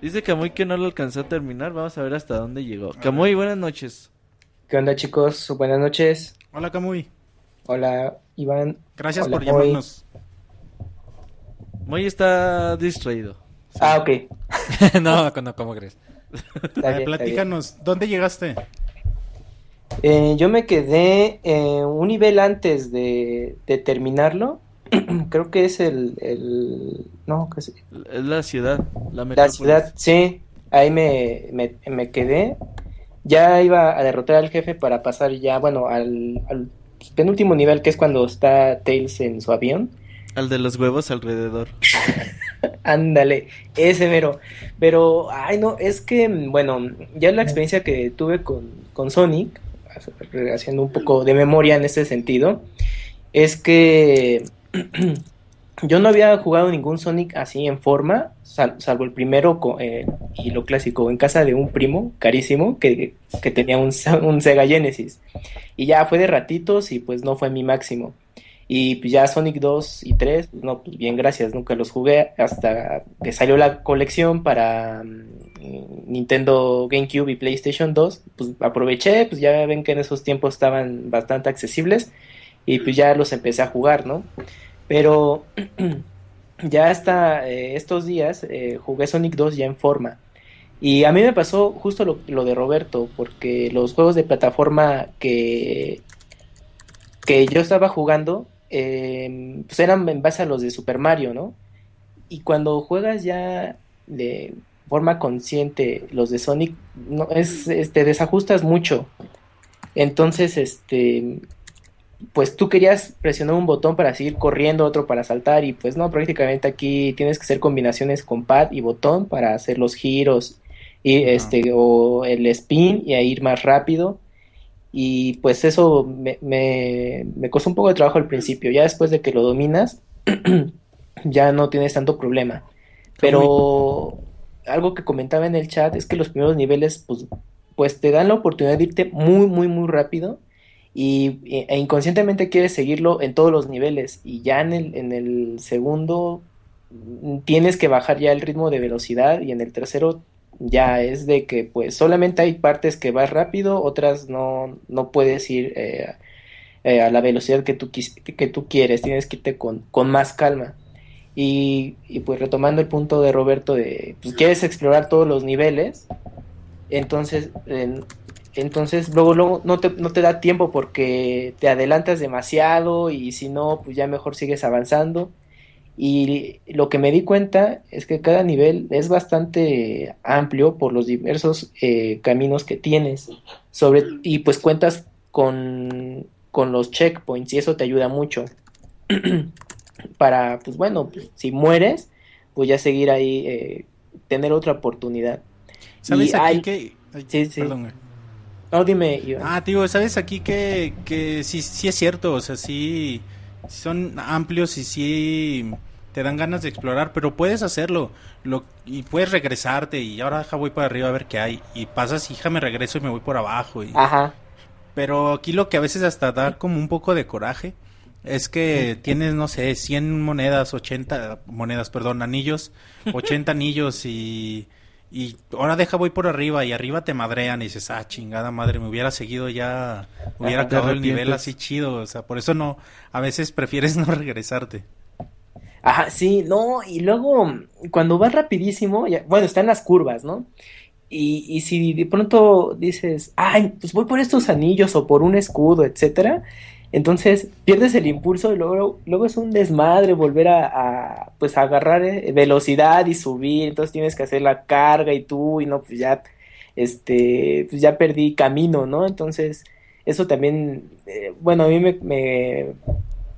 Dice Kamui que no lo alcanzó a terminar. Vamos a ver hasta dónde llegó. Kamui, buenas noches. ¿Qué onda chicos? Buenas noches. Hola Kamui, Hola Iván. Gracias Hola, por llamarnos. Muy está distraído. Ah, ok. no, no, ¿cómo crees? Está está bien. platícanos, ¿dónde llegaste? Eh, yo me quedé eh, un nivel antes de, de terminarlo. Creo que es el, el no, ¿qué es? Es la ciudad, la La ciudad, sí, ahí me, me, me quedé. Ya iba a derrotar al jefe para pasar ya, bueno, al, al penúltimo nivel, que es cuando está Tails en su avión. Al de los huevos alrededor. Ándale, ese mero. Pero, ay, no, es que, bueno, ya la experiencia que tuve con, con Sonic, haciendo un poco de memoria en ese sentido, es que yo no había jugado ningún Sonic así en forma, sal- salvo el primero eh, y lo clásico, en casa de un primo carísimo que, que tenía un, un Sega Genesis. Y ya fue de ratitos y pues no fue mi máximo. Y pues ya Sonic 2 y 3, pues no, pues bien, gracias, nunca los jugué hasta que salió la colección para mm, Nintendo GameCube y PlayStation 2, pues aproveché, pues ya ven que en esos tiempos estaban bastante accesibles y pues ya los empecé a jugar, ¿no? Pero ya hasta eh, estos días eh, jugué Sonic 2 ya en forma. Y a mí me pasó justo lo, lo de Roberto, porque los juegos de plataforma que, que yo estaba jugando, eh, pues eran en base a los de Super Mario, ¿no? Y cuando juegas ya de forma consciente los de Sonic, no, es, este, desajustas mucho. Entonces, este, pues tú querías presionar un botón para seguir corriendo, otro para saltar, y pues no, prácticamente aquí tienes que hacer combinaciones con pad y botón para hacer los giros y este o el spin y a ir más rápido. Y pues eso me, me, me costó un poco de trabajo al principio. Ya después de que lo dominas, ya no tienes tanto problema. Pero algo que comentaba en el chat es que los primeros niveles, pues, pues te dan la oportunidad de irte muy, muy, muy rápido. Y, e inconscientemente quieres seguirlo en todos los niveles. Y ya en el, en el segundo mm, tienes que bajar ya el ritmo de velocidad. Y en el tercero ya es de que pues solamente hay partes que vas rápido, otras no, no puedes ir eh, eh, a la velocidad que tú, que tú quieres, tienes que irte con, con más calma. Y, pues retomando el punto de Roberto de, pues quieres explorar todos los niveles, entonces, en- entonces luego, luego no te, no te da tiempo porque te adelantas demasiado y si no, pues ya mejor sigues avanzando. Y lo que me di cuenta es que cada nivel es bastante amplio por los diversos eh, caminos que tienes. Sobre, y pues cuentas con, con los checkpoints y eso te ayuda mucho. Para, pues bueno, pues, si mueres, pues ya seguir ahí, eh, tener otra oportunidad. ¿Sabes Y aquí hay- que... ay, Sí, sí. perdón. No, dime, Iván. Ah, digo, ¿sabes aquí que, que sí, sí es cierto? O sea, sí son amplios y sí te dan ganas de explorar, pero puedes hacerlo lo, y puedes regresarte y ahora ja, voy para arriba a ver qué hay y pasas, hija, me regreso y me voy por abajo. Y... Ajá. Pero aquí lo que a veces hasta da como un poco de coraje es que tienes, no sé, 100 monedas, 80 monedas, perdón, anillos, 80 anillos y, y ahora deja voy por arriba y arriba te madrean y dices, ah, chingada madre, me hubiera seguido ya, hubiera acabado el nivel así chido, o sea, por eso no, a veces prefieres no regresarte. Ajá, sí, no, y luego cuando vas rapidísimo, ya- bueno, están las curvas, ¿no? Y, y si de pronto dices, ay, pues voy por estos anillos o por un escudo, etcétera, entonces pierdes el impulso y luego, luego es un desmadre volver a, pues a agarrar eh, velocidad y subir, entonces tienes que hacer la carga y tú, y no, pues ya, este, pues ya perdí camino, ¿no? Entonces, eso también, eh, bueno, a mí me, me,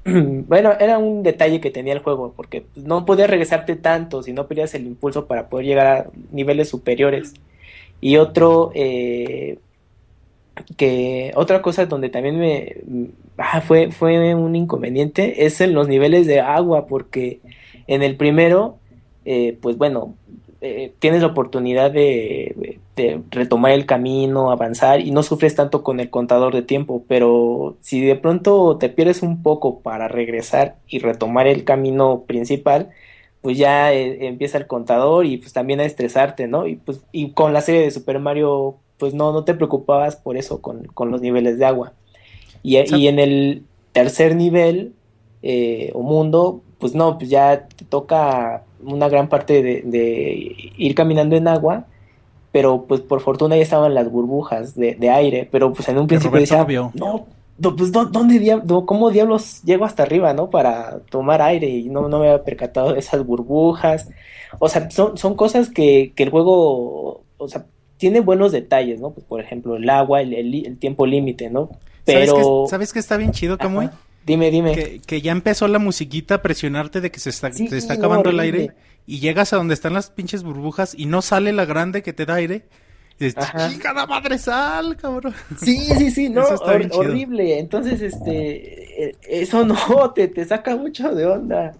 bueno, era un detalle que tenía el juego, porque no podías regresarte tanto si no perdías el impulso para poder llegar a niveles superiores. Y otro, eh, que otra cosa donde también me ah, fue, fue un inconveniente es en los niveles de agua, porque en el primero, eh, pues bueno, eh, tienes la oportunidad de, retomar el camino, avanzar y no sufres tanto con el contador de tiempo, pero si de pronto te pierdes un poco para regresar y retomar el camino principal, pues ya eh, empieza el contador y pues también a estresarte, ¿no? Y pues y con la serie de Super Mario, pues no, no te preocupabas por eso con, con los niveles de agua. Y, y en el tercer nivel eh, o mundo, pues no, pues ya te toca una gran parte de, de ir caminando en agua pero pues por fortuna ya estaban las burbujas de, de aire, pero pues en un principio decía, no no, pues ¿dó- ¿dónde diablos, cómo diablos llego hasta arriba, no? Para tomar aire y no, no me había percatado de esas burbujas. O sea, son, son cosas que, que el juego, o sea, tiene buenos detalles, ¿no? Pues por ejemplo, el agua, el, el, el tiempo límite, ¿no? ¿Sabes, Pero, qué, ¿Sabes qué está bien chido, Camuy? Dime, dime. Que, que ya empezó la musiquita a presionarte de que se está, Sí, se está no, acabando el aire y llegas a donde están las pinches burbujas y no sale la grande que te da aire. Y dices, madre, sal, cabrón. Sí, sí, sí, no, hor- horrible. Entonces, este, eh, eso no, te, te saca mucho de onda.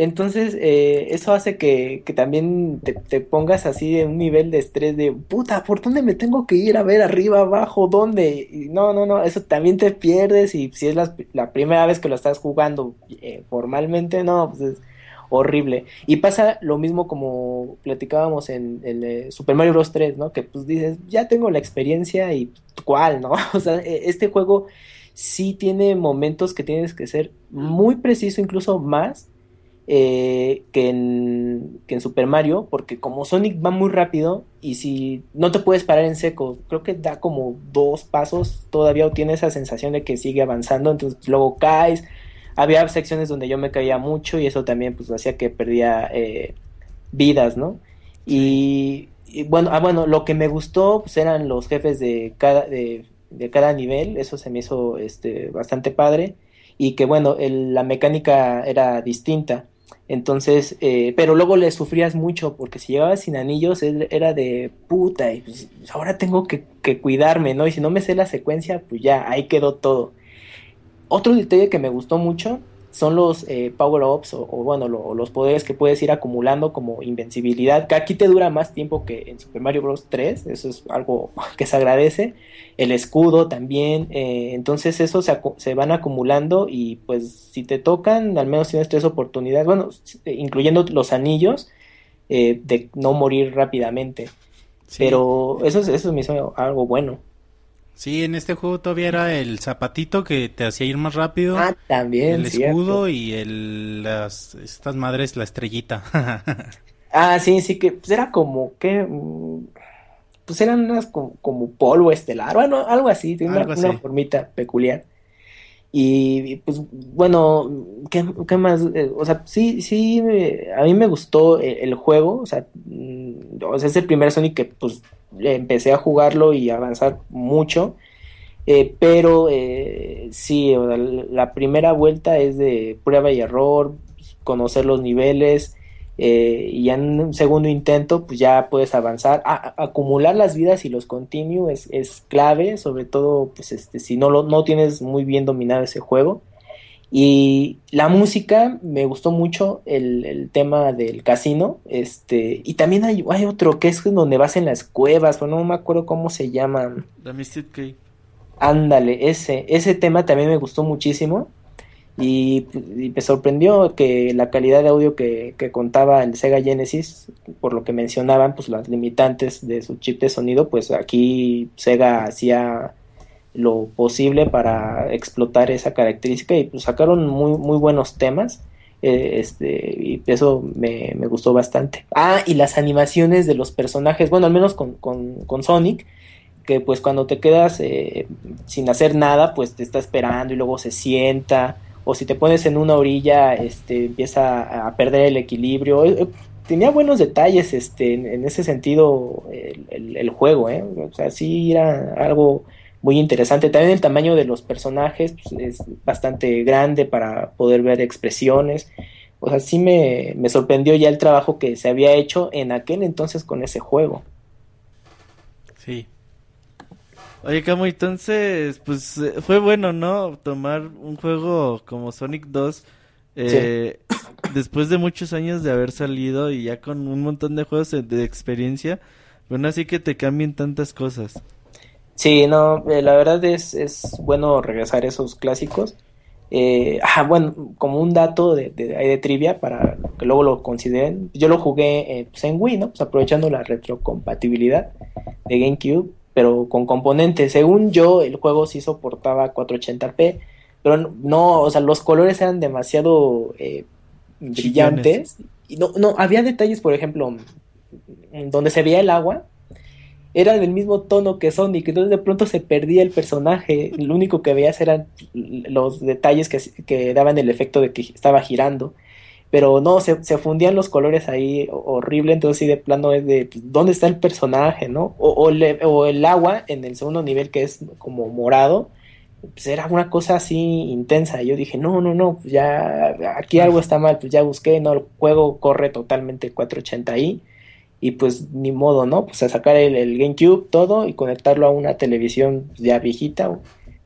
Entonces, eh, eso hace que, también te, pongas así en un nivel de estrés de, puta, ¿por dónde me tengo que ir a ver arriba, abajo, dónde? Y no, no, no, eso también te pierdes y si es la, primera vez que lo estás jugando eh, formalmente, no, pues es horrible. Y pasa lo mismo como platicábamos en, en, eh, Super Mario Bros. 3, ¿no? Que pues dices, ya tengo la experiencia y ¿cuál, no? O sea, eh, este juego sí tiene momentos que tienes que ser muy preciso, incluso más eh, que, en, que en Super Mario, porque como Sonic va muy rápido y si no te puedes parar en seco, creo que da como dos pasos, todavía tiene esa sensación de que sigue avanzando, entonces luego caes. Había secciones donde yo me caía mucho y eso también pues hacía que perdía eh, vidas, ¿no? Y, y bueno, ah, bueno, lo que me gustó pues eran los jefes de cada, de, de cada nivel, eso se me hizo este, bastante padre y que bueno, el- la mecánica era distinta. Entonces, eh, pero luego le sufrías mucho porque si llegabas sin anillos er- era de puta y pues, ahora tengo que, que cuidarme, ¿no? Y si no me sé la secuencia, pues ya, ahí quedó todo. Otro detalle que me gustó mucho son los eh, power-ups o, o, bueno, lo- los poderes que puedes ir acumulando como invencibilidad, que aquí te dura más tiempo que en Super Mario Bros. 3, eso es algo que se agradece. El escudo también, eh, entonces eso se, van acumulando y pues si te tocan, al menos tienes tres oportunidades, bueno, eh, incluyendo los anillos, eh, de no morir rápidamente. Sí. Pero eso, eso me hizo algo bueno. Sí, en este juego todavía era el zapatito que te hacía ir más rápido, Ah, también, el cierto. escudo y el, las, estas madres, la estrellita. Ah, sí, sí, que pues era como que. mm, Pues eran unas como, como polvo estelar, bueno, algo así, una, Algo una así. formita peculiar. Y, pues bueno, ¿qué, qué más? Eh, o sea, sí, sí, me- a mí me gustó el, el juego, o sea, mm, o sea, es el primer Sonic que pues empecé a jugarlo y avanzar mucho. Eh, pero eh, sí, la primera vuelta es de prueba y error, conocer los niveles, eh, y en un segundo intento, pues ya puedes avanzar. Acumular las vidas y los continue es, es clave, sobre todo, pues este, si no lo no tienes muy bien dominado ese juego. Y la música, me gustó mucho el, el tema del casino, este, y también hay, hay otro que es donde vas en las cuevas, pero no me acuerdo cómo se llama. La Mystic Cave. Ándale, ese, ese tema también me gustó muchísimo y, y me sorprendió que la calidad de audio que, que contaba el Sega Genesis, por lo que mencionaban, pues las limitantes de su chip de sonido, pues aquí Sega hacía lo posible para explotar esa característica y pues sacaron muy, muy buenos temas. eh, este, y eso me, me gustó bastante. Ah, y las animaciones de los personajes, bueno, al menos con, con, con Sonic, que pues cuando te quedas eh, sin hacer nada, pues te está esperando y luego se sienta, o si te pones en una orilla, este, empieza a perder el equilibrio. Eh, eh, tenía buenos detalles este, en, ese sentido el, el- el juego. O sea, sí era algo muy interesante. También el tamaño de los personajes pues, es bastante grande para poder ver expresiones. O sea, sí me, me sorprendió ya el trabajo que se había hecho en aquel entonces con ese juego. sí. Oye, Camo, entonces, pues eh, fue bueno, ¿no? Tomar un juego como Sonic 2 eh, después de muchos años de haber salido y ya con un montón de juegos de, de experiencia, bueno, así que te cambien tantas cosas. Sí, no, eh, la verdad es, es bueno regresar a esos clásicos. Eh, ah, bueno, como un dato de, de, de trivia para que luego lo consideren, yo lo jugué eh, pues, en Wii, ¿no? Pues aprovechando la retrocompatibilidad de GameCube, pero con componentes. Según yo, el juego sí soportaba 480p, pero no, no, o sea, los colores eran demasiado eh, brillantes. Y no, no, había detalles, por ejemplo, donde se veía el agua, era del mismo tono que Sonic, entonces de pronto se perdía el personaje, lo único que veías eran los detalles que, que daban el efecto de que estaba girando, pero no, se, se fundían los colores ahí horrible, entonces sí de plano es de, pues, ¿dónde está el personaje, no? O, o, el agua en el segundo nivel que es como morado, pues era una cosa así intensa. Yo dije, no, no, no, pues ya aquí algo está mal, pues ya busqué, no, el juego corre totalmente 480i y pues ni modo, ¿no? Pues a sacar el, GameCube, todo y conectarlo a una televisión ya viejita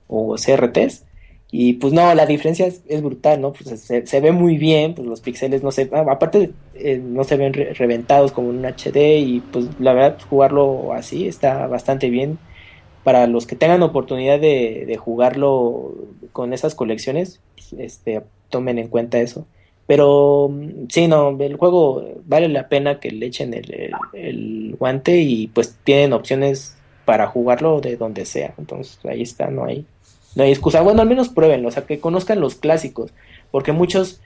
o, CRTs. Y pues no, la diferencia es, brutal, ¿no? Pues se, ve muy bien, pues los píxeles no se, aparte eh, no se ven reventados como en un HD y pues la verdad jugarlo así está bastante bien para los que tengan oportunidad de, jugarlo con esas colecciones, pues, este, tomen en cuenta eso. Pero sí, no, el juego vale la pena que le echen el, guante y pues tienen opciones para jugarlo de donde sea. Entonces ahí está, no hay, no hay excusa. Bueno, al menos pruébenlo, o sea, que conozcan los clásicos, porque muchos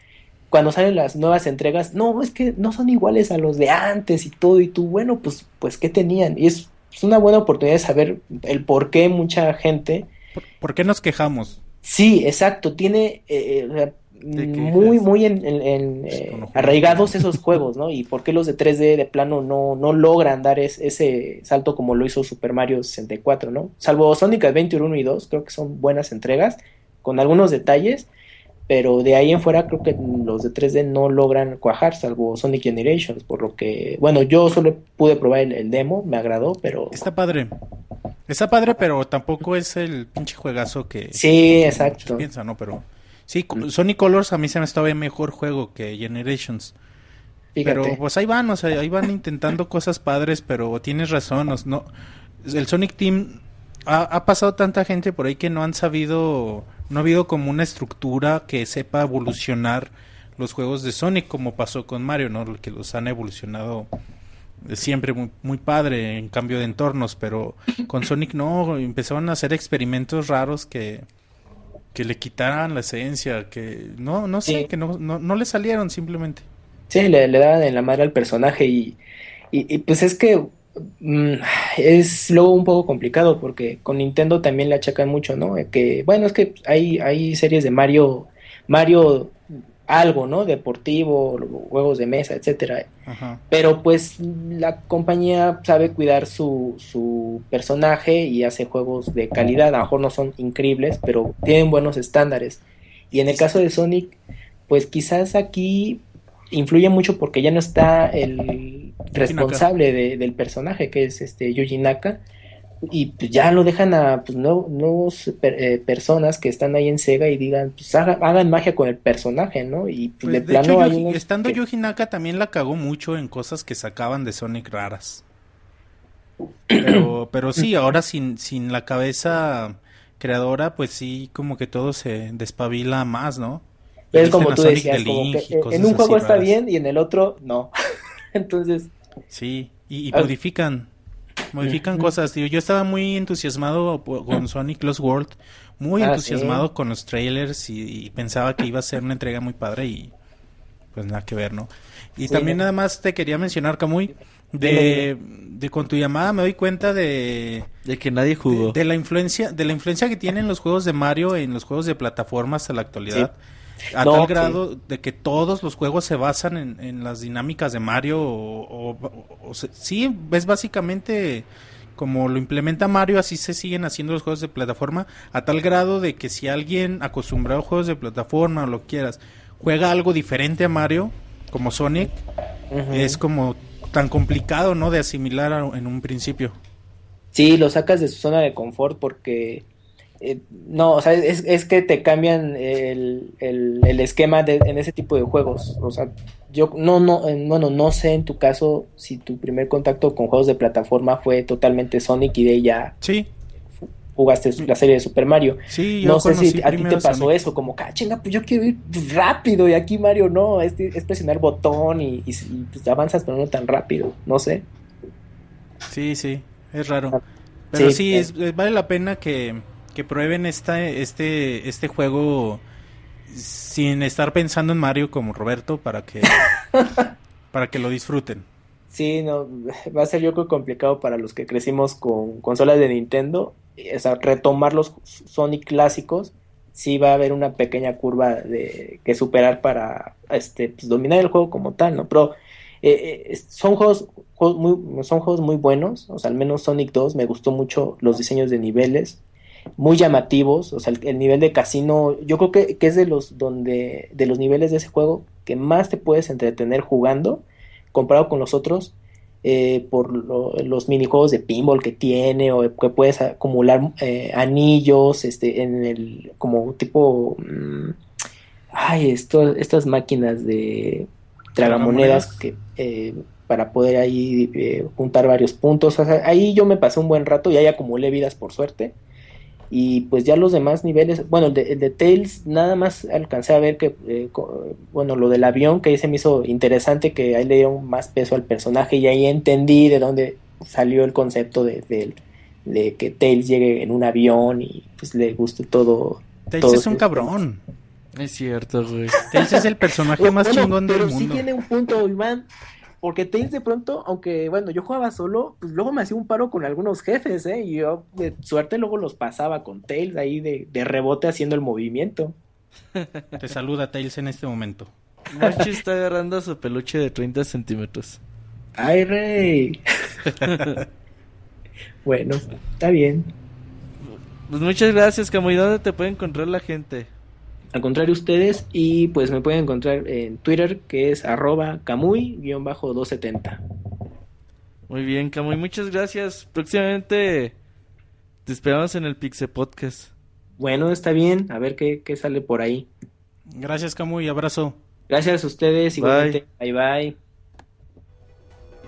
cuando salen las nuevas entregas, no, es que no son iguales a los de antes y todo, y tú, bueno, pues, pues, ¿qué tenían? Y es es una buena oportunidad de saber el por qué mucha gente... ¿Por, qué nos quejamos? Sí, exacto, tiene eh, eh, muy, muy en, eh, arraigados esos juegos, ¿no? Y por qué los de 3D de plano no, no logran dar ese salto como lo hizo Super Mario 64, ¿no? Salvo Sonic Adventure 1 y 2, creo que son buenas entregas, con algunos detalles, pero de ahí en fuera creo que los de 3D no logran cuajar, salvo Sonic Generations, por lo que, bueno, yo solo pude probar el, demo, me agradó, pero... Está padre. Está padre, pero tampoco es el pinche juegazo que... Sí, exacto. Piensa, ¿no? Pero... Sí, Sonic Colors a mí se me estaba mejor juego que Generations. Pero pues ahí van, o sea, ahí van intentando cosas padres, pero tienes razón, no, el Sonic Team ha, ha pasado tanta gente por ahí que no han sabido no ha habido como una estructura que sepa evolucionar los juegos de Sonic como pasó con Mario, ¿no? Que los han evolucionado siempre muy, muy padre en cambio de entornos, pero con Sonic no, empezaron a hacer experimentos raros que, que le quitaran la esencia, que no, no sé, que no, no, no, le salieron simplemente. Sí, le, le daban en la madre al personaje y, y, y pues es que Mm, es luego un poco complicado porque con Nintendo también le achacan mucho, ¿no? Que bueno, es que hay, hay series de Mario, Mario algo, ¿no? Deportivo, juegos de mesa, etcétera. Pero pues la compañía sabe cuidar su, su personaje y hace juegos de calidad. A lo mejor no son increíbles, pero tienen buenos estándares. Y en el caso de Sonic, pues quizás aquí influye mucho porque ya no está el responsable del personaje, que es este Yuji Naka, y pues ya lo dejan a pues, nuevos eh, personas que están ahí en Sega y digan, pues hagan, magia con el personaje, ¿no? Y pues, pues de, plano Estando Yuji Naka también la cagó mucho en cosas que sacaban de Sonic raras. Pero, pero sí, ahora sin, sin la cabeza creadora, pues sí, como que todo se despabila más, ¿no? es como tú decías, como que eh, en un juego está bien y en el otro no. Entonces. Sí, y, modifican. Modifican cosas, tío. Yo estaba muy entusiasmado con Sonic Lost World, muy ah, entusiasmado con los trailers y, pensaba que iba a ser una entrega muy padre y pues nada que ver, ¿no? Y también nada más te quería mencionar, Camuy, de, de con tu llamada me doy cuenta de de que nadie jugó. de, la influencia de la influencia que tienen los juegos de Mario en los juegos de plataformas a la actualidad a tal grado de que todos los juegos se basan en, las dinámicas de Mario o, sí, es básicamente como lo implementa Mario, así se siguen haciendo los juegos de plataforma, a tal grado de que si alguien acostumbrado a juegos de plataforma o lo quieras, juega algo diferente a Mario, como Sonic, es como tan complicado, ¿no? De asimilar en un principio. Sí, lo sacas de su zona de confort porque eh, no, o sea, es, es, que te cambian el, el, esquema de, en ese tipo de juegos. O sea, yo no, no, bueno, no sé en tu caso si tu primer contacto con juegos de plataforma fue totalmente Sonic y de ella sí. jugaste la serie de Super Mario. Sí, no sé si a ti te pasó eso, como, ah, chinga, pues yo quiero ir rápido y aquí Mario no, es, es presionar botón y, y, pues avanzas pero no tan rápido, no sé. Sí, sí, es raro. Ah, pero sí, vale la pena que que prueben esta, este, este juego sin estar pensando en Mario como Roberto para que, para que lo disfruten. Sí, no, va a ser yo creo complicado para los que crecimos con consolas de Nintendo. O sea, retomar los Sonic clásicos, sí va a haber una pequeña curva de que superar para este pues, dominar el juego como tal, ¿no? Pero eh, eh, son juegos, juegos muy, son juegos muy buenos, o sea, al menos Sonic 2 me gustó mucho los diseños de niveles, muy llamativos, o sea, el, el nivel de casino, yo creo que, que, es de los donde de los niveles de ese juego que más te puedes entretener jugando comparado con los otros eh, por lo, los minijuegos de pinball que tiene o que puedes acumular eh, anillos este en el como tipo mmm, ay esto, estas máquinas de tragamonedas. que eh, para poder ahí eh, juntar varios puntos o sea, ahí yo me pasé un buen rato y ahí acumulé vidas por suerte y pues ya los demás niveles, bueno, el de, el de Tails nada más alcancé a ver que, eh, bueno, lo del avión que ahí se me hizo interesante, que ahí le dieron más peso al personaje y ahí entendí de dónde salió el concepto de, de, de que Tails llegue en un avión y pues le guste todo. Tails todo es un cabrón. Es cierto, güey. Tails es el personaje más bueno, chingón del pero mundo. sí tiene un punto, Iván. Porque Tails de pronto, aunque bueno, yo jugaba solo, pues luego me hacía un paro con algunos jefes, ¿eh? Y yo de suerte luego los pasaba con Tails ahí de, de rebote haciendo el movimiento. Te saluda Tails en este momento. Mochi está agarrando su peluche de 30 centímetros. ¡Ay, rey! bueno, está bien. Pues muchas gracias, Camuy. ¿Dónde te puede encontrar la gente? Al contrario ustedes, y pues me pueden encontrar en Twitter, que es arroba camuy-270. Muy bien, Camuy, muchas gracias. Próximamente te esperamos en el Pixel Podcast. Bueno, está bien, a ver qué, qué sale por ahí. Gracias, Camuy, abrazo. Gracias a ustedes, igualmente. Bye, bye.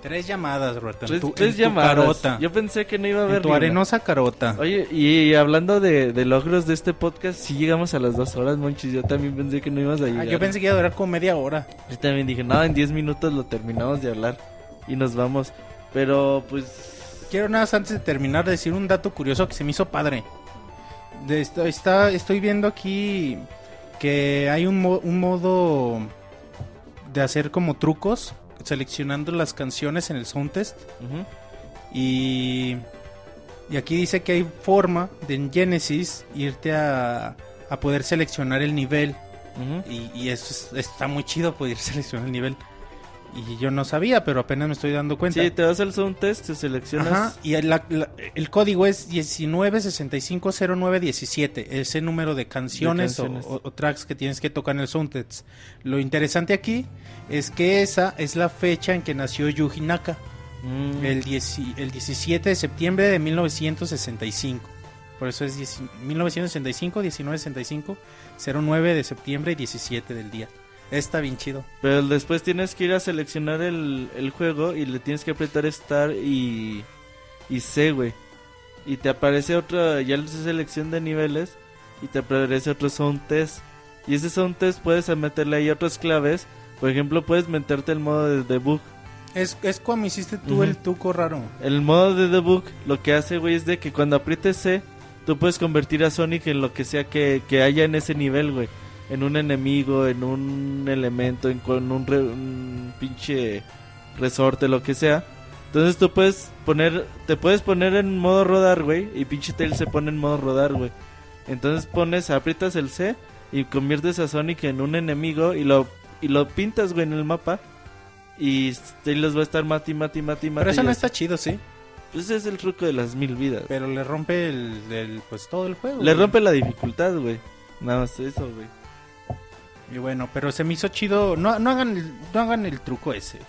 Tres llamadas, Roberto. Tres, tu, tres llamadas. Carota. Yo pensé que no iba a haber. En tu arenosa carota. Oye, y hablando de, de, logros de este podcast, si llegamos a las dos horas, Monchis. Yo también pensé que no ibas a llegar. Ah, yo pensé que iba a durar como media hora. Yo también dije, no, en 10 minutos lo terminamos de hablar y nos vamos. Pero pues. Quiero nada más antes de terminar decir un dato curioso que se me hizo padre. De esto, está, estoy viendo aquí que hay un, mo un modo de hacer como trucos seleccionando las canciones en el sound test. Uh -huh. Y, y aquí dice que hay forma de en Genesis irte a, a poder seleccionar el nivel. Uh -huh. Y, y eso es, está muy chido poder seleccionar el nivel. Y yo no sabía, pero apenas me estoy dando cuenta. Sí, te vas al sound test, te seleccionas. Ajá, y el, la, la, el código es 19650917, ese número de canciones, de canciones. O, tracks que tienes que tocar en el sound test. Lo interesante aquí es que esa es la fecha en que nació Yuji Naka. Mm. El, dieci, el 17 de septiembre de 1965. Por eso es 10, 1965, 1965, 09 de septiembre y 17 del día. Está bien chido. Pero después tienes que ir a seleccionar el, el juego y le tienes que apretar Star y, y C, güey. Y te aparece otra, ya la selección de niveles y te aparece otro sound test. Y ese sound test puedes meterle ahí otras claves. Por ejemplo, puedes meterte el modo de debug. Es, es como hiciste tú uh -huh. el tuco raro. El modo de debug lo que hace, güey, es de que cuando aprietes C, tú puedes convertir a Sonic en lo que sea que, que haya en ese nivel, güey en un enemigo, en un elemento, en con un, re, un, pinche resorte, lo que sea. Entonces tú puedes poner, te puedes poner en modo rodar, güey, y pinche Tail se pone en modo rodar, güey. Entonces pones, aprietas el C y conviertes a Sonic en un enemigo y lo y lo pintas, güey, en el mapa. Y Tail los va a estar mati, mati, mati, mati. Pero eso no está chido, ¿sí? Pues ese es el truco de las mil vidas. Pero le rompe el, el pues todo el juego. Le güey. rompe la dificultad, güey. Nada más eso, güey. Y bueno, pero se me hizo chido. No, no, hagan, el, no hagan el truco ese.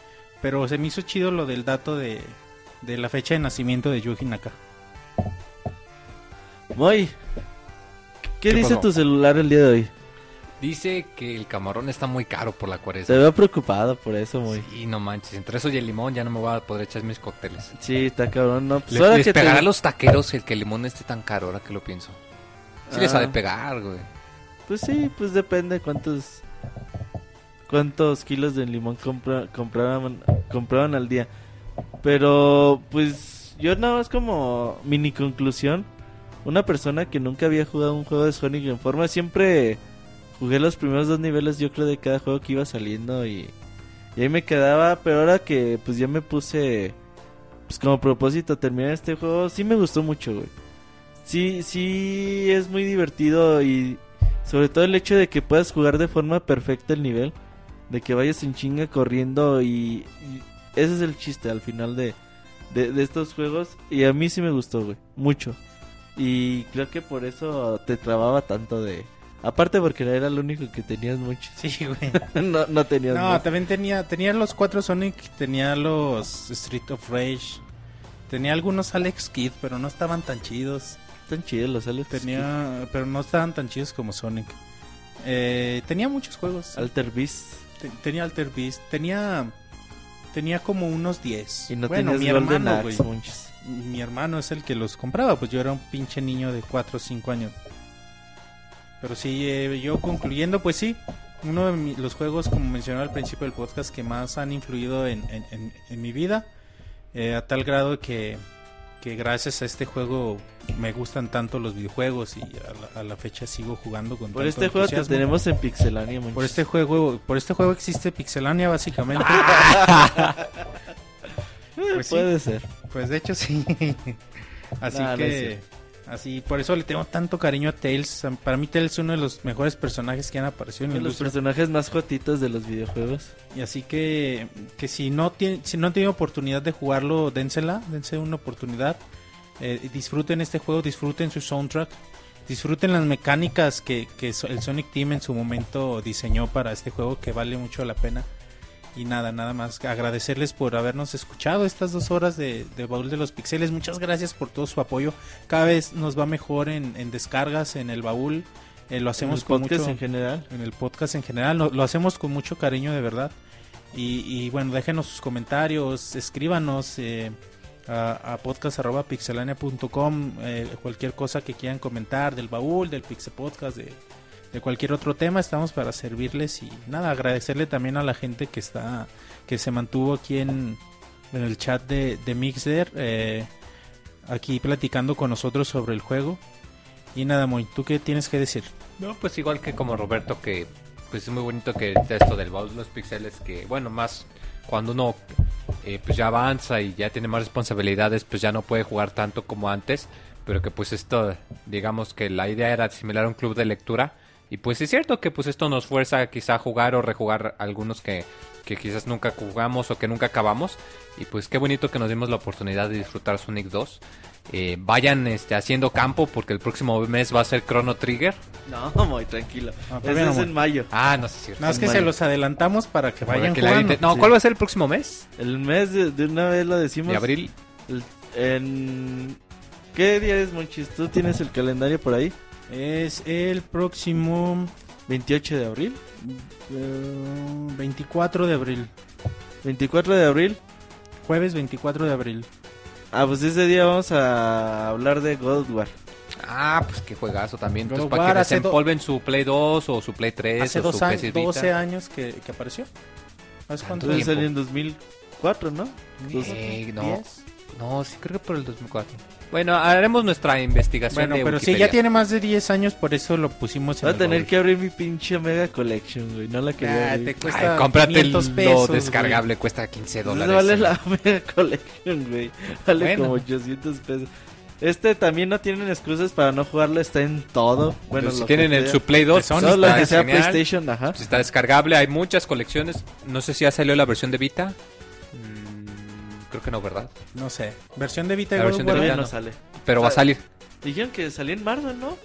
Pero se me hizo chido lo del dato de, de la fecha de nacimiento de Yuji Naka. Moy, ¿qué, ¿Qué dice pasó? tu celular el día de hoy? Dice que el camarón está muy caro por la cuaresma. Te veo preocupado por eso, muy. Sí, no manches. Entre eso y el limón ya no me voy a poder echar mis cócteles. Sí, está cabrón. No, pues les, les que pegará te... a los taqueros el que el limón esté tan caro, ahora que lo pienso. Sí ah. les ha de pegar, güey. Pues sí, pues depende cuántos cuántos kilos de limón compra, compraban compraban al día. Pero pues yo nada más como mini conclusión, una persona que nunca había jugado un juego de Sonic en forma siempre jugué los primeros dos niveles yo creo de cada juego que iba saliendo y Y ahí me quedaba, pero ahora que pues ya me puse pues como propósito terminar este juego, sí me gustó mucho, güey. Sí, sí es muy divertido y sobre todo el hecho de que puedas jugar de forma perfecta el nivel, de que vayas en chinga corriendo y, y ese es el chiste al final de, de, de estos juegos y a mí sí me gustó, güey, mucho. Y creo que por eso te trababa tanto de... Aparte porque era lo único que tenías mucho. Sí, güey. no, no tenías No, más. también tenía, tenía los cuatro Sonic, tenía los Street of Rage, tenía algunos Alex Kidd, pero no estaban tan chidos. Están chidos los Alex Tenía, pero no estaban tan chidos como Sonic. Eh, tenía muchos juegos. Alter Beast. Te- tenía Alter Beast, tenía, tenía como unos 10. Y no bueno, mi Golden hermano. Axe. Mi hermano es el que los compraba, pues yo era un pinche niño de 4 o 5 años. Pero sí, eh, yo concluyendo, pues sí, uno de mi- los juegos, como mencioné al principio del podcast, que más han influido en, en- en- en mi vida, eh, a tal grado que, que gracias a este juego me gustan tanto los videojuegos y a la, a la fecha sigo jugando con Por tanto este juego te entusiasmo. tenemos en Pixelania. Por este juego, por este juego existe Pixelania básicamente. pues sí. Puede ser. Pues de hecho sí. así que. Así por eso le tengo tanto cariño a Tails. Para mí Tails es uno de los mejores personajes que han aparecido en Uno la de los personajes más jotitos de los videojuegos. Y así que que si no tiene si no han tenido oportunidad de jugarlo, dénsela, dense una oportunidad. Eh, disfruten este juego, disfruten su soundtrack, disfruten las mecánicas que, que el Sonic Team en su momento diseñó para este juego que vale mucho la pena. Y nada, nada más agradecerles por habernos escuchado estas dos horas de, de Baúl de los Pixeles. Muchas gracias por todo su apoyo. Cada vez nos va mejor en, en descargas, en el baúl. Eh, lo hacemos el con podcast mucho en general. en el podcast en general. Lo, lo hacemos con mucho cariño, de verdad. Y, y bueno, déjenos sus comentarios, escríbanos eh, a, a podcast.pixelania.com eh, cualquier cosa que quieran comentar del baúl, del Pixel Podcast, de, de cualquier otro tema. Estamos para servirles y nada, agradecerle también a la gente que está que se mantuvo aquí en, el chat de, de Mixer, eh, aquí platicando con nosotros sobre el juego. Y nada, Moy, ¿tú qué tienes que decir? No, pues igual que como Roberto, que pues es muy bonito que esto del baúl de los pixeles, que bueno, más cuando uno eh, pues ya avanza y ya tiene más responsabilidades, pues ya no puede jugar tanto como antes, pero que pues esto, digamos que la idea era similar a un club de lectura, y pues es cierto que pues esto nos fuerza quizá a jugar o rejugar algunos que, que quizás nunca jugamos o que nunca acabamos, y pues qué bonito que nos dimos la oportunidad de disfrutar Sonic 2. Eh, vayan este, haciendo campo porque el próximo mes va a ser Chrono Trigger. No, muy tranquilo. Ah, Ese es en mayo. Ah, no sé si es cierto. No, es que se los adelantamos para que vayan jugando. gente- No, sí. ¿cuál va a ser el próximo mes? El mes de, de una vez lo decimos. De abril. El- en... ¿Qué día es, Monchis? ¿Tú tienes el calendario por ahí? Es el próximo 28 de abril. eh, 24 de abril. 24 de abril. Jueves 24 de abril. Ah, pues ese día vamos a hablar de God War. Ah, pues qué juegazo también. Entonces, para que desempolven su Play 2 o su Play 3 Hace o dos su años, Vita. 12 años que, que apareció. ¿Hace cuánto? Entonces tiempo. salió en 2004, ¿no? Dos- Eh, no, no, sí creo que por el 2004. Bueno, haremos nuestra investigación Bueno, de pero si Wikipedia. ya tiene más de 10 años, por eso lo pusimos en Voy a el tener baúl. que abrir mi pinche Mega Collection, güey. No la quería Ah, abrir. te cuesta Ay, cómprate el- 500 pesos, lo descargable, cuesta 15 Eso dólares. vale la Mega Collection, güey. Vale Bueno. como 800 pesos. Este también no tienen excusas para no jugarlo, está en todo. Bueno, Entonces, lo si tienen que el sea. su Play 2, Sony Todo lo está que sea genial. PlayStation, ajá. Pues está descargable, hay muchas colecciones. No sé si ya salió la versión de Vita. Creo que no, ¿verdad? No sé. Versión de Vita y La versión de Vita no no. sale. Pero va a Sa- salir. Dijeron que salía en marzo, ¿no?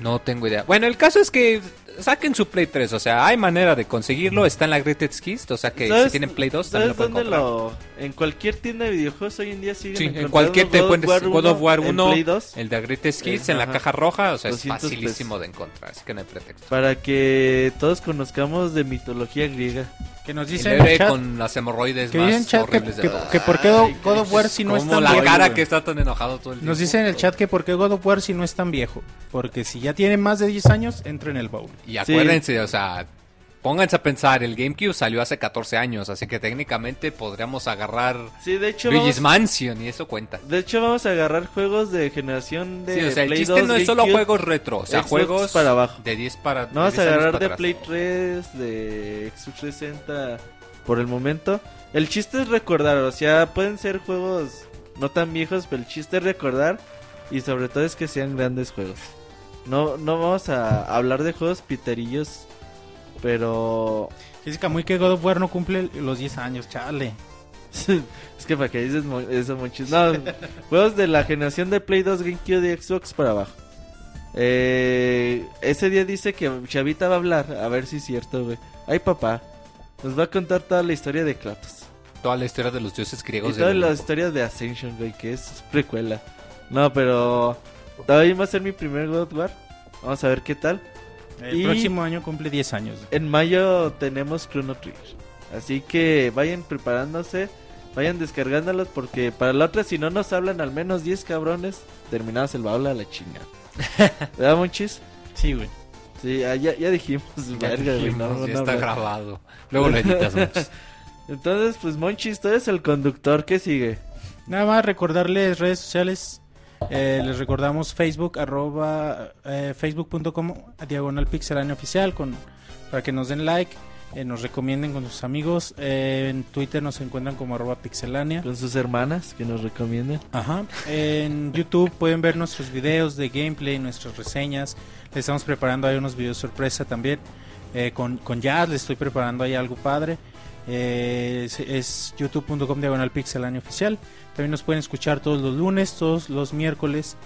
No tengo idea. Bueno, el caso es que saquen su Play 3. O sea, hay manera de conseguirlo. Está en la Greatest Hits. O sea que si ¿Sabes- tienen Play 2 también lo ¿Sabes pueden dónde comprar. lo...? En cualquier tienda de videojuegos hoy en día siguen Sí, en cualquier te God War God of War en 1, Play 2 el de Greatest Eh, Hits en la ajá. caja roja. O sea, es 200 facilísimo de encontrar. Así que no hay pretexto. para que todos conozcamos de mitología griega. Que nos dicen en bebé el chat, con las hemorroides que, dicen en más chat que, horribles de que- la- que por qué Ay, God of War si no es Como tan la viejo, cara güey. que está tan enojado todo el tiempo. Nos dicen en el chat que por qué God of War si no es tan viejo. Porque si ya tiene más de 10 años, entra en el baúl. Y acuérdense, o sea, pónganse a pensar, el GameCube salió hace 14 años, así que técnicamente podríamos agarrar Sí, de hecho Luigi's vamos, Mansion y eso cuenta. de hecho vamos a agarrar juegos de generación de Sí, o sea, el chiste 2, no es solo GameCube. juegos retro, o sea, Xbox juegos para abajo. de 10 para No de a 10 años agarrar de atrás. Play 3, de Xbox 360, por el momento. El chiste es recordar, o sea, pueden ser juegos no tan viejos, pero el chiste es recordar y sobre todo es que sean grandes juegos. No, no vamos a hablar de juegos piterillos, pero Jessica, muy que God of War no cumple los 10 años, chale. es que para que dices eso muchos. No, juegos de la generación de Play 2, GameCube y Xbox para abajo. Eh, ese día dice que Chavita va a hablar, a ver si es cierto, güey. Ay, papá, nos va a contar toda la historia de Kratos. Toda la historia de los dioses Y griegos. toda del la historia de Ascension, güey, que es precuela. No, pero todavía va a ser mi primer God of War. Vamos a ver qué tal. El Y- próximo año cumple 10 años. En mayo tenemos Chrono Trigger. Así que vayan preparándose, vayan descargándolos porque para la otra si no nos hablan al menos 10 cabrones, terminamos el baúl a la chingada. ¿Verdad, Monchis? Sí, güey. Sí, ah, ya, ya dijimos, Ya verga, güey, dijimos, no, ya no está grabado. Luego lo editas, Monchis. Entonces, pues Monchis, tú eres el conductor que sigue. Nada más recordarles redes sociales. Eh, les recordamos Facebook, arroba, eh, facebook.com, diagonal pixelania oficial, con, para que nos den like, eh, nos recomienden con sus amigos. Eh, en Twitter nos encuentran como arroba pixelania. Con sus hermanas que nos recomienden. Ajá. En YouTube pueden ver nuestros videos de gameplay, nuestras reseñas. Les estamos preparando ahí unos videos sorpresa también. Eh, con, con Jazz les estoy preparando ahí algo padre. Es, es youtube.com diagonal pixelania oficial. También nos pueden escuchar todos los lunes, todos los miércoles,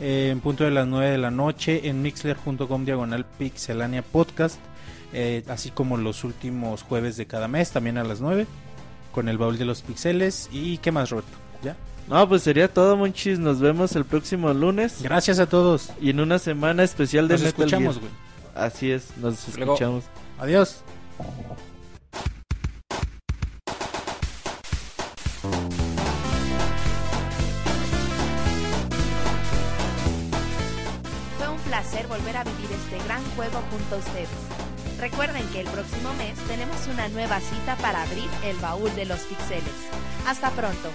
eh, en punto de las 9 de la noche, en mixler.com diagonal pixelania podcast. eh, así como los últimos jueves de cada mes, también a las 9, con el baúl de los pixeles. ¿Y qué más, Roberto? ¿Ya? No, pues sería todo, Monchis. Nos vemos el próximo lunes. Gracias a todos. Y en una semana especial de Nos Metal escuchamos, güey. Así es, nos Luego. escuchamos. Adiós. Placer volver a vivir este gran juego junto a ustedes. Recuerden que el próximo mes tenemos una nueva cita para abrir el baúl de los pixeles. Hasta pronto.